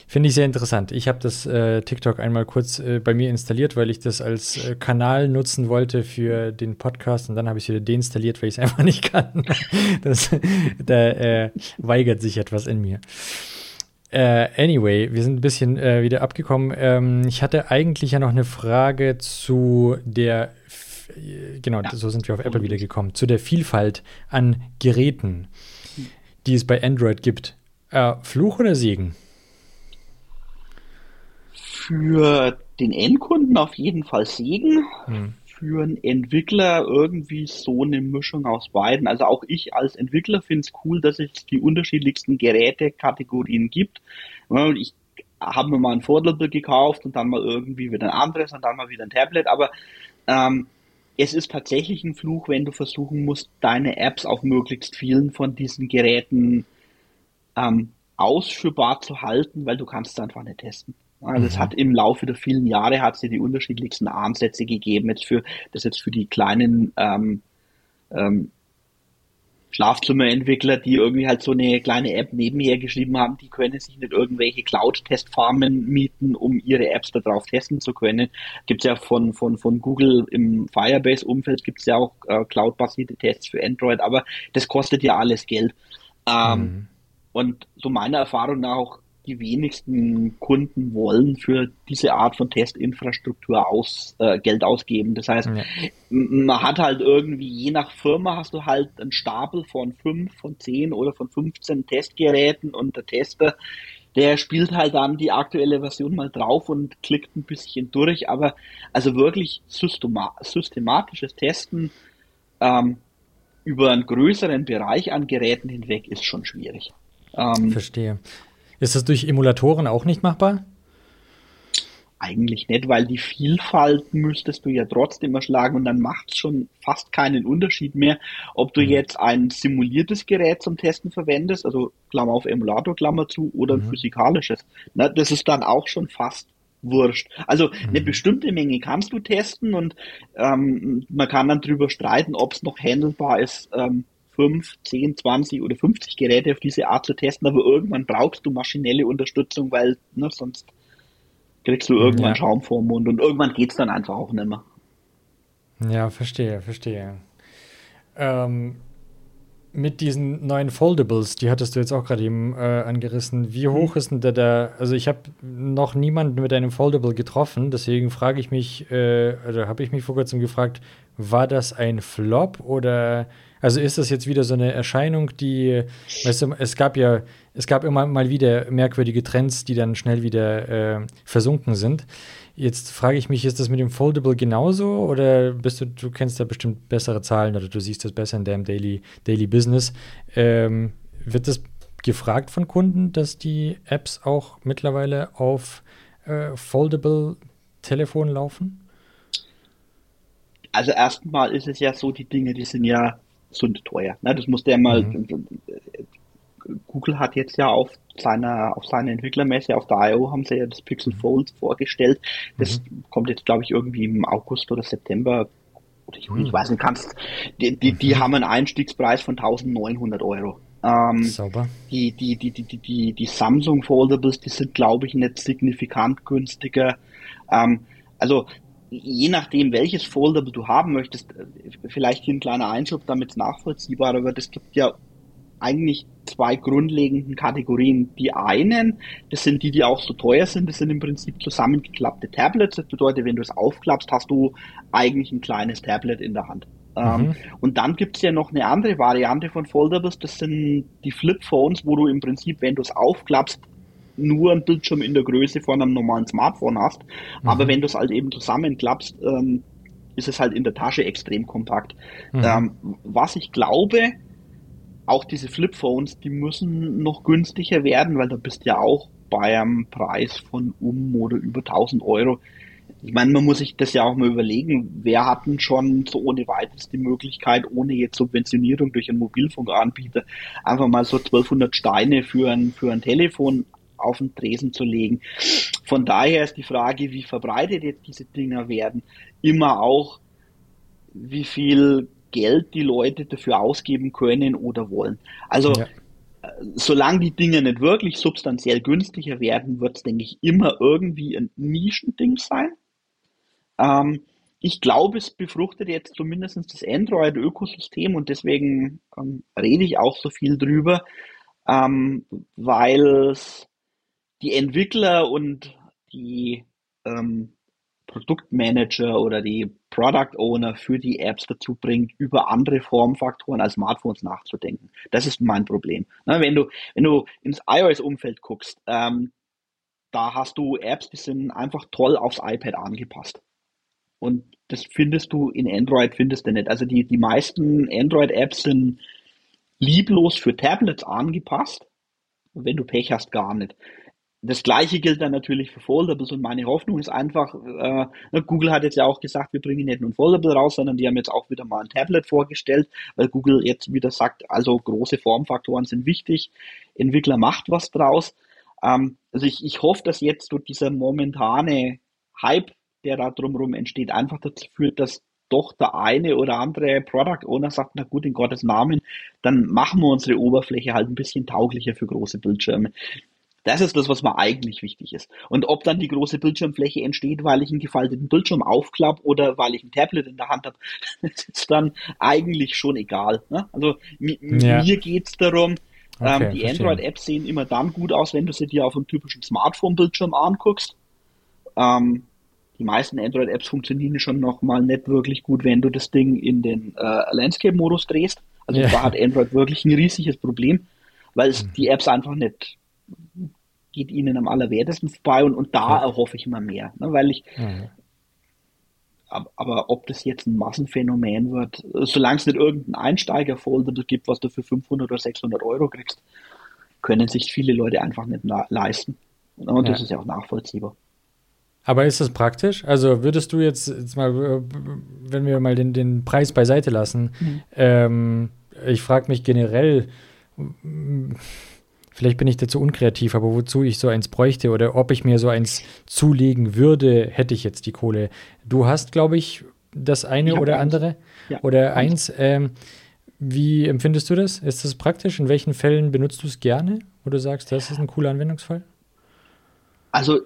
Finde ich sehr interessant. Ich habe das äh, TikTok einmal kurz äh, bei mir installiert, weil ich das als äh, Kanal nutzen wollte für den Podcast und dann habe ich es wieder deinstalliert, weil ich es einfach nicht kann. das, da äh, weigert sich etwas in mir. Uh, anyway, wir sind ein bisschen uh, wieder abgekommen. Ähm, ich hatte eigentlich ja noch eine Frage zu der, genau, ja. so sind wir auf Apple wieder gekommen, zu der Vielfalt an Geräten, die es bei Android gibt. Fluch oder Segen? Für den Endkunden auf jeden Fall Segen. Hm. Für einen Entwickler irgendwie so eine Mischung aus beiden. Also auch ich als Entwickler finde es cool, dass es die unterschiedlichsten Gerätekategorien gibt. Ich habe mir mal ein Foldable gekauft und dann mal irgendwie wieder ein anderes und dann mal wieder ein Tablet, aber ähm, es ist tatsächlich ein Fluch, wenn du versuchen musst, deine Apps auf möglichst vielen von diesen Geräten ähm, ausführbar zu halten, weil du kannst es einfach nicht testen. Also mhm. es hat im Laufe der vielen Jahre hat sie die unterschiedlichsten Ansätze gegeben, jetzt für das jetzt für die kleinen ähm, ähm, Schlafzimmerentwickler, die irgendwie halt so eine kleine App nebenher geschrieben haben, die können sich nicht irgendwelche Cloud-Testfarmen mieten, um ihre Apps darauf testen zu können. Gibt es ja von, von, von Google im Firebase-Umfeld gibt es ja auch äh, Cloud-basierte Tests für Android, aber das kostet ja alles Geld. Ähm, mhm. Und so meiner Erfahrung nach auch die wenigsten Kunden wollen für diese Art von Testinfrastruktur aus, äh, Geld ausgeben. Das heißt, ja. man hat halt irgendwie, je nach Firma hast du halt einen Stapel von fünf, von zehn oder von 15 Testgeräten und der Tester, der spielt halt dann die aktuelle Version mal drauf und klickt ein bisschen durch. Aber also wirklich systematisches Testen ähm, über einen größeren Bereich an Geräten hinweg ist schon schwierig. Ähm, Verstehe. Ist das durch Emulatoren auch nicht machbar? Eigentlich nicht, weil die Vielfalt müsstest du ja trotzdem erschlagen und dann macht es schon fast keinen Unterschied mehr, ob du mhm. jetzt ein simuliertes Gerät zum Testen verwendest, also Klammer auf Emulator, Klammer zu, oder ein mhm. physikalisches. Na, das ist dann auch schon fast wurscht. Also mhm. eine bestimmte Menge kannst du testen und ähm, man kann dann drüber streiten, ob es noch handelbar ist, ähm, 5, 10, 20 oder 50 Geräte auf diese Art zu testen, aber irgendwann brauchst du maschinelle Unterstützung, weil ne, sonst kriegst du irgendwann ja. Schaum vor dem Mund und irgendwann geht es dann einfach auch nicht mehr. Ja, verstehe, verstehe. Ähm, mit diesen neuen Foldables, die hattest du jetzt auch gerade eben äh, angerissen. Wie hoch mhm. ist denn der da? Also ich habe noch niemanden mit einem Foldable getroffen, deswegen frage ich mich, äh, oder habe ich mich vor kurzem gefragt, war das ein Flop oder also ist das jetzt wieder so eine Erscheinung, die, weißt du, es gab ja, es gab immer mal wieder merkwürdige Trends, die dann schnell wieder äh, versunken sind. Jetzt frage ich mich, ist das mit dem Foldable genauso oder bist du, du kennst da bestimmt bessere Zahlen oder du siehst das besser in deinem Daily, Daily Business. Ähm, wird das gefragt von Kunden, dass die Apps auch mittlerweile auf äh, Foldable Telefon laufen? also erstmal ist es ja so, die Dinge, die sind ja sind teuer. Ne? Das musste ja mal, mhm. Google hat jetzt ja auf seiner, auf seiner Entwicklermesse auf der I.O. haben sie ja das Pixel mhm. Fold vorgestellt. Das mhm. kommt jetzt, glaube ich, irgendwie im August oder September oder Juni, mhm. ich weiß nicht, kannst, die, die, die mhm. haben einen Einstiegspreis von 1900 Euro. Ähm, Sauber. Die, die, die, die, die, die Samsung Foldables, die sind, glaube ich, nicht signifikant günstiger. Ähm, also je nachdem, welches Foldable du haben möchtest, äh, vielleicht hier ein kleiner Einschub, damit es nachvollziehbarer wird. Es gibt ja eigentlich zwei grundlegenden Kategorien. Die einen, das sind die, die auch so teuer sind, das sind im Prinzip zusammengeklappte Tablets. Das bedeutet, wenn du es aufklappst, hast du eigentlich ein kleines Tablet in der Hand. Ähm, mhm. und dann gibt es ja noch eine andere Variante von Foldables, das sind die Flip Phones, wo du im Prinzip, wenn du es aufklappst, nur einen Bildschirm in der Größe von einem normalen Smartphone hast. Mhm. Aber wenn du es halt eben zusammenklappst, ähm, ist es halt in der Tasche extrem kompakt. Mhm. Ähm, was ich glaube, auch diese Flipphones, die müssen noch günstiger werden, weil da bist ja auch bei einem Preis von um oder über 1000 Euro. Ich meine, man muss sich das ja auch mal überlegen, wer hat denn schon so ohne weiteres die Möglichkeit, ohne jetzt Subventionierung durch einen Mobilfunkanbieter, einfach mal so 1200 Steine für ein, für ein Telefon auf den Tresen zu legen. Von daher ist die Frage, wie verbreitet jetzt diese Dinger werden, immer auch, wie viel Geld die Leute dafür ausgeben können oder wollen. Also ja. Äh, solange die Dinge nicht wirklich substanziell günstiger werden, wird es, denke ich, immer irgendwie ein Nischending sein. Ähm, ich glaube, es befruchtet jetzt zumindest das Android-Ökosystem und deswegen ähm, rede ich auch so viel drüber, ähm, weil es die Entwickler und die ähm, Produktmanager oder die Product Owner für die Apps dazu bringt, über andere Formfaktoren als Smartphones nachzudenken. Das ist mein Problem. Na, wenn du, wenn du ins iOS-Umfeld guckst, ähm, da hast du Apps, die sind einfach toll aufs iPad angepasst. Und das findest du in Android, findest du nicht. Also die, die meisten Android-Apps sind lieblos für Tablets angepasst. wenn du Pech hast, gar nicht. Das gleiche gilt dann natürlich für Foldables und meine Hoffnung ist einfach, äh, Google hat jetzt ja auch gesagt, wir bringen nicht nur ein Foldable raus, sondern die haben jetzt auch wieder mal ein Tablet vorgestellt, weil Google jetzt wieder sagt, also große Formfaktoren sind wichtig, Entwickler macht was draus. Ähm, also ich, ich hoffe, dass jetzt durch dieser momentane Hype, der da drumherum entsteht, einfach dazu führt, dass doch der eine oder andere Product Owner sagt, na gut, in Gottes Namen, dann machen wir unsere Oberfläche halt ein bisschen tauglicher für große Bildschirme. Das ist das, was mir eigentlich wichtig ist. Und ob dann die große Bildschirmfläche entsteht, weil ich einen gefalteten Bildschirm aufklappe oder weil ich ein Tablet in der Hand habe, ist dann eigentlich schon egal. Ne? Also ja. mir geht's darum, ähm, okay, ähm, die Android-Apps sehen immer dann gut aus, wenn du sie dir auf einem typischen Smartphone-Bildschirm anguckst. Ähm, die meisten Android-Apps funktionieren schon noch mal nicht wirklich gut, wenn du das Ding in den äh, Landscape-Modus drehst. Also ja. da hat Android wirklich ein riesiges Problem, weil es mhm. die Apps einfach nicht geht ihnen am allerwertesten vorbei und, und da erhoffe ich immer mehr, ne, weil ich, ja. aber, aber, ob das jetzt ein Massenphänomen wird, solange es nicht irgendein Einsteiger-Folder gibt, was du für 500 oder 600 Euro kriegst, können sich viele Leute einfach nicht leisten. Und das ist ja auch nachvollziehbar. Aber ist das praktisch? Also würdest du jetzt, jetzt mal, wenn wir mal den, den Preis beiseite lassen, mhm. ähm, ich frage mich generell, Vielleicht bin ich dazu unkreativ, aber wozu ich so eins bräuchte oder ob ich mir so eins zulegen würde, hätte ich jetzt die Kohle. Du hast, glaube ich, das eine ich oder andere ja. oder eins. Ähm, wie empfindest du das? Ist das praktisch? In welchen Fällen benutzt du es gerne? Oder sagst, das ist ein cooler Anwendungsfall? Also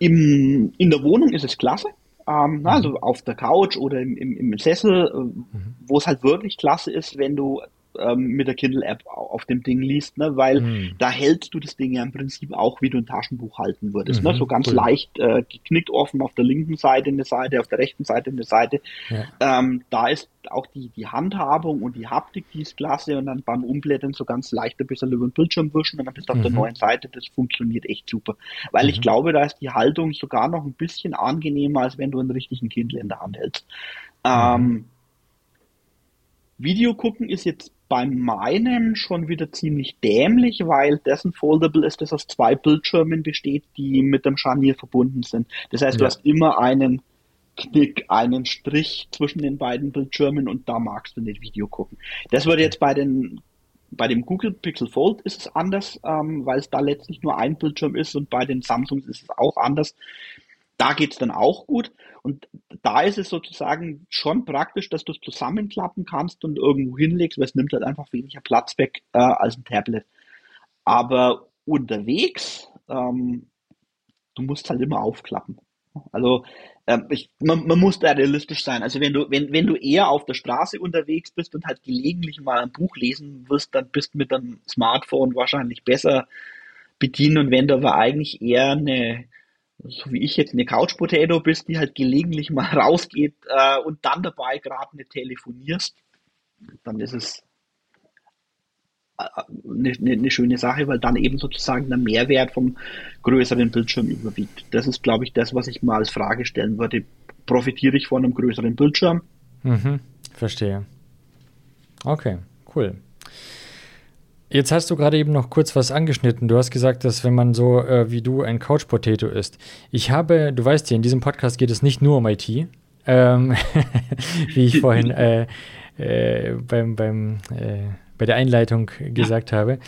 im, in der Wohnung ist es klasse. Ähm, mhm. Also auf der Couch oder im, im, im Sessel, äh, mhm. wo es halt wirklich klasse ist, wenn du ähm, mit der Kindle-App auf dem Ding liest, ne? weil mhm. da hältst du das Ding ja im Prinzip auch, wie du ein Taschenbuch halten würdest. Ne? Mhm, ne? So ganz cool. leicht äh, geknickt offen auf der linken Seite eine Seite, auf der rechten Seite eine Seite. Ja. Ähm, da ist auch die, die Handhabung und die Haptik, die ist klasse und dann beim Umblättern so ganz leicht ein bisschen über den Bildschirm wischen und dann bist du mhm. auf der mhm. neuen Seite. Das funktioniert echt super. Weil ich mhm. glaube, da ist die Haltung sogar noch ein bisschen angenehmer, als wenn du einen richtigen Kindle in der Hand hältst. Mhm. Ähm, Video gucken ist jetzt bei meinem schon wieder ziemlich dämlich, weil dessen Foldable ist, das aus zwei Bildschirmen besteht, die mit dem Scharnier verbunden sind. Das heißt, ja. du hast immer einen knick einen Strich zwischen den beiden Bildschirmen und da magst du nicht Video gucken. Das würde jetzt bei den bei dem Google Pixel Fold ist es anders, ähm, weil es da letztlich nur ein Bildschirm ist und bei den Samsungs ist es auch anders. Da geht es dann auch gut und da ist es sozusagen schon praktisch, dass du es zusammenklappen kannst und irgendwo hinlegst, weil es nimmt halt einfach weniger Platz weg äh, als ein Tablet. Aber unterwegs, ähm, du musst halt immer aufklappen. Also ähm, ich, man, man muss da realistisch sein. Also wenn du, wenn, wenn du eher auf der Straße unterwegs bist und halt gelegentlich mal ein Buch lesen wirst, dann bist du mit einem Smartphone wahrscheinlich besser bedienen. Und wenn du aber eigentlich eher eine, so wie ich jetzt eine Couch Potato bist, die halt gelegentlich mal rausgeht äh, und dann dabei gerade nicht telefonierst, dann ist es eine, eine, eine, schöne Sache, weil dann eben sozusagen der Mehrwert vom größeren Bildschirm überwiegt. Das ist, glaube ich, das, was ich mal als Frage stellen würde. Profitiere ich von einem größeren Bildschirm? Mhm, verstehe. Okay, cool. Jetzt hast du gerade eben noch kurz was angeschnitten. Du hast gesagt, dass wenn man so äh, wie du ein Couch Potato ist. Ich habe, du weißt ja, in diesem Podcast geht es nicht nur um IT, ähm, wie ich vorhin äh, äh, beim, beim äh, bei der Einleitung gesagt habe.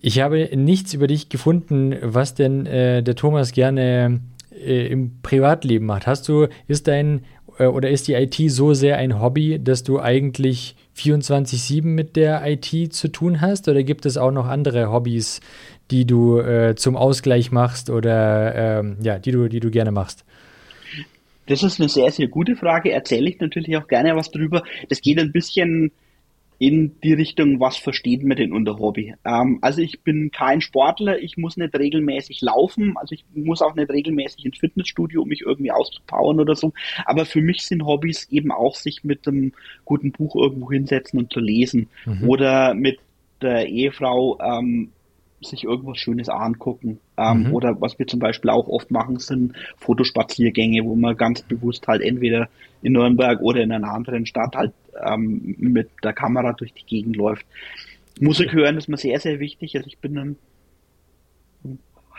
Ich habe nichts über dich gefunden, was denn äh, der Thomas gerne äh, im Privatleben macht. Hast du, ist dein oder ist die IT so sehr ein Hobby, dass du eigentlich 24-7 mit der IT zu tun hast? Oder gibt es auch noch andere Hobbys, die du äh, zum Ausgleich machst oder ähm, ja, die du, die du gerne machst? Das ist eine sehr, sehr gute Frage. Erzähle ich natürlich auch gerne was drüber. Das geht ein bisschen in die Richtung, was versteht man denn unter Hobby? Ähm, also ich bin kein Sportler, ich muss nicht regelmäßig laufen, also ich muss auch nicht regelmäßig ins Fitnessstudio, um mich irgendwie auszupowern oder so. Aber für mich sind Hobbys eben auch sich mit einem guten Buch irgendwo hinsetzen und zu lesen mhm. oder mit der Ehefrau ähm, sich irgendwas Schönes angucken. Ähm, mhm. Oder was wir zum Beispiel auch oft machen, sind Fotospaziergänge, wo man ganz bewusst halt entweder in Nürnberg oder in einer anderen Stadt halt ähm, mit der Kamera durch die Gegend läuft. Musik hören ist mir sehr, sehr wichtig. Also ich bin ein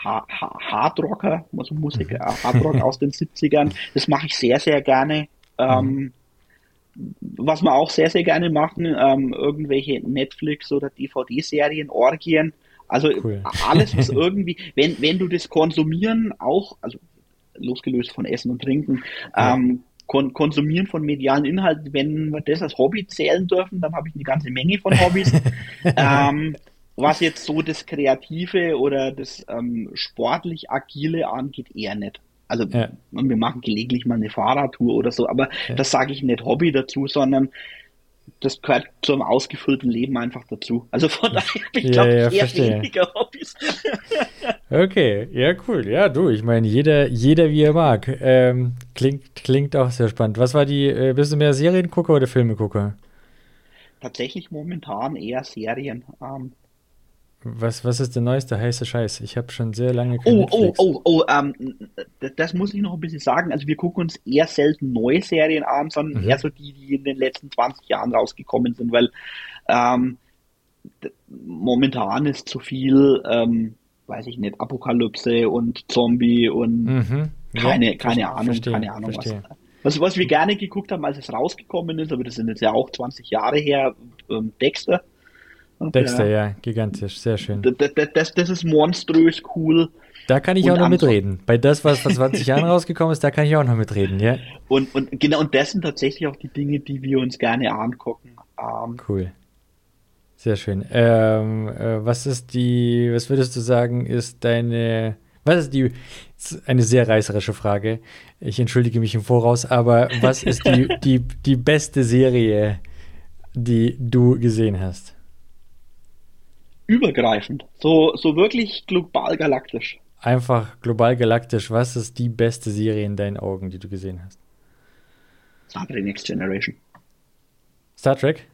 Hardrocker, also Musik, mhm. Äh, Hardrock aus den 70ern. Das mache ich sehr, sehr gerne. Ähm, mhm. was wir auch sehr, sehr gerne machen, ähm, irgendwelche Netflix- oder DVD-Serien, Orgien. Also cool. alles, was irgendwie, wenn, wenn du das Konsumieren auch, also losgelöst von Essen und Trinken, ähm, kon Konsumieren von medialen Inhalten, wenn wir das als Hobby zählen dürfen, dann habe ich eine ganze Menge von Hobbys. ähm, was jetzt so das Kreative oder das ähm, sportlich Agile angeht, eher nicht. Also ja. wir machen gelegentlich mal eine Fahrradtour oder so, aber ja. das sage ich nicht Hobby dazu, sondern das gehört zu einem ausgefüllten Leben einfach dazu. Also von daher habe ich, glaube ja, ja, eher verstehe. weniger Hobbys. okay, ja, cool. Ja, du, ich meine, jeder, jeder wie er mag. Ähm, klingt, klingt auch sehr spannend. Was war die, äh, bist du mehr Seriengucker oder Filmegucker? Tatsächlich momentan eher Serien. Ähm, was, was ist der neueste heiße Scheiß? Ich habe schon sehr lange kein Oh, oh Netflix. oh, oh, oh, ähm, das muss ich noch ein bisschen sagen. Also wir gucken uns eher selten neue Serien an, sondern mhm. eher so die, die in den letzten 20 Jahren rausgekommen sind, weil ähm, momentan ist zu viel, ähm, weiß ich nicht, Apokalypse und Zombie und mhm. keine, ja, keine Ahnung, verstehe, keine Ahnung verstehe. was. Was, was wir gerne geguckt haben, als es rausgekommen ist, aber das sind jetzt ja auch 20 Jahre her, ähm, Dexter. Dexter, ja. ja, gigantisch, sehr schön. Das, das, das ist monströs cool. Da kann ich und auch noch mitreden. Bei das, was vor 20 Jahren rausgekommen ist, da kann ich auch noch mitreden, ja. Und, und genau, und das sind tatsächlich auch die Dinge, die wir uns gerne angucken. Ähm, cool. Sehr schön. Ähm, äh, was ist die, was würdest du sagen, ist deine, was ist die, eine sehr reißerische Frage. Ich entschuldige mich im Voraus, aber was ist die, die, die beste Serie, die du gesehen hast? Übergreifend. So, so wirklich global galaktisch. Einfach global galaktisch. Was ist die beste Serie in deinen Augen, die du gesehen hast? Star Trek Next Generation. Star Trek?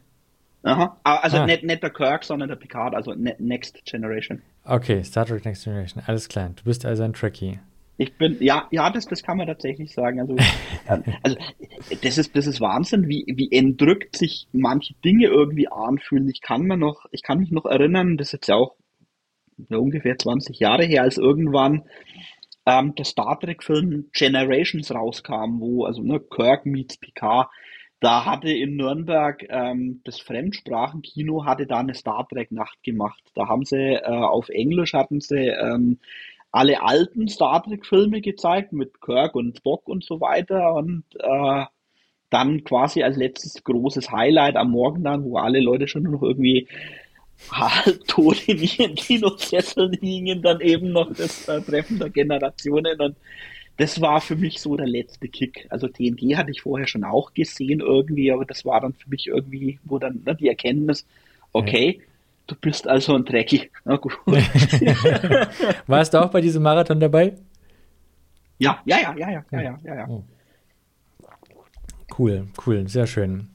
Aha. Ah, also ah. nicht, nicht der Kirk, sondern der Picard, also ne-, Next Generation. Okay, Star Trek Next Generation. Alles klar. Du bist also ein Trekkie. Ich bin, ja, ja, das, das kann man tatsächlich sagen. Also, also das ist, das ist Wahnsinn, wie, wie entrückt sich manche Dinge irgendwie anfühlen. Ich kann mir noch, ich kann mich noch erinnern, das ist jetzt ja auch ungefähr 20 Jahre her, als irgendwann ähm, der Star Trek-Film Generations rauskam, wo also ne, Kirk meets Picard, da hatte in Nürnberg ähm, das Fremdsprachenkino hatte da eine Star Trek-Nacht gemacht. Da haben sie äh, auf Englisch hatten sie ähm, alle alten Star Trek-Filme gezeigt mit Kirk und Spock und so weiter und äh, dann quasi als letztes großes Highlight am Morgen dann, wo alle Leute schon noch irgendwie halbtot in ihren Kinosesseln hingen, dann eben noch das äh, Treffen der Generationen und das war für mich so der letzte Kick. Also TNG hatte ich vorher schon auch gesehen irgendwie, aber das war dann für mich irgendwie, wo dann ne, die Erkenntnis, okay, ja. Du bist also ein Trekkie. Na gut. Warst du auch bei diesem Marathon dabei? Ja, ja, ja, ja, ja, ja, ja, ja. ja. Oh. Cool, cool, sehr schön.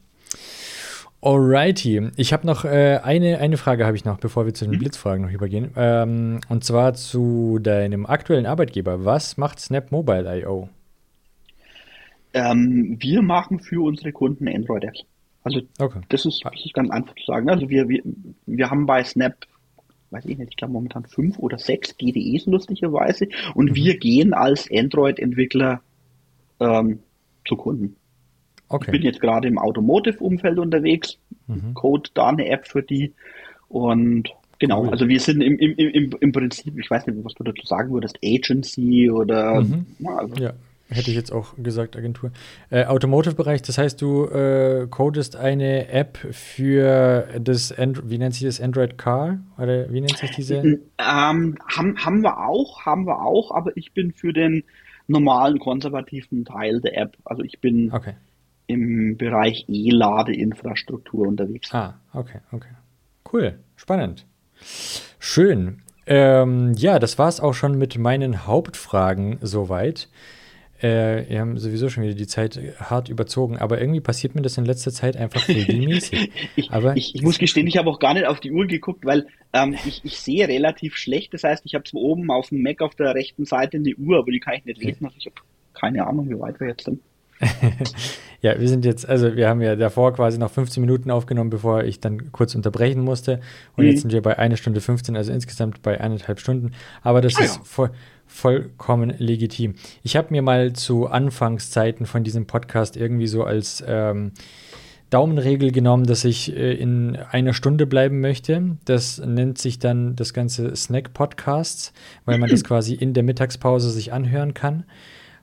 Alrighty, ich habe noch äh, eine, eine Frage habe ich noch, bevor wir zu den mhm. Blitzfragen noch übergehen. Ähm, und zwar zu deinem aktuellen Arbeitgeber. Was macht Snap Mobile I.O.? Ähm, wir machen für unsere Kunden Android-Apps. Also okay. das, ist, das ist ganz einfach zu sagen. Also wir, wir, wir haben bei Snap, weiß ich nicht, ich glaube momentan fünf oder sechs GDEs lustigerweise und mhm. wir gehen als Android-Entwickler ähm, zu Kunden. Okay. Ich bin jetzt gerade im Automotive-Umfeld unterwegs, mhm. code da eine App für die und genau, cool. also wir sind im, im, im, im Prinzip, ich weiß nicht, was du dazu sagen würdest, Agency oder mhm. also. ja. Hätte ich jetzt auch gesagt, Agentur. Äh, Automotive-Bereich, das heißt, du äh, codest eine App für das, And wie nennt sich das, Android Car? Oder wie nennt sich diese? Ähm, haben, haben wir auch, haben wir auch, aber ich bin für den normalen konservativen Teil der App. Also ich bin okay im Bereich E-Ladeinfrastruktur unterwegs. Ah, okay, okay. Cool, spannend. Schön. Ähm, ja, das war es auch schon mit meinen Hauptfragen soweit. Äh, wir haben sowieso schon wieder die Zeit hart überzogen, aber irgendwie passiert mir das in letzter Zeit einfach regelmäßig. ich, aber ich, ich, muss gestehen, ich habe auch gar nicht auf die Uhr geguckt, weil ähm, ich, ich, sehe relativ schlecht. Das heißt, ich habe zwar oben auf dem Mac auf der rechten Seite eine Uhr, aber die kann ich nicht lesen. Also ich habe keine Ahnung, wie weit wir jetzt sind. ja, wir sind jetzt, also wir haben ja davor quasi noch 15 Minuten aufgenommen, bevor ich dann kurz unterbrechen musste. Und mhm. jetzt sind wir bei einer Stunde 15, also insgesamt bei eineinhalb Stunden. Aber das ah, ist ja. voll, vollkommen legitim. Ich habe mir mal zu Anfangszeiten von diesem Podcast irgendwie so als ähm, Daumenregel genommen, dass ich äh, in einer Stunde bleiben möchte. Das nennt sich dann das ganze Snack Podcasts, weil man das quasi in der Mittagspause sich anhören kann.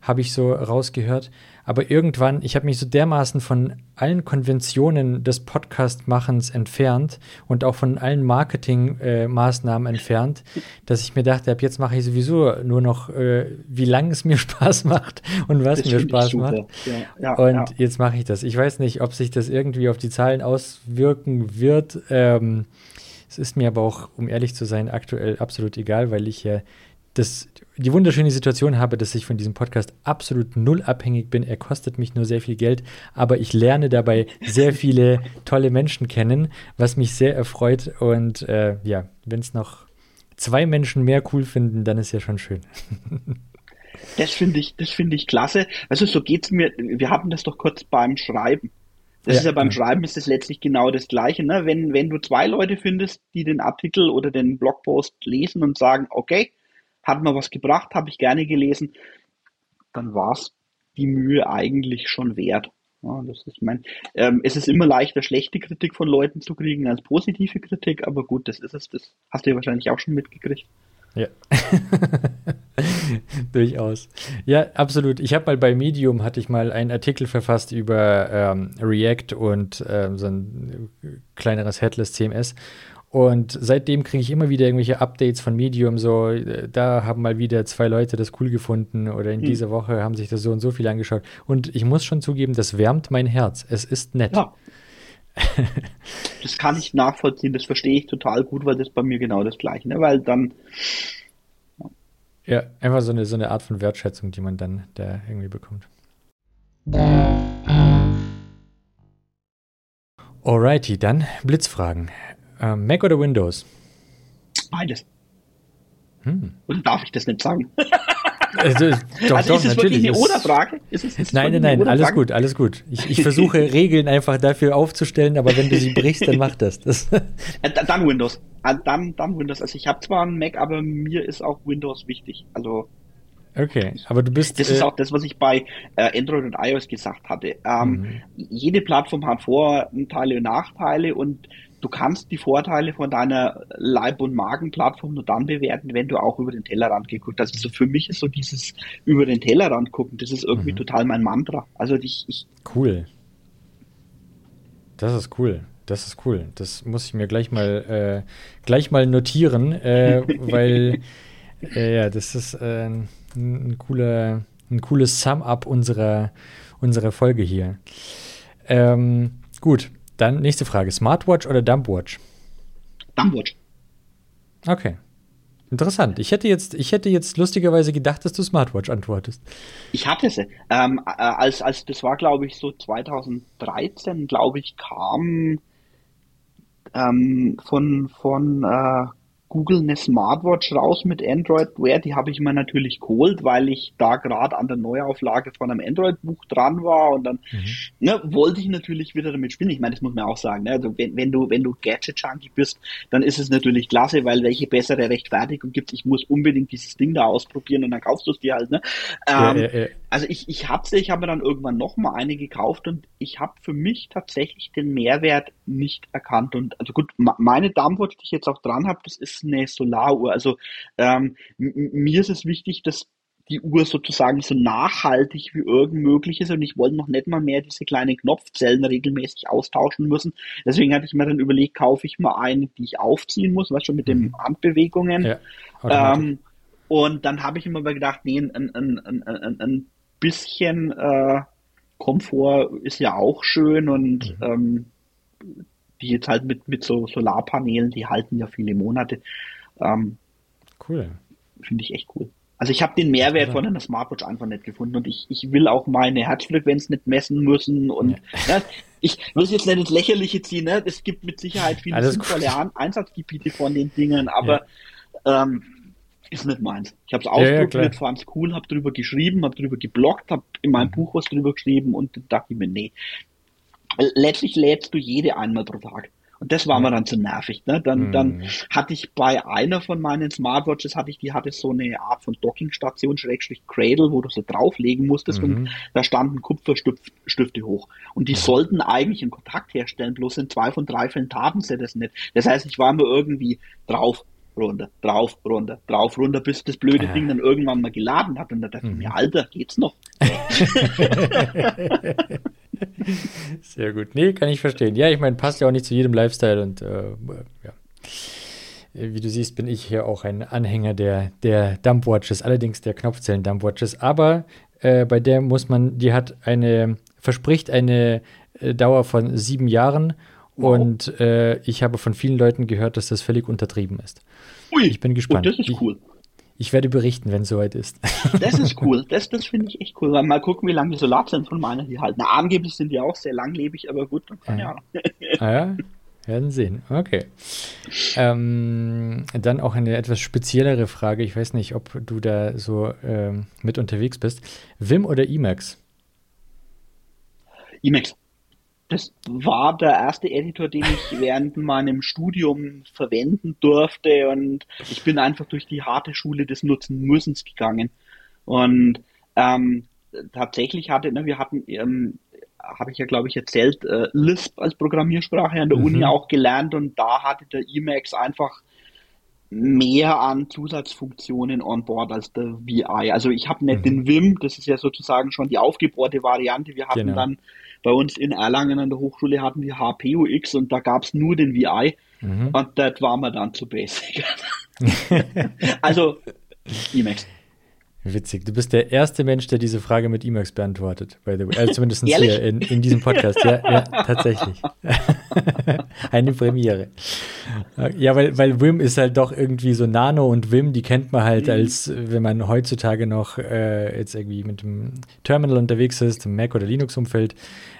Habe ich so rausgehört. Aber irgendwann, ich habe mich so dermaßen von allen Konventionen des Podcast-Machens entfernt und auch von allen Marketing-Maßnahmen äh, entfernt, dass ich mir dachte, ab jetzt mache ich sowieso nur noch, äh, wie lange es mir Spaß macht und was das mir Spaß macht. Ja, ja, und ja. jetzt mache ich das. Ich weiß nicht, ob sich das irgendwie auf die Zahlen auswirken wird. Ähm, es ist mir aber auch, um ehrlich zu sein, aktuell absolut egal, weil ich ja das, die wunderschöne Situation habe, dass ich von diesem Podcast absolut null abhängig bin. Er kostet mich nur sehr viel Geld, aber ich lerne dabei sehr viele tolle Menschen kennen, was mich sehr erfreut. Und äh, ja, wenn es noch zwei Menschen mehr cool finden, dann ist ja schon schön. Das finde ich, das finde ich klasse. Also so geht es mir. Wir hatten das doch kurz beim Schreiben. Das ja, ist ja beim ja. Schreiben ist es letztlich genau das Gleiche. Ne? Wenn, wenn du zwei Leute findest, die den Artikel oder den Blogpost lesen und sagen, okay, hat mir was gebracht, habe ich gerne gelesen, dann war es die Mühe eigentlich schon wert. Ja, das ist mein, ähm, es ist immer leichter, schlechte Kritik von Leuten zu kriegen als positive Kritik, aber gut, das ist es. Das hast du ja wahrscheinlich auch schon mitgekriegt. Ja. Durchaus. Ja, absolut. Ich habe mal bei Medium hatte ich mal einen Artikel verfasst über ähm, React und ähm, so ein kleineres Headless CMS. Und seitdem kriege ich immer wieder irgendwelche Updates von Medium, so, äh, da haben mal wieder zwei Leute das cool gefunden oder in hm. dieser Woche haben sich das so und so viel angeschaut. Und ich muss schon zugeben, das wärmt mein Herz. Es ist nett. Ja. das kann ich nachvollziehen, das verstehe ich total gut, weil das bei mir genau das Gleiche, ne? weil dann. Ja. ja, einfach so eine, so eine Art von Wertschätzung, die man dann da irgendwie bekommt. Alrighty, dann Blitzfragen. Ähm, Mac oder Windows? Beides. Hm. Und darf ich das nicht sagen? Also, doch, also doch, ist es natürlich. wirklich eine Oder-Frage? Nein, nein, nein, alles gut, alles gut. Ich, ich versuche Regeln einfach dafür aufzustellen, aber wenn du sie brichst, dann mach das. das. Äh, dann Windows. Äh, dann, dann Windows. Also ich habe zwar einen Mac, aber mir ist auch Windows wichtig. Also Okay, aber du bist. Das ist äh, auch das, was ich bei äh, Android und iOS gesagt hatte. Ähm, mhm. Jede Plattform hat Vorteile und Nachteile und du kannst die Vorteile von deiner Leib- und Magenplattform nur dann bewerten, wenn du auch über den Tellerrand geguckt hast. Also für mich ist so dieses über den Tellerrand gucken, das ist irgendwie mhm. total mein Mantra. Also ich, ich cool. Das ist cool. Das ist cool. Das muss ich mir gleich mal äh, gleich mal notieren, äh, weil äh, ja, das ist äh, ein, ein, cooler, ein cooles Sum-up unserer, unserer Folge hier. Ähm, gut, dann nächste Frage: Smartwatch oder Dumpwatch? Dumpwatch. Okay. Interessant. Ich hätte jetzt, ich hätte jetzt lustigerweise gedacht, dass du Smartwatch antwortest. Ich hatte sie. Ähm, äh, als, als das war, glaube ich, so 2013, glaube ich, kam ähm, von, von äh, Google eine Smartwatch raus mit Android Wear. Die habe ich mir natürlich geholt, weil ich da gerade an der Neuauflage von einem Android-Buch dran war und dann mhm. ne, wollte ich natürlich wieder damit spielen. Ich meine, das muss man auch sagen. Ne? Also wenn, wenn du wenn du Gadget-Junkie bist, dann ist es natürlich klasse, weil welche bessere Rechtfertigung gibt Ich muss unbedingt dieses Ding da ausprobieren und dann kaufst du es dir halt. Ne? Ähm, ja, ja, ja. Also ich ich habe sie, ich habe mir dann irgendwann noch mal eine gekauft und ich habe für mich tatsächlich den Mehrwert nicht erkannt. Und also gut, meine Dampfwatch, die ich jetzt auch dran habe, das ist eine Solaruhr. Also ähm, mir ist es wichtig, dass die Uhr sozusagen so nachhaltig wie irgend möglich ist und ich wollte noch nicht mal mehr diese kleinen Knopfzellen regelmäßig austauschen müssen. Deswegen hatte ich mir dann überlegt, kaufe ich mal eine, die ich aufziehen muss, was schon mit den mhm. Handbewegungen. Ja, ähm, und dann habe ich immer gedacht, nee, ein, ein, ein, ein, ein bisschen äh, Komfort ist ja auch schön und mhm. ähm, die jetzt halt mit, mit so Solarpanelen, die halten ja viele Monate. Ähm, cool. Finde ich echt cool. Also ich habe den Mehrwert von einer Smartwatch einfach nicht gefunden und ich, ich will auch meine Herzfrequenz nicht messen müssen und ja. ne, ich will es jetzt nicht ins Lächerliche ziehen, ne? es gibt mit Sicherheit viele Alles sinnvolle gut. Einsatzgebiete von den Dingen, aber ja. ähm, ist nicht meins. Ich habe es ausprobiert, ja, fand es cool, habe drüber geschrieben, habe drüber geblockt, habe in meinem mhm. Buch was drüber geschrieben und dachte ich mir, nee. Letztlich lädst du jede einmal pro Tag. Und das war mir dann zu nervig. Ne? Dann, mhm. dann hatte ich bei einer von meinen Smartwatches, hatte ich, die hatte so eine Art von Dockingstation, Schrägstrich Cradle, wo du sie drauflegen musstest mhm. und da standen Kupferstifte hoch. Und die mhm. sollten eigentlich einen Kontakt herstellen, bloß in zwei von drei Fällen taten sie das nicht. Das heißt, ich war mir irgendwie drauf, runter, drauf, runter, drauf, runter, bis das blöde Ding dann irgendwann mal geladen hat. Und da dachte ich mir, mhm. Alter, geht's noch? Sehr gut. Nee, kann ich verstehen. Ja, ich meine, passt ja auch nicht zu jedem Lifestyle und äh, ja. Wie du siehst, bin ich hier auch ein Anhänger der, der Dumpwatches, allerdings der Knopfzellen-Dumpwatches. Aber äh, bei der muss man, die hat eine, verspricht eine äh, Dauer von sieben Jahren wow. und äh, ich habe von vielen Leuten gehört, dass das völlig untertrieben ist. Ui, ich bin gespannt. Oh, das ist cool. Ich, werde berichten, wenn es soweit ist. Das ist cool. Das, das finde ich echt cool. Mal gucken, wie lange die Solarzellen von meiner hier halten. Na, angeblich sind die auch sehr langlebig, aber gut, keine ja. Ah ja, werden sehen. Okay. Ähm, dann auch eine etwas speziellere Frage. Ich weiß nicht, ob du da so ähm, mit unterwegs bist. Vim oder Emacs? Emacs. Das war der erste Editor, den ich während meinem Studium verwenden durfte und ich bin einfach durch die harte Schule des Nutzen-Müssens gegangen. Und ähm, tatsächlich hatte, ne, wir hatten, ähm, habe ich ja glaube ich erzählt, äh, Lisp als Programmiersprache an der mhm. Uni auch gelernt und da hatte der Emacs einfach mehr an Zusatzfunktionen on board als der VI. Also ich habe nicht mhm. den Vim, das ist ja sozusagen schon die aufgebohrte Variante. Wir hatten genau. dann bei uns in Erlangen an der Hochschule hatten wir HPUX und da gab es nur den VI mhm. und das war mir dann zu basic. also Emacs. Witzig. Du bist der erste Mensch, der diese Frage mit Emacs beantwortet, by the way. Also zumindest hier in, in diesem Podcast. Ja, ja tatsächlich. Eine Premiere. Ja, weil, weil Vim ist halt doch irgendwie so Nano und Vim, die kennt man halt, mhm. als wenn man heutzutage noch äh, jetzt irgendwie mit dem Terminal unterwegs ist, im Mac- oder Linux-Umfeld.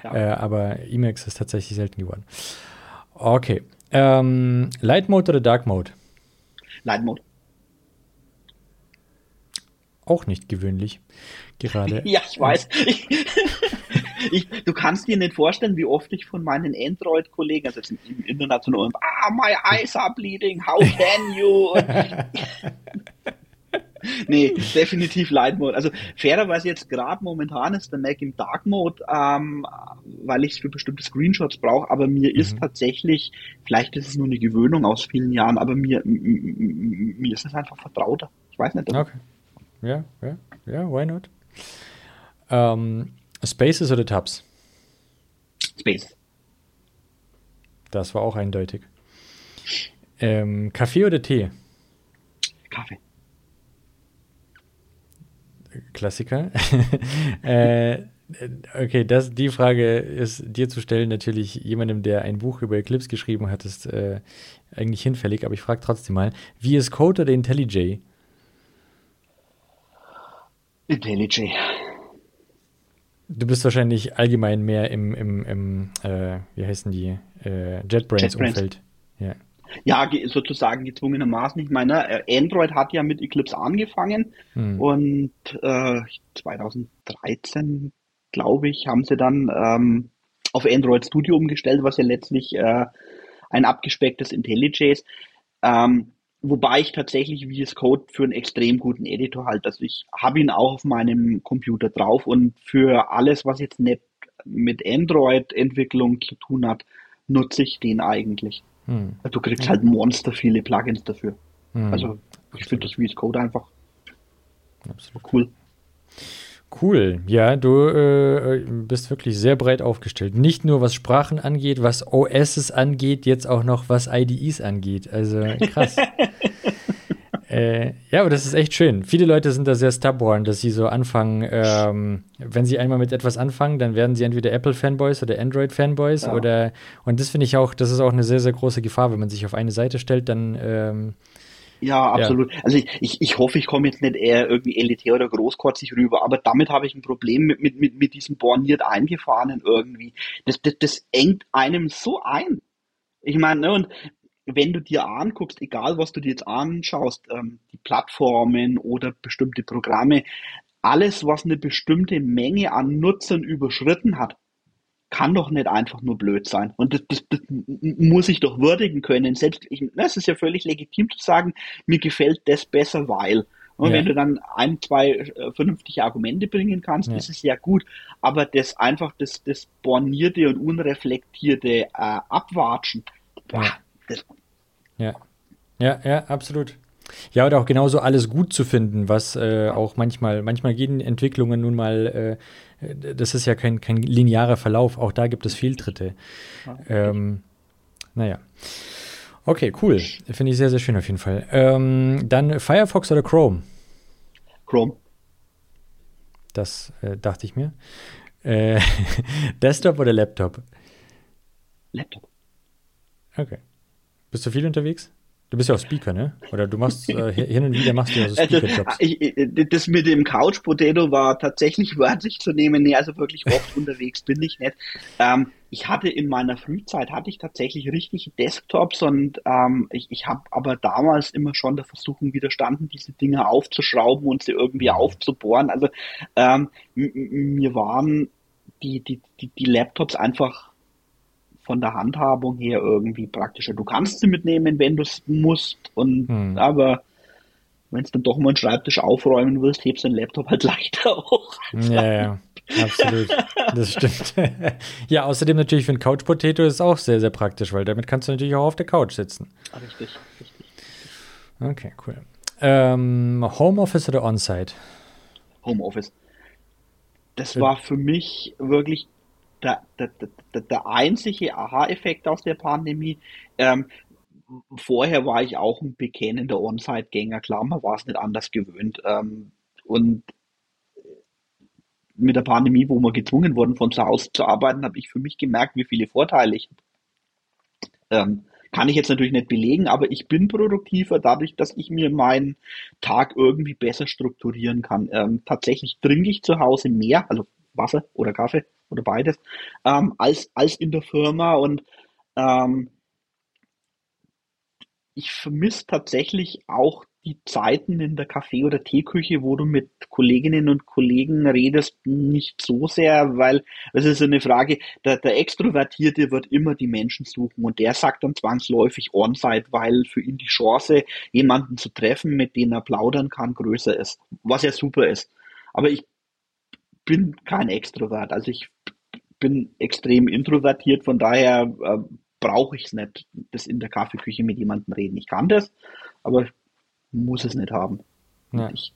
Ja. Äh, aber Emacs ist tatsächlich selten geworden. Okay. Ähm, Light Mode oder Dark Mode? Light Mode auch nicht gewöhnlich. Gerade. ja, ich weiß. Ich, ich, du kannst dir nicht vorstellen, wie oft ich von meinen Android-Kollegen, also im internationalen, ah, my eyes are bleeding, how can you? nee, definitiv Light Mode. Also fairerweise jetzt gerade momentan ist der Mac im Dark Mode, ähm, weil ich es für bestimmte Screenshots brauche, aber mir mhm. ist tatsächlich, vielleicht ist es nur eine Gewöhnung aus vielen Jahren, aber mir, mir ist es einfach vertrauter. Ich weiß nicht. Okay. Ja, ja, ja, why not? Ähm, Spaces oder Tabs? Space. Das war auch eindeutig. Ähm, Kaffee oder Tee? Kaffee. Klassiker. äh, okay, das, die Frage ist dir zu stellen, natürlich jemandem, der ein Buch über Eclipse geschrieben hat, ist äh, eigentlich hinfällig, aber ich frage trotzdem mal, wie ist Code oder IntelliJ? IntelliJ. Du bist wahrscheinlich allgemein mehr im, im, im äh, wie heißen die, äh, JetBrains-Umfeld. Ja. ja, sozusagen gezwungenermaßen. Ich meine, äh, Android hat ja mit Eclipse angefangen hm. und äh, 2013, glaube ich, haben sie dann ähm, auf Android Studio umgestellt, was ja letztlich äh, ein abgespecktes IntelliJ ist. Ähm, Wobei ich tatsächlich VS Code für einen extrem guten Editor halte. Also ich habe ihn auch auf meinem Computer drauf und für alles, was jetzt nicht mit Android-Entwicklung zu tun hat, nutze ich den eigentlich. Hm. Du kriegst halt monster viele Plugins dafür. Hm. Also ich finde das VS Code einfach Absolut. cool. Cool. Ja, du äh, bist wirklich sehr breit aufgestellt. Nicht nur was Sprachen angeht, was OSs angeht, jetzt auch noch was IDEs angeht. Also krass. äh, ja, aber das ist echt schön. Viele Leute sind da sehr stubborn, dass sie so anfangen, ähm, wenn sie einmal mit etwas anfangen, dann werden sie entweder Apple-Fanboys oder Android-Fanboys ja. oder und das finde ich auch, das ist auch eine sehr, sehr große Gefahr, wenn man sich auf eine Seite stellt, dann ähm, ja, absolut. Ja. Also ich, ich, ich hoffe, ich komme jetzt nicht eher irgendwie elitär oder großkotzig rüber, aber damit habe ich ein Problem mit, mit, mit, mit diesem borniert eingefahrenen irgendwie. Das, das, das engt einem so ein. Ich meine, ne, und wenn du dir anguckst, egal was du dir jetzt anschaust, ähm, die Plattformen oder bestimmte Programme, alles, was eine bestimmte Menge an Nutzern überschritten hat, kann doch nicht einfach nur blöd sein. Und das, das, das muss ich doch würdigen können. Selbst ich, es ist ja völlig legitim zu sagen, mir gefällt das besser, weil. Und ja. wenn du dann ein, zwei äh, vernünftige Argumente bringen kannst, ja. ist es ja gut. Aber das einfach das, das bornierte und unreflektierte äh, Abwatschen, boah. Das, ja. Ja, ja, absolut. Ja, oder auch genauso alles gut zu finden, was äh, auch manchmal, manchmal gehen Entwicklungen nun mal, äh, das ist ja kein, kein linearer Verlauf, auch da gibt es Fehltritte. Ähm, naja. Okay, cool. Finde ich sehr, sehr schön auf jeden Fall. Ähm, dann Firefox oder Chrome? Chrome. Das äh, dachte ich mir. Äh, Desktop oder Laptop? Laptop. Okay. Bist du viel unterwegs? Du bist ja auch Speaker, ne? Oder du machst äh, hin und wieder machst du ja so also, Speaker-Jobs. Also, das mit dem Couch Potato war tatsächlich wörtlich zu nehmen. Nee, also wirklich oft unterwegs bin ich nicht. Ähm, ich hatte in meiner Frühzeit hatte ich tatsächlich richtige Desktops und ähm, ich, ich habe aber damals immer schon der Versuchung widerstanden, diese Dinge aufzuschrauben und sie irgendwie mhm. aufzubohren. Also ähm, mir waren die, die, die, die Laptops einfach von der Handhabung her irgendwie praktischer. Du kannst sie mitnehmen, wenn du es musst, und hm. aber wenn du dann doch mal einen Schreibtisch aufräumen willst, hebst du den Laptop halt leichter hoch. Ja, ja, absolut. Das stimmt. ja, außerdem natürlich für ein Couch Potato ist es auch sehr, sehr praktisch, weil damit kannst du natürlich auch auf der Couch sitzen. Richtig, richtig. Okay, cool. Ähm, Homeoffice oder On-Site? Homeoffice. Das war für mich wirklich der, der, der, der einzige Aha-Effekt aus der Pandemie. Ähm, vorher war ich auch ein bekennender On-Site-Gänger, klar, man war es nicht anders gewöhnt. Ähm, und mit der Pandemie, wo wir gezwungen wurden, von zu Hause zu arbeiten, habe ich für mich gemerkt, wie viele Vorteile ich habe. Ähm, kann ich jetzt natürlich nicht belegen, aber ich bin produktiver dadurch, dass ich mir meinen Tag irgendwie besser strukturieren kann. Ähm, tatsächlich trinke ich zu Hause mehr, also Wasser oder Kaffee oder beides, ähm, als, als in der Firma und ähm, ich vermisse tatsächlich auch die Zeiten in der Kaffee- oder Teeküche, wo du mit Kolleginnen und Kollegen redest, nicht so sehr, weil es ist eine Frage, der, der Extrovertierte wird immer die Menschen suchen und der sagt dann zwangsläufig On-Site, weil für ihn die Chance, jemanden zu treffen, mit dem er plaudern kann, größer ist, was ja super ist. Aber ich bin kein Extrovert, also ich bin extrem introvertiert, von daher äh, brauche ich es nicht, das in der Kaffeeküche mit jemandem reden. Ich kann das, aber muss es nicht haben. Ja. Ich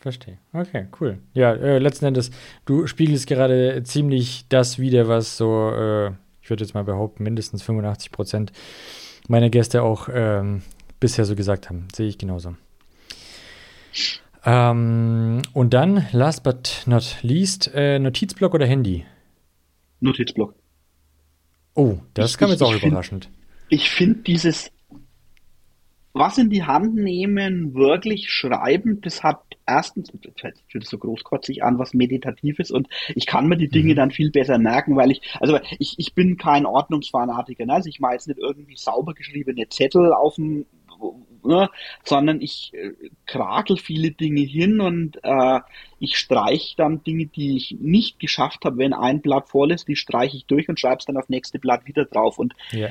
Verstehe. Okay, cool. Ja, äh, letzten Endes, du spiegelst gerade ziemlich das wieder, was so, äh, ich würde jetzt mal behaupten, mindestens 85 Prozent meiner Gäste auch ähm, bisher so gesagt haben. Sehe ich genauso. Ähm, und dann, last but not least, äh, Notizblock oder Handy? Notizblock. Oh, das ich, kam jetzt auch überraschend. Find, ich finde dieses was in die Hand nehmen, wirklich schreiben, das hat erstens, das fühlt so großkotzig an, was Meditatives und ich kann mir die Dinge mhm. dann viel besser merken, weil ich, also ich, ich bin kein Ordnungsfanatiker, ne? also ich mache jetzt nicht irgendwie sauber geschriebene Zettel auf dem, ne? sondern ich äh, krakel viele Dinge hin und äh, ich streiche dann Dinge, die ich nicht geschafft habe, wenn ein Blatt voll ist, die streiche ich durch und schreibe es dann auf nächste Blatt wieder drauf und yeah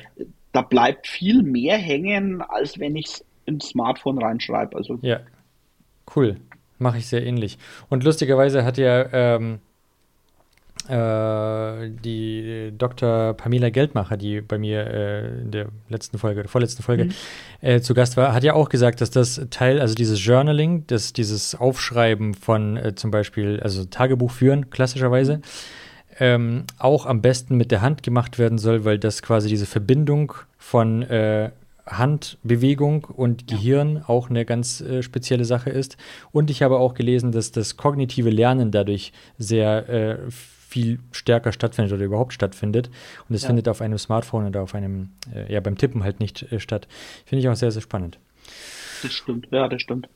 da bleibt viel mehr hängen, als wenn ich es ins Smartphone reinschreibe. Also ja, cool. Mache ich sehr ähnlich. Und lustigerweise hat ja ähm, äh, die Dr. Pamela Geldmacher, die bei mir äh, in der letzten Folge, der vorletzten Folge mhm. äh, zu Gast war, hat ja auch gesagt, dass das Teil, also dieses Journaling, das, dieses Aufschreiben von äh, zum Beispiel, also Tagebuch führen, klassischerweise, mhm ähm, auch am besten mit der Hand gemacht werden soll, weil das quasi diese Verbindung von äh, Handbewegung und Gehirn auch eine ganz äh, spezielle Sache ist. Und ich habe auch gelesen, dass das kognitive Lernen dadurch sehr äh, viel stärker stattfindet oder überhaupt stattfindet. Und es ja. findet auf einem Smartphone oder auf einem, äh, ja, beim Tippen halt nicht äh, statt. Finde ich auch sehr, sehr spannend. Das stimmt, ja, das stimmt.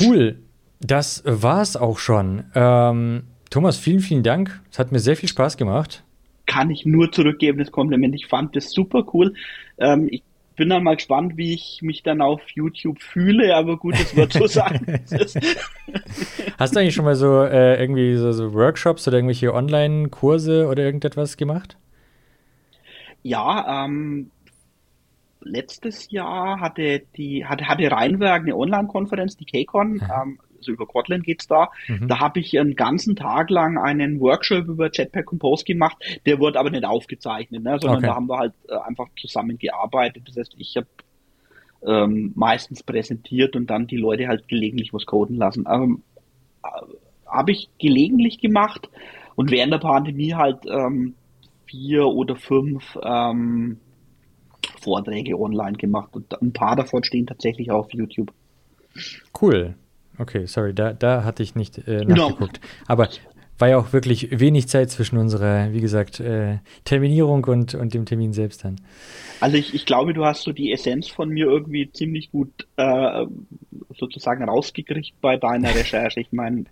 Cool. Das war's auch schon. Ähm, Thomas, vielen, vielen Dank. Es hat mir sehr viel Spaß gemacht. Kann ich nur zurückgeben, das Kompliment. Ich fand das super cool. Ähm, ich bin dann mal gespannt, wie ich mich dann auf YouTube fühle, aber gut, das wird so sein. Hast du eigentlich schon mal so äh, irgendwie so, so, Workshops oder irgendwelche Online-Kurse oder irgendetwas gemacht? Ja, ähm, letztes Jahr hatte die hatte, hatte Rheinwerk eine Online-Konferenz, die KCON, ähm, also über Kotlin geht's da. Mhm. Da habe ich einen ganzen Tag lang einen Workshop über Jetpack Compose gemacht. Der wurde aber nicht aufgezeichnet, ne, sondern okay. da haben wir halt äh, einfach zusammengearbeitet. Das heißt, ich habe ähm, meistens präsentiert und dann die Leute halt gelegentlich was coden lassen. Ähm, äh, habe ich gelegentlich gemacht und während der Pandemie halt ähm, vier oder fünf ähm, Vorträge online gemacht und ein paar davon stehen tatsächlich auf YouTube. Cool. Okay, sorry, da, da hatte ich nicht äh, nachgeguckt. No. Aber war ja auch wirklich wenig Zeit zwischen unserer, wie gesagt, äh, Terminierung und, und dem Termin selbst dann. Also ich, ich glaube, du hast so die Essenz von mir irgendwie ziemlich gut äh, sozusagen rausgekriegt bei deiner Recherche. Ich meine,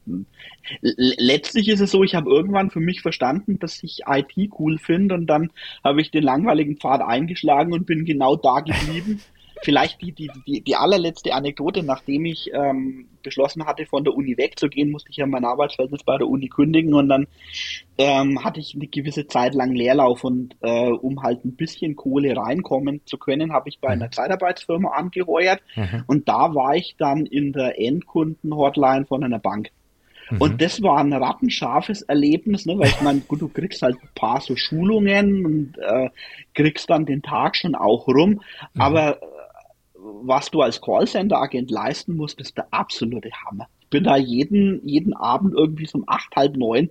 letztlich ist es so, ich habe irgendwann für mich verstanden, dass ich IT cool finde und dann habe ich den langweiligen Pfad eingeschlagen und bin genau da geblieben. Vielleicht die, die, die, die allerletzte Anekdote, nachdem ich ähm, beschlossen hatte, von der Uni wegzugehen, musste ich ja mein Arbeitsverhältnis bei der Uni kündigen und dann ähm, hatte ich eine gewisse Zeit lang Leerlauf und äh, um halt ein bisschen Kohle reinkommen zu können, habe ich bei einer mhm. Zeitarbeitsfirma angeheuert mhm. und da war ich dann in der Endkunden-Hotline von einer Bank. Mhm. Und das war ein rattenscharfes Erlebnis, ne? weil ich meine, gut, du kriegst halt ein paar so Schulungen und äh, kriegst dann den Tag schon auch rum, mhm. aber was du als Callcenter-Agent leisten musst, ist der absolute Hammer. Ich bin da jeden, jeden Abend irgendwie so um acht, halb neun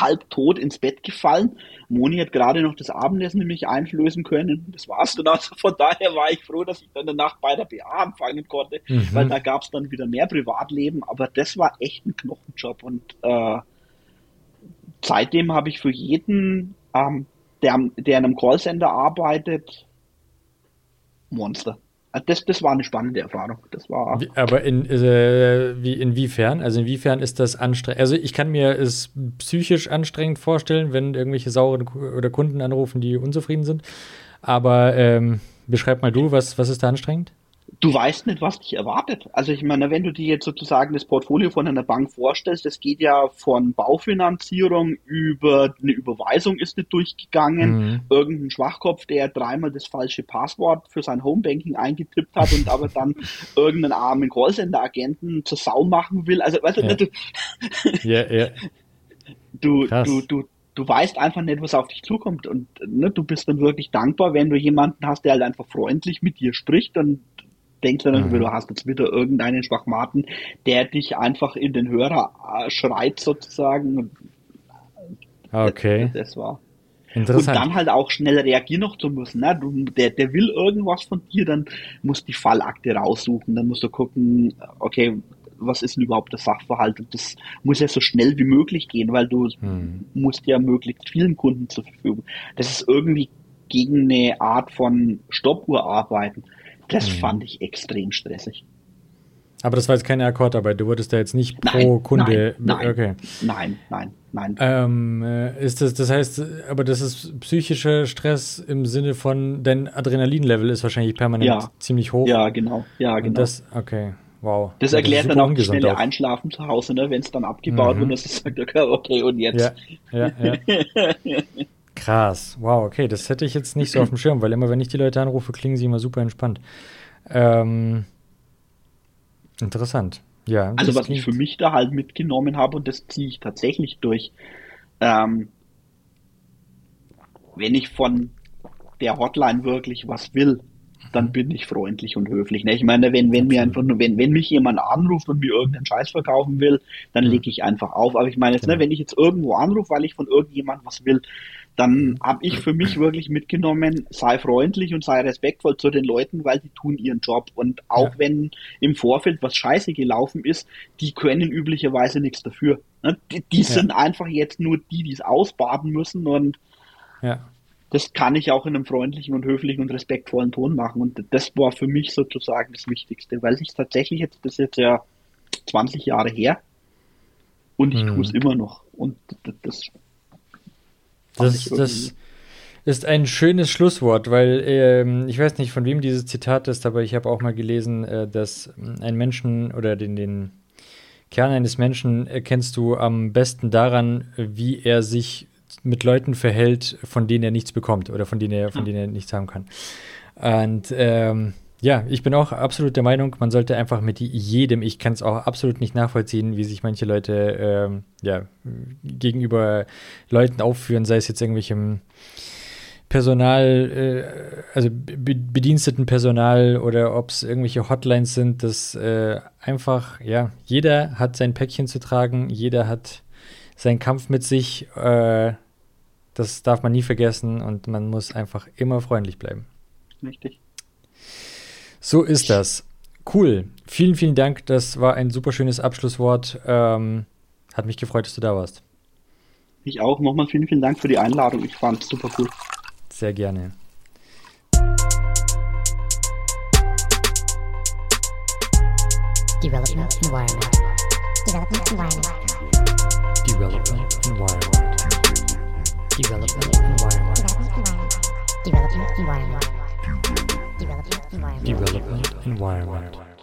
halb tot ins Bett gefallen. Moni hat gerade noch das Abendessen nämlich einflößen können. Das war's dann. Also von daher war ich froh, dass ich dann danach bei der BA anfangen konnte, mhm. weil da gab es dann wieder mehr Privatleben. Aber das war echt ein Knochenjob. Und äh, seitdem habe ich für jeden, ähm, der, der in einem Callcenter arbeitet, Monster. Also das, das war eine spannende Erfahrung. Das war. Aber in, äh, wie, inwiefern? Also inwiefern ist das anstrengend? Also ich kann mir es psychisch anstrengend vorstellen, wenn irgendwelche sauren oder Kunden anrufen, die unzufrieden sind. Aber ähm, beschreib mal du, was, was ist da anstrengend? Du weißt nicht, was dich erwartet. Also ich meine, wenn du dir jetzt sozusagen das Portfolio von einer Bank vorstellst, das geht ja von Baufinanzierung über eine Überweisung ist nicht durchgegangen, mhm. irgendein Schwachkopf, der dreimal das falsche Passwort für sein Homebanking eingetippt hat und aber dann irgendeinen armen Callcenter-Agenten zur Sau machen will. Also weißt ja. du, ja, ja. du, du, du, du weißt einfach nicht, was auf dich zukommt und ne, du bist dann wirklich dankbar, wenn du jemanden hast, der halt einfach freundlich mit dir spricht und denkst dann, mhm. du hast jetzt wieder irgendeinen Schwachmaten, der dich einfach in den Hörer äh, schreit sozusagen. Okay. Das, das war. Und dann halt auch schnell reagieren noch zu müssen. Ne? Du, der, der will irgendwas von dir, dann musst du die Fallakte raussuchen, dann musst du gucken, okay, was ist denn überhaupt der Sachverhalt? Und das muss ja so schnell wie möglich gehen, weil du hm. musst ja möglichst vielen Kunden zur Verfügung. Das ist irgendwie gegen eine Art von Stoppuhr arbeiten. Das mhm. fand ich extrem stressig. Aber das war jetzt keine Akkordarbeit. Du wurdest da jetzt nicht pro nein, Kunde. Nein, nein, okay. nein, nein, nein. Ähm, äh, ist das, das heißt, aber das ist psychischer Stress im Sinne von, dein Adrenalinlevel ist wahrscheinlich permanent ja. ziemlich hoch. Ja, genau. Ja, genau. das, okay, wow. Das ja, erklärt das dann auch das schnelle auch. Einschlafen zu Hause, ne, wenn es dann abgebaut mhm. wird, dass es sagt, okay, okay, und jetzt. Ja, ja, ja. Krass, wow, okay, das hätte ich jetzt nicht so auf dem Schirm, weil immer, wenn ich die Leute anrufe, klingen sie immer super entspannt. Ähm, interessant, ja. Also was ich für mich da halt mitgenommen habe und das ziehe ich tatsächlich durch. Ähm, wenn ich von der Hotline wirklich was will, dann bin ich freundlich und höflich. Ne? Ich meine, wenn, wenn mir einfach nur, wenn, wenn mich jemand anruft und mir irgendeinen Scheiß verkaufen will, dann lege ich einfach auf. Aber ich meine jetzt, ne, genau. ne, wenn ich jetzt irgendwo anrufe, weil ich von irgendjemand was will, dann habe ich für mich wirklich mitgenommen, sei freundlich und sei respektvoll zu den Leuten, weil die tun ihren Job. Und auch ja. wenn im Vorfeld was scheiße gelaufen ist, die können üblicherweise nichts dafür. Ne? Die, die ja. sind einfach jetzt nur die, die es ausbaden müssen und ja. das kann ich auch in einem freundlichen und höflichen und respektvollen Ton machen. Und das war für mich sozusagen das Wichtigste, weil sich tatsächlich jetzt, das ist jetzt ja 20 Jahre her und ich mhm. tue es immer noch. Und das das, das ist ein schönes Schlusswort, weil ähm, ich weiß nicht, von wem dieses Zitat ist, aber ich habe auch mal gelesen, äh, dass ein Menschen oder den, den Kern eines Menschen erkennst du am besten daran, wie er sich mit Leuten verhält, von denen er nichts bekommt oder von denen er, von denen er nichts haben kann. Und ähm, ja, ich bin auch absolut der Meinung, man sollte einfach mit jedem, ich kann es auch absolut nicht nachvollziehen, wie sich manche Leute ähm, ja, gegenüber Leuten aufführen, sei es jetzt irgendwelchem Personal, äh, also bediensteten Personal oder ob es irgendwelche Hotlines sind, dass äh, einfach, ja, jeder hat sein Päckchen zu tragen, jeder hat seinen Kampf mit sich, äh, das darf man nie vergessen und man muss einfach immer freundlich bleiben. Richtig. So ist das. Cool. Vielen, vielen Dank. Das war ein super schönes Abschlusswort. Ähm, hat mich gefreut, dass du da warst. Ich auch. Nochmal vielen, vielen Dank für die Einladung. Ich fand es super cool. Sehr gerne. Development Environment. Development Environment. Development Environment. Development Environment. Development Environment. Development environment.